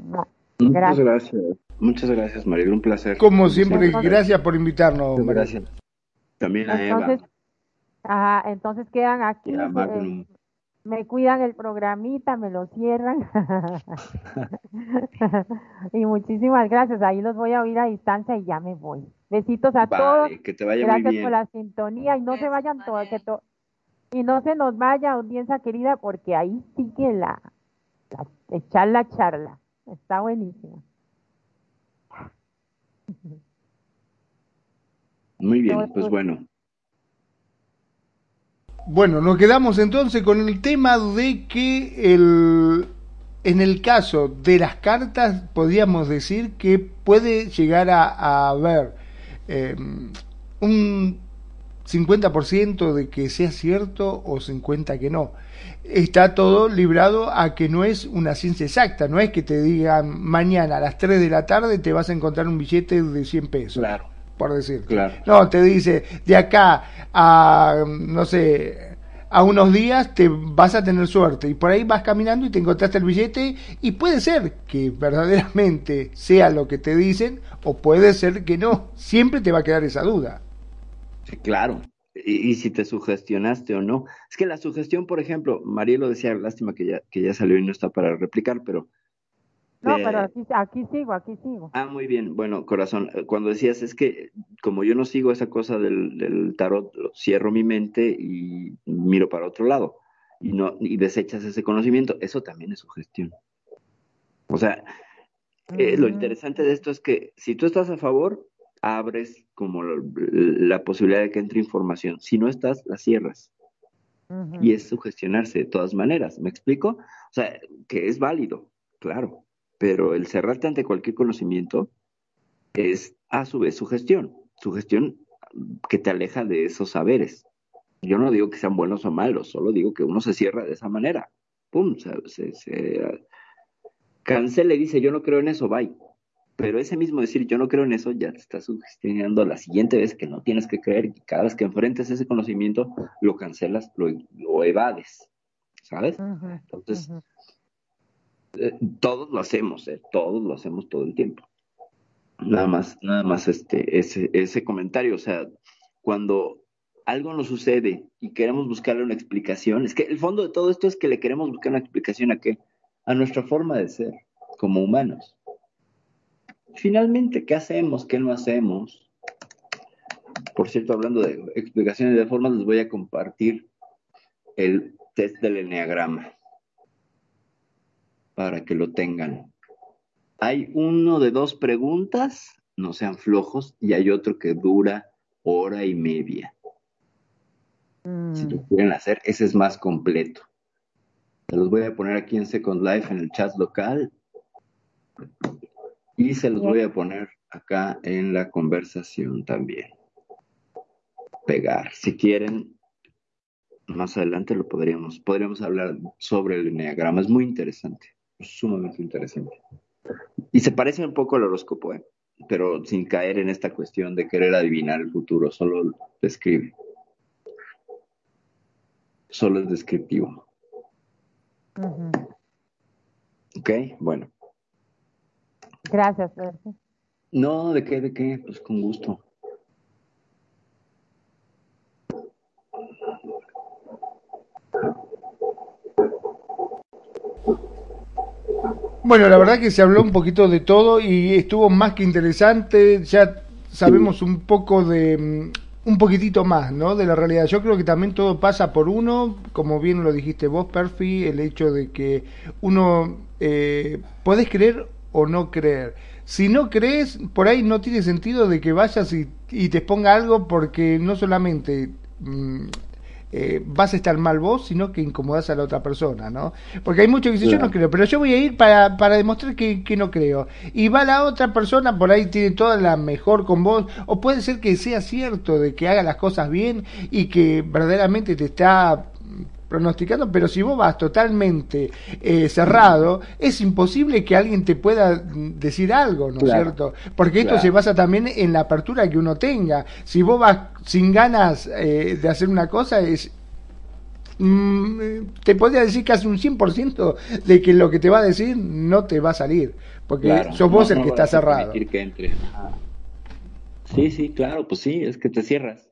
S3: Muchas gracias. Muchas gracias, María. Un placer.
S4: Como siempre, gracias por invitarnos.
S3: Gracias. También a
S5: entonces, Eva. entonces quedan aquí. Eh, me cuidan el programita, me lo cierran. y muchísimas gracias. Ahí los voy a oír a distancia y ya me voy. Besitos a todos.
S3: Que te vaya
S5: Gracias
S3: muy bien.
S5: por la sintonía y no se vayan todos. y no se nos vaya, audiencia querida, porque ahí sigue la, la echar la charla. Está buenísimo.
S3: Muy bien, pues bueno.
S4: Bueno, nos quedamos entonces con el tema de que el, en el caso de las cartas podríamos decir que puede llegar a, a haber eh, un 50% de que sea cierto o 50% que no. Está todo librado a que no es una ciencia exacta, no es que te digan mañana a las 3 de la tarde te vas a encontrar un billete de 100 pesos.
S3: Claro.
S4: Por decir.
S3: Claro.
S4: No, te dice de acá a, no sé, a unos días te vas a tener suerte y por ahí vas caminando y te encontraste el billete y puede ser que verdaderamente sea lo que te dicen o puede ser que no. Siempre te va a quedar esa duda.
S3: Sí, claro. Y, si te sugestionaste o no. Es que la sugestión, por ejemplo, María lo decía, lástima que ya, que ya salió y no está para replicar, pero
S5: no, pero aquí, aquí sigo, aquí sigo.
S3: Ah, muy bien. Bueno, corazón, eh, cuando decías es que como yo no sigo esa cosa del, del tarot, cierro mi mente y miro para otro lado y no y desechas ese conocimiento, eso también es sugestión. O sea, eh, lo interesante de esto es que si tú estás a favor, abres como la, posibilidad de que entre información. Si no estás, la cierras. Y es sugestionarse de todas maneras. ¿Me explico? O sea, que es válido, claro pero el cerrarte ante cualquier conocimiento es a su vez su gestión, su gestión que te aleja de esos saberes. Yo no digo que sean buenos o malos, solo digo que uno se cierra de esa manera. Pum, se, se, cancela y dice, yo no creo en eso, bye. Pero ese mismo decir, yo no creo en eso, ya te está sugestionando la siguiente vez que no tienes que creer y cada vez que enfrentes ese conocimiento, lo cancelas, lo, evades, ¿sabes? Entonces, eh, todos lo hacemos, eh, todos lo hacemos todo el tiempo. Nada más, nada más este, ese, ese comentario, o sea, cuando algo nos sucede y queremos buscarle una explicación, es que el fondo de todo esto es que le queremos buscar una explicación a qué? A nuestra forma de ser como humanos. Finalmente, ¿qué hacemos? ¿Qué no hacemos? Por cierto, hablando de explicaciones de formas, les voy a compartir el test del enneagrama para que lo tengan. Hay uno de dos preguntas, no sean flojos, y hay otro que dura hora y media. Si lo mm. quieren hacer, ese es más completo. Se los voy a poner aquí en Second Life en el chat local y se los voy a poner acá en la conversación también. Pegar. Si quieren, más adelante lo podríamos, podríamos hablar sobre el enneagrama. Es muy interesante sumamente interesante. Y se parece un poco al horóscopo, ¿eh? pero sin caer en esta cuestión de querer adivinar el futuro, solo describe. Solo es descriptivo. Ok, bueno.
S5: Gracias.
S3: No, ¿de qué? ¿De qué? Pues con gusto.
S4: Bueno, la verdad que se habló un poquito de todo y estuvo más que interesante. Ya sabemos un poco de mm, un poquitito más, ¿no? De la realidad. Yo creo que también todo pasa por uno, como bien lo dijiste vos, Perfi, el hecho de que uno eh, podés creer o no creer. Si no crees, por ahí no tiene sentido de que vayas y, te exponga algo porque no solamente mm, eh, vas a estar mal vos, sino que incomodas a la otra persona, ¿no? Porque hay muchos que dicen, yo no creo, pero yo voy a ir para, para demostrar que, que, no creo. Y va la otra persona, por ahí tiene toda la mejor con vos, o puede ser que sea cierto de que haga las cosas bien y que verdaderamente te está pronosticando, pero si vos vas totalmente eh, cerrado, es imposible que alguien te pueda decir algo, ¿no es cierto? Porque esto se basa también en la apertura que uno tenga. Si vos vas sin ganas eh, de hacer una cosa, es mm, te podría decir casi un 100% de que lo que te va a decir no te va a salir, porque sos vos el que está cerrado.
S3: Que entre. Sí, sí, claro, pues sí, es que te cierras.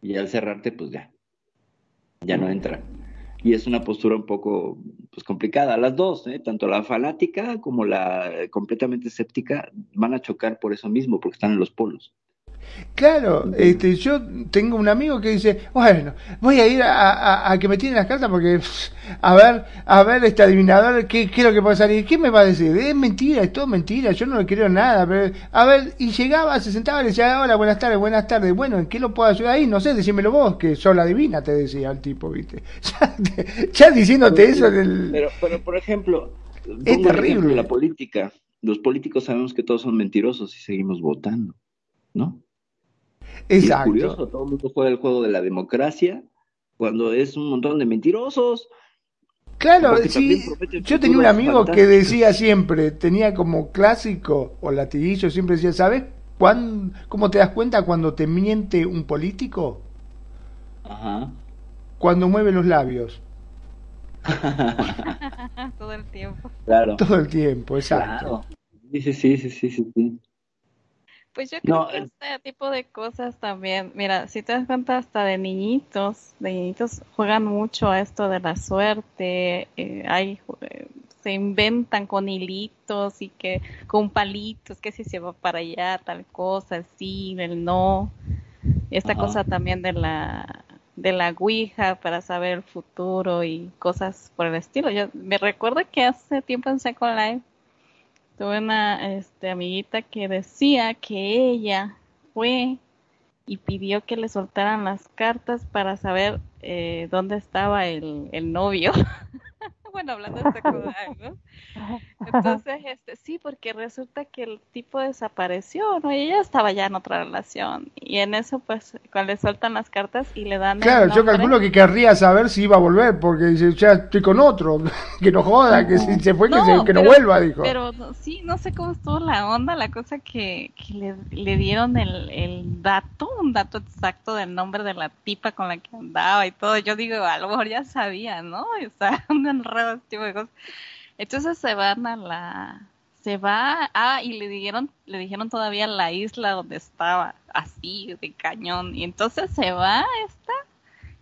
S3: Y al cerrarte, pues ya, ya no entra. Y es una postura un poco pues, complicada. Las dos, ¿eh? tanto la fanática como la completamente escéptica, van a chocar por eso mismo, porque están en los polos.
S4: Claro, este, yo tengo un amigo que dice, bueno, voy a ir a, que me tiren las cartas porque, a ver, a ver este adivinador, ¿qué, ¿qué, es lo que puede salir? ¿Qué me va a decir? Es mentira, es todo mentira, yo no le creo nada. Pero, a ver, y llegaba, se sentaba y le decía, hola, buenas tardes, buenas tardes. Bueno, ¿en qué lo puedo ayudar ahí? No sé, decímelo vos, que la adivina, te decía el tipo, ¿viste? Ya, diciéndote eso del...
S3: Pero, pero, por ejemplo, es terrible. la política. Los políticos sabemos que todos son mentirosos y seguimos votando, ¿no?
S4: Exacto.
S3: curioso, todo el mundo juega el juego de la democracia cuando es un montón de mentirosos.
S4: Claro, sí. Yo tenía un amigo que decía siempre, tenía como clásico o latiguillo, siempre decía, ¿sabes cómo te das cuenta cuando te miente un político?
S3: Ajá.
S4: Cuando mueve los labios.
S2: Todo el tiempo.
S3: Claro.
S4: Todo el tiempo, exacto.
S3: Claro. Sí, sí, sí, sí, sí, sí.
S2: Pues yo creo que este tipo de cosas también, mira, si te das cuenta hasta de niñitos, de niñitos juegan mucho a esto de la suerte, eh, hay, eh, se inventan con hilitos y que con palitos, que si se va para allá, tal cosa, el sí, el no, esta cosa también de la de la Ouija para saber el futuro y cosas por el estilo. Yo me recuerdo que hace tiempo en Second Life tuve una este, amiguita que decía que ella fue y pidió que le soltaran las cartas para saber eh, dónde estaba el, el novio. bueno, hablando de secundaria, ¿no? Entonces, este, sí, porque resulta que el tipo desapareció, ¿no? Y ella estaba ya en otra relación. Y en eso, pues, cuando le sueltan las cartas y le dan.
S4: Claro, yo calculo que querría saber si iba a volver, porque dice, ya estoy con otro, que no joda, que si se fue, que, no, que no vuelva, dijo.
S2: Pero sí, no sé cómo estuvo la onda, la cosa que, que le, le dieron el, el dato, un dato exacto del nombre de la tipa con la que andaba y todo. Yo digo, a lo mejor ya sabía, ¿no? O sea, un enredo, tipo de cosas. Entonces se van a la se va, ah, y le dijeron, le dijeron todavía la isla donde estaba, así, de cañón. Y entonces se va esta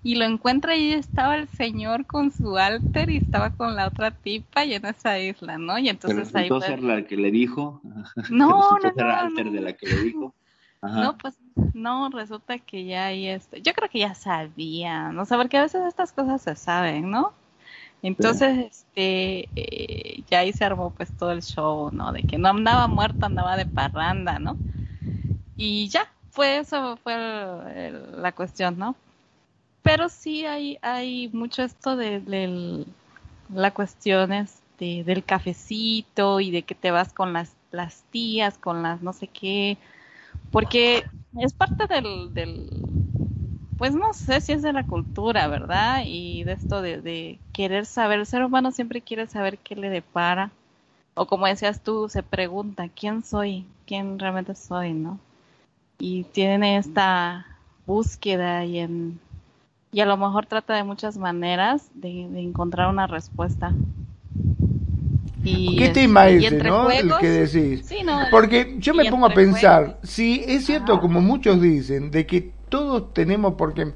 S2: y lo encuentra y estaba el señor con su alter y estaba con la otra tipa y en esa isla, ¿no? Y entonces
S3: Pero
S2: ahí
S3: fue... ser la que le dijo.
S2: No, no, no,
S3: alter de la que le dijo.
S2: No, pues no, resulta que ya ahí este, yo creo que ya sabía, no sé, porque a veces estas cosas se saben, ¿no? Entonces, este, eh, ya ahí se armó pues todo el show, ¿no? De que no andaba muerto, andaba de parranda, ¿no? Y ya, fue eso, fue la cuestión, ¿no? Pero sí hay, hay mucho esto de, la cuestión este, del cafecito y de que te vas con las, las tías, con las no sé qué, porque es parte del, del pues no sé si es de la cultura, ¿verdad? Y de esto de, querer saber, el ser humano siempre quiere saber qué le depara. O como decías tú, se pregunta, ¿quién soy? ¿Quién realmente soy? ¿No? Y tiene esta búsqueda y, en, y a lo mejor trata de muchas maneras de, encontrar una respuesta.
S4: Y, ¿Qué tema es ese, no? el que decís. Porque yo me pongo a pensar, si es cierto, como muchos dicen, de que todos tenemos, porque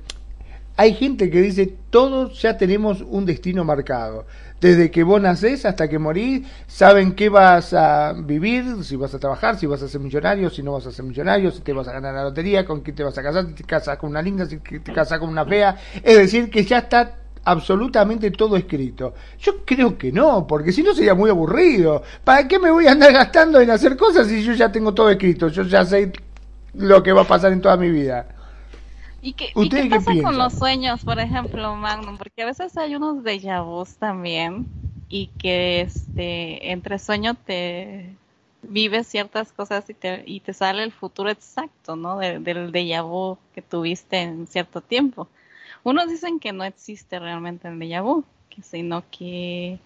S4: hay gente que dice, todos ya tenemos un destino marcado. Desde que vos nacés hasta que morís, saben qué vas a vivir, si vas a trabajar, si vas a ser millonario, si no vas a ser millonario, si te vas a ganar la lotería, con quién te vas a casar, si te casas con una linda, si te casas con una fea. Es decir, que ya está absolutamente todo escrito. Yo creo que no, porque si no sería muy aburrido. ¿Para qué me voy a andar gastando en hacer cosas si yo ya tengo todo escrito? Yo ya sé lo que va a pasar en toda mi vida.
S2: ¿Y qué, qué pasa con los sueños, por ejemplo, Magnum? Porque a veces hay unos déjà vus también y que este entre sueño te vives ciertas cosas y te, y te sale el futuro exacto, ¿no? del déjà vu que tuviste en cierto tiempo. Unos dicen que no existe realmente el déjà vu, sino que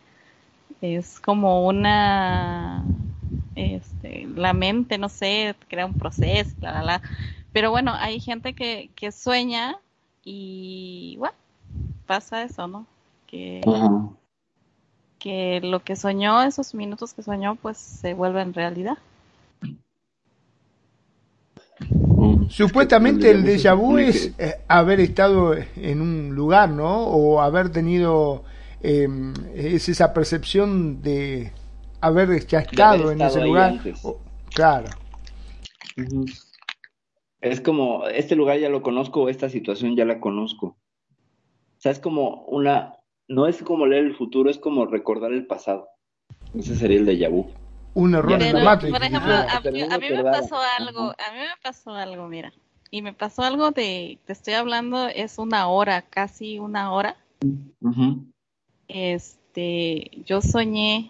S2: es como una este, la mente, no sé, crea un proceso, la, la, la. Pero bueno, hay gente que, que sueña y, bueno, pasa eso, ¿no? Que, que lo que soñó, esos minutos que soñó, pues se vuelven realidad.
S4: Supuestamente el déjà vu es eh, haber estado en un lugar, ¿no? O haber tenido, em, es esa percepción de haber ya estado, en ese lugar. claro.
S3: Es como, este lugar ya lo conozco, esta situación ya la conozco. O sea, es como una, no es como leer el futuro, es como recordar el pasado. Ese sería el de vu.
S4: Un error
S2: dramático. Por ejemplo, a, mí me pasó algo, a mí me pasó algo, mira. Y me pasó algo de, te estoy hablando, es una hora, casi una hora. Este, yo soñé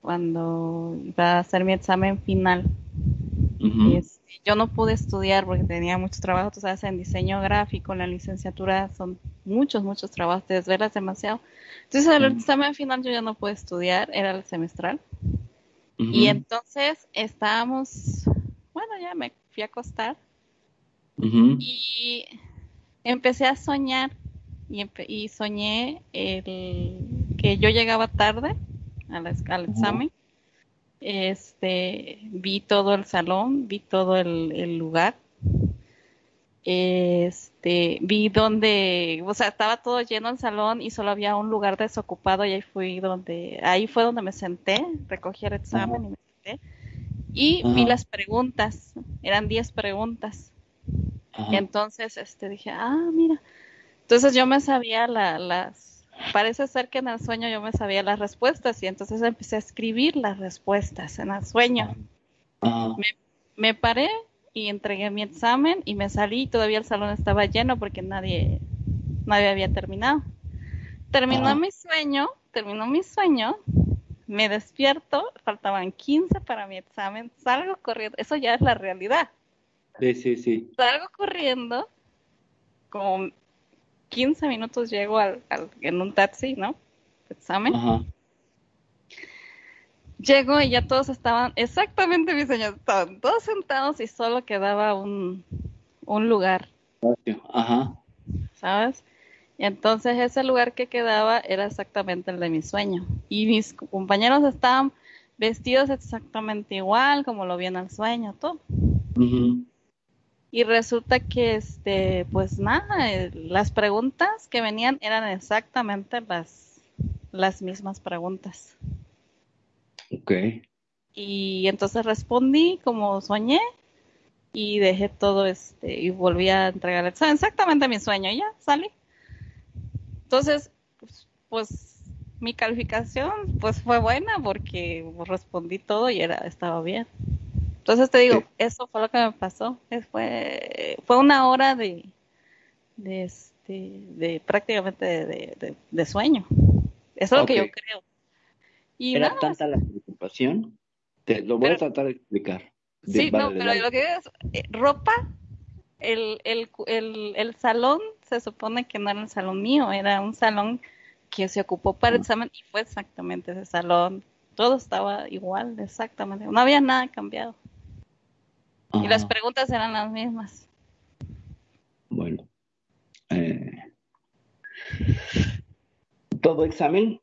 S2: cuando iba a hacer mi examen final yo no pude estudiar porque tenía mucho trabajo, tú sabes, en diseño gráfico, en la licenciatura son muchos, muchos trabajos, te desvelas demasiado. Entonces, el examen final yo ya no pude estudiar, era el semestral. Y entonces estábamos, bueno, ya me fui a acostar y empecé a soñar y, y soñé el, que yo llegaba tarde al examen este, vi todo el salón, vi todo el, lugar. Este, vi donde, o sea, estaba todo lleno el salón y solo había un lugar desocupado y ahí fui donde, ahí fue donde me senté, recogí el examen y me senté. Y vi las preguntas, eran 10 preguntas. Entonces, este, dije, ah, mira. Entonces yo me sabía las, parece ser que en el sueño yo me sabía las respuestas y entonces empecé a escribir las respuestas en el sueño. Ah. Me, paré y entregué mi examen y me salí y todavía el salón estaba lleno porque nadie, nadie había terminado. Terminó mi sueño, terminó mi sueño, me despierto, faltaban 15 para mi examen, salgo corriendo, eso ya es la realidad.
S3: Sí, sí, sí.
S2: Salgo corriendo, como 15 minutos llego al, en un taxi, ¿no? Examen. Llego y ya todos estaban, exactamente mis señores, estaban todos sentados y solo quedaba un, un lugar.
S3: Ajá.
S2: ¿Sabes? Y entonces ese lugar que quedaba era exactamente el de mi sueño. Y mis compañeros estaban vestidos exactamente igual, como lo vi en el sueño, todo y resulta que este pues nada eh, las preguntas que venían eran exactamente las las mismas preguntas.
S3: Ok.
S2: Y entonces respondí como soñé y dejé todo este y volví a entregar exactamente mi sueño ya salí. Entonces pues, pues, mi calificación pues fue buena porque respondí todo y era estaba bien entonces te digo, eso fue lo que me pasó. Fue, fue una hora de, de, este, de prácticamente de, sueño. Eso es lo que yo creo.
S3: Y Era tanta la preocupación. Te lo voy a tratar de explicar.
S2: sí, no, pero lo que es eh, ropa, el, el, el, el salón se supone que no era un salón mío, era un salón que se ocupó para el examen y fue exactamente ese salón. Todo estaba igual, exactamente. No había nada cambiado. Y las preguntas eran las mismas.
S3: Bueno. Eh, todo examen,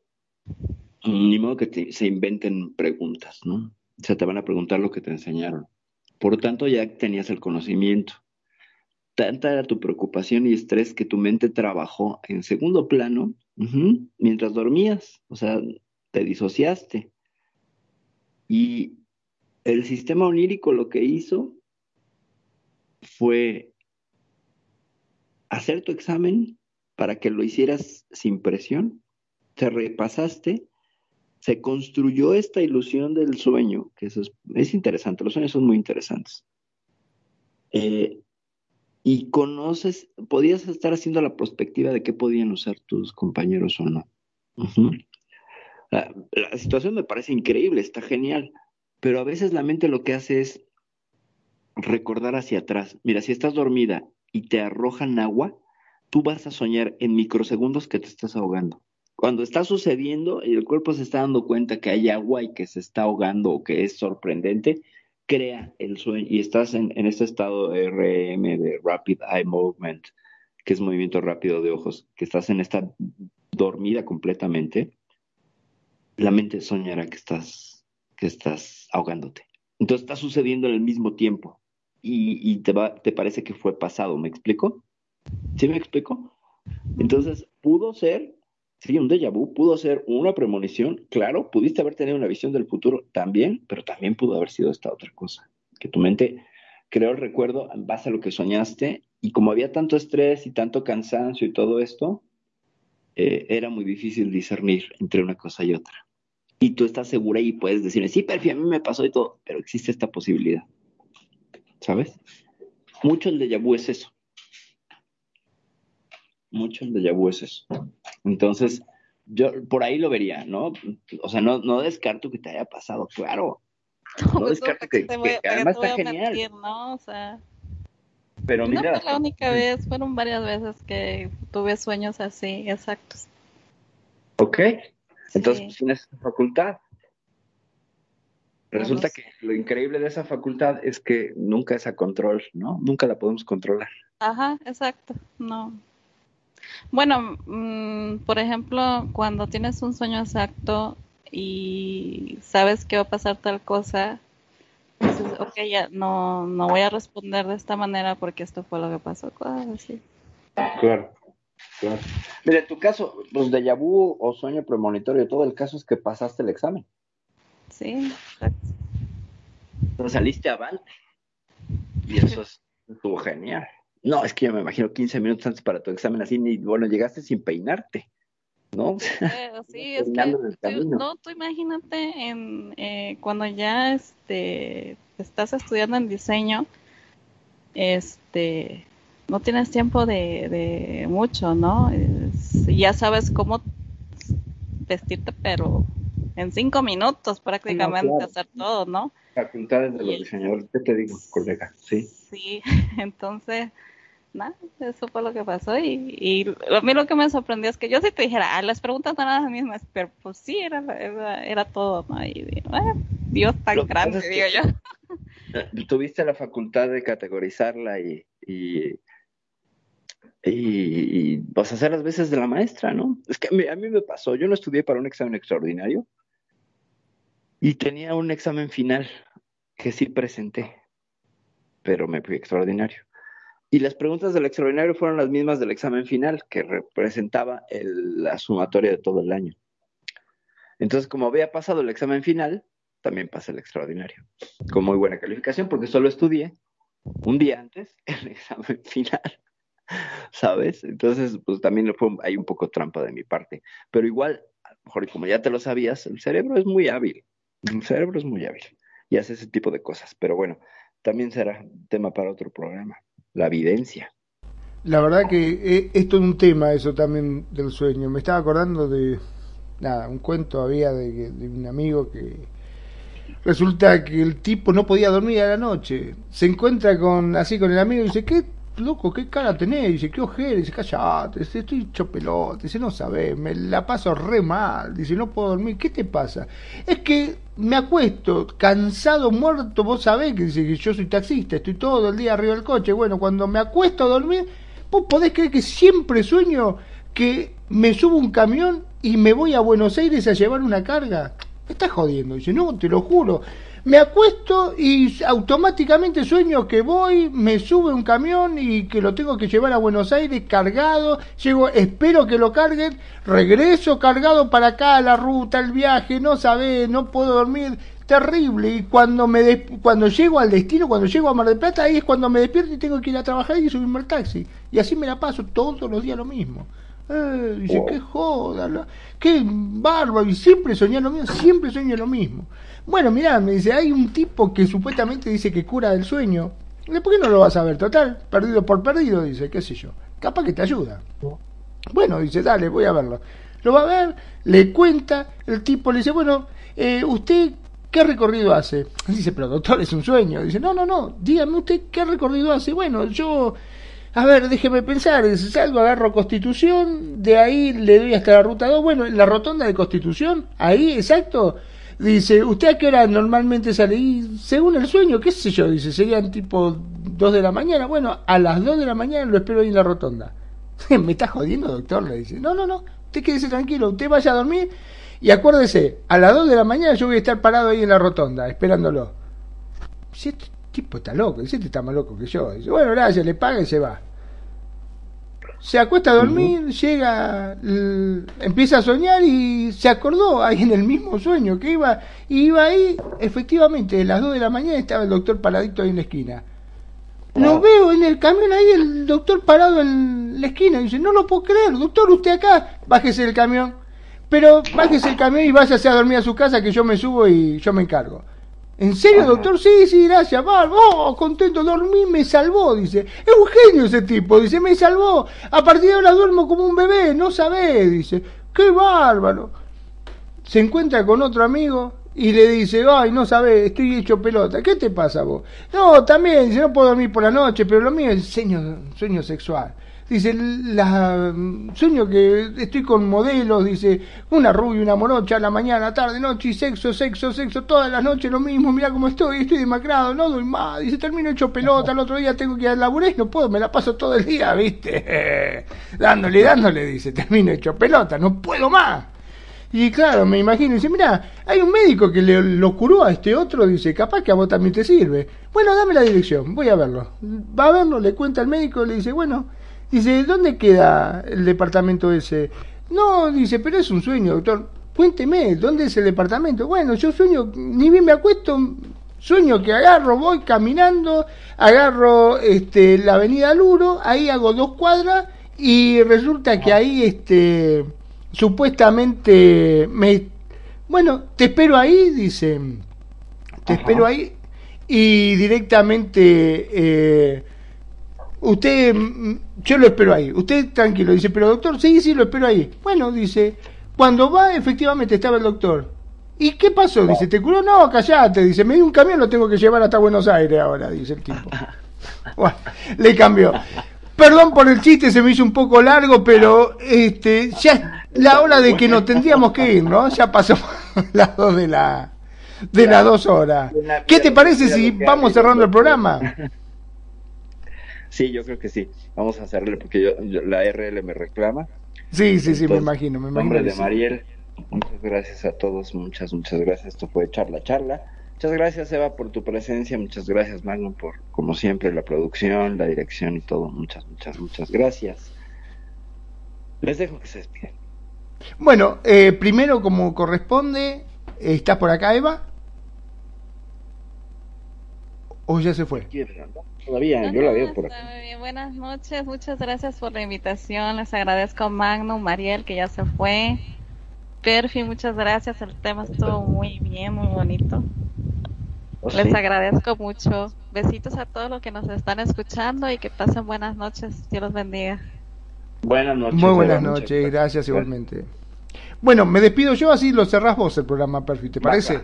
S3: ni modo que se inventen preguntas, ¿no? O sea, te van a preguntar lo que te enseñaron. Por lo tanto, ya tenías el conocimiento. Tanta era tu preocupación y estrés que tu mente trabajó en segundo plano mientras dormías. O sea, te disociaste. Y el sistema onírico lo que hizo fue hacer tu examen para que lo hicieras sin presión, te repasaste, se construyó esta ilusión del sueño, que es, interesante, los sueños son muy interesantes. Eh, y conoces, podías estar haciendo la perspectiva de qué podían usar tus compañeros o no. la, situación me parece increíble, está genial, pero a veces la mente lo que hace es recordar hacia atrás. Mira, si estás dormida y te arrojan agua, tú vas a soñar en microsegundos que te estás ahogando. Cuando está sucediendo y el cuerpo se está dando cuenta que hay agua y que se está ahogando o que es sorprendente, crea el sueño y estás en, en este estado RM, de Rapid Eye Movement, que es movimiento rápido de ojos, que estás en esta dormida completamente, la mente soñará que estás, que estás ahogándote. Entonces está sucediendo en el mismo tiempo y, te, va, te parece que fue pasado, ¿me explico? ¿Sí me explico? Entonces, pudo ser, sí, un déjà vu, pudo ser una premonición, claro, pudiste haber tenido una visión del futuro también, pero también pudo haber sido esta otra cosa, que tu mente creó el recuerdo en base a lo que soñaste y como había tanto estrés y tanto cansancio y todo esto, eh, era muy difícil discernir entre una cosa y otra. Y tú estás segura y puedes decirme, sí, Perfi, a mí me pasó y todo, pero existe esta posibilidad. ¿Sabes? Mucho el de vu es eso. Mucho el de vu es eso. Entonces, yo por ahí lo vería, ¿no? O sea, no, no descarto que te haya pasado, claro. No, pues, descarto que, además está genial. ¿no? O sea,
S2: pero mira, no fue la única vez, fueron varias veces que tuve sueños así, exactos.
S3: Ok, entonces pues, tienes facultad. Resulta que lo increíble de esa facultad es que nunca es a control, ¿no? Nunca la podemos controlar.
S2: Ajá, exacto, no. Bueno, mm, por ejemplo, cuando tienes un sueño exacto y sabes que va a pasar tal cosa, dices, ok, ya no, no voy a responder de esta manera porque esto fue lo que pasó, cosas así.
S3: Claro, claro. Mira, tu caso, pues de vu o sueño premonitorio, todo el caso es que pasaste el examen.
S2: Sí, exacto.
S3: Entonces saliste avante. Y eso estuvo genial. No, es que yo me imagino 15 minutos antes para tu examen así, y bueno, llegaste sin peinarte, ¿no?
S2: sí, es que no, tú imagínate en, eh, cuando ya este, estás estudiando en diseño, este, no tienes tiempo de, de mucho, ¿no? ya sabes cómo vestirte, pero en cinco minutos prácticamente hacer todo, ¿no?
S3: Facultades de los diseñadores, ¿qué te digo, colega? Sí.
S2: Sí, entonces, nada, eso fue lo que pasó y, y a mí lo que me sorprendió es que yo sí te dijera, ah, las preguntas no eran las mismas, pero pues sí, era, era, todo, ¿no? Y Dios tan grande, digo yo.
S3: Tuviste la facultad de categorizarla y, y y, vas a hacer las veces de la maestra, ¿no? Es que a mí, me pasó, yo no estudié para un examen extraordinario, y tenía un examen final que sí presenté, pero me fui extraordinario. Y las preguntas del extraordinario fueron las mismas del examen final, que representaba la sumatoria de todo el año. Entonces, como había pasado el examen final, también pasé el extraordinario, con muy buena calificación, porque solo estudié un día antes el examen final, ¿sabes? Entonces, pues también fue, hay un poco trampa de mi parte. Pero igual, mejor como ya te lo sabías, el cerebro es muy hábil. El cerebro es muy hábil y hace ese tipo de cosas. Pero bueno, también será tema para otro programa. La evidencia.
S4: La verdad que eh, esto es un tema, eso también del sueño. Me estaba acordando de, nada, un cuento había de, de un amigo que resulta que el tipo no podía dormir a la noche. Se encuentra con así con el amigo y dice, ¿qué loco, qué cara tenés, dice, qué ojera, dice, callate, estoy hecho pelota, dice, no sabes, me la paso re mal, dice, no puedo dormir, ¿qué te pasa? Es que me acuesto, cansado, muerto, vos sabés que que yo soy taxista, estoy todo el día arriba del coche, bueno, cuando me acuesto a dormir, vos podés creer que siempre sueño que me subo un camión y me voy a Buenos Aires a llevar una carga. Me estás jodiendo, dice, no, te lo juro me acuesto y automáticamente sueño que voy, me sube un camión y que lo tengo que llevar a Buenos Aires cargado, llego, espero que lo carguen, regreso cargado para acá, la ruta, el viaje, no sabés, no puedo dormir, terrible. Y cuando me cuando llego al destino, cuando llego a Mar del Plata, ahí es cuando me despierto y tengo que ir a trabajar y subirme al taxi. Y así me la paso todos los días lo mismo. Eh, dice, qué joda, qué bárbaro, y siempre soñé lo mismo, siempre sueño lo mismo. Bueno, mirá, me dice, hay un tipo que supuestamente dice que cura del sueño. ¿Por qué no lo vas a ver? Total, perdido por perdido, dice, qué sé yo. Capaz que te ayuda. Bueno, dice, dale, voy a verlo. Lo va a ver, le cuenta, el tipo le dice, bueno, eh, usted ¿qué recorrido hace? Dice, pero doctor, es un sueño. Dice, no, no, no, dígame usted qué recorrido hace. Bueno, yo, a ver, déjeme pensar, salgo, agarro Constitución, de ahí le doy hasta la ruta 2, bueno, en la rotonda de Constitución, ahí, exacto. Dice, ¿usted a qué hora normalmente sale? Y según el sueño, qué sé yo, dice, serían tipo 2 de la mañana. Bueno, a las 2 de la mañana lo espero ahí en la rotonda. ¿Me está jodiendo, doctor? Le dice, no, no, no, usted quédese tranquilo, usted vaya a dormir y acuérdese, a las 2 de la mañana yo voy a estar parado ahí en la rotonda, esperándolo. Si este tipo está loco, dice, este está más loco que yo. Dice, bueno, gracias, le paga y se va. Se acuesta a dormir, llega, empieza a soñar y se acordó ahí en el mismo sueño que iba, y iba ahí, efectivamente, a las 2 de la mañana estaba el doctor paradito ahí en la esquina. Lo veo en el camión ahí, el doctor parado en la esquina. Dice, no lo puedo creer, doctor, usted acá, bájese del camión. Pero bájese el camión y váyase a dormir a su casa que yo me subo y yo me encargo. ¿En serio, doctor? Sí, sí, gracias. Va, oh, contento, dormí, me salvó, dice. Es un genio ese tipo, dice, me salvó. A partir de ahora duermo como un bebé, no sabe, dice. Qué bárbaro. Se encuentra con otro amigo y le dice, ay, no sabe, estoy hecho pelota. ¿Qué te pasa vos? No, también, dice, no puedo dormir por la noche, pero lo mío es sueño, sueño sexual. Dice, la, sueño que estoy con modelos, dice, una rubia, una morocha, la mañana, tarde, noche, y sexo, sexo, sexo, todas las noches lo mismo, mira cómo estoy, estoy demacrado, no doy más, dice, termino hecho pelota, el otro día tengo que ir a laburar y no puedo, me la paso todo el día, viste, dándole, dándole, dice, termino hecho pelota, no puedo más. Y claro, me imagino, dice, mira, hay un médico que le, lo curó a este otro, dice, capaz que a vos también te sirve. Bueno, dame la dirección, voy a verlo. Va a verlo, le cuenta al médico, le dice, bueno, Dice, ¿dónde queda el departamento ese? No, dice, pero es un sueño, doctor. Cuénteme, ¿dónde es el departamento? Bueno, yo sueño, ni bien me acuesto, sueño que agarro, voy caminando, agarro este, la avenida Luro, ahí hago dos cuadras y resulta que ahí este, supuestamente me... Bueno, te espero ahí, dice, te espero ahí y directamente... Eh, usted, mm, yo lo espero ahí, usted tranquilo, dice, pero doctor, sí, sí, lo espero ahí. Bueno, dice, cuando va, efectivamente estaba el doctor. ¿Y qué pasó? Dice, ¿te curó? No, callate, dice, me dio un camión, lo tengo que llevar hasta Buenos Aires ahora, dice el tipo. Bueno, le cambió. Perdón por el chiste, se me hizo un poco largo, pero este, ya es la hora de que nos tendríamos que ir, ¿no? Ya pasó las dos de la de las dos horas. ¿Qué te parece si vamos cerrando el programa?
S3: Sí, yo creo que sí. Vamos a hacerle porque yo, la RL me reclama.
S4: Sí, sí, sí, me imagino, me imagino.
S3: Nombre de Mariel, muchas gracias a todos, muchas, muchas gracias. Esto fue Charla Charla. Muchas gracias, Eva, por tu presencia. Muchas gracias, Magnum, por, como siempre, la producción, la dirección y todo. Muchas, muchas, muchas gracias. Les dejo que se despiden.
S4: Bueno, eh, primero, como corresponde, ¿estás por acá, Eva? ¿O ya se fue?
S3: Todavía, yo la veo por aquí.
S2: Buenas noches, muchas gracias por la invitación. Les agradezco Magno, Mariel, que ya se fue. Perfi, muchas gracias. El tema estuvo muy bien, muy bonito. Oh, Les agradezco mucho. Besitos a todos los que nos están escuchando y que pasen buenas noches. Dios los bendiga.
S3: Buenas noches.
S4: Muy buenas noches, gracias, igualmente. Bueno, me despido yo, así lo cerrás vos el programa, Perfi, ¿te parece?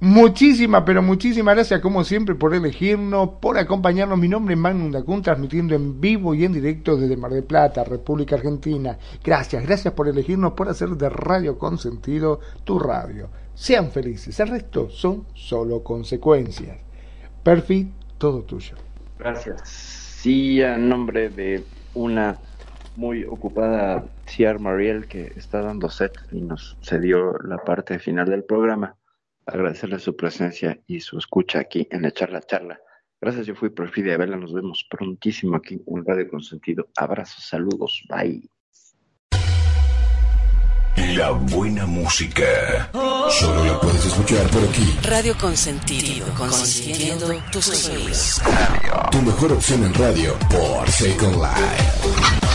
S4: Muchísimas, pero muchísimas gracias como siempre por elegirnos, por acompañarnos. Mi nombre es Magnum Dacun, transmitiendo en vivo y en directo desde Mar del Plata, República Argentina. Gracias, gracias por elegirnos, por hacer de Radio Consentido tu radio. Sean felices, el resto son solo consecuencias. Perfi, todo tuyo.
S3: Gracias. Sí, a nombre de una muy ocupada Ciar Mariel que está dando set y nos cedió la parte final del programa agradecerle su presencia y su escucha aquí en la charla charla. Gracias, yo fui Perfidia Vela, nos vemos prontísimo aquí en Radio Consentido. Abrazos, saludos, bye.
S6: La buena música. Solo la puedes escuchar por aquí.
S7: Radio Consentido, consintiendo tus sueños.
S6: Tu mejor opción en radio por Second Life.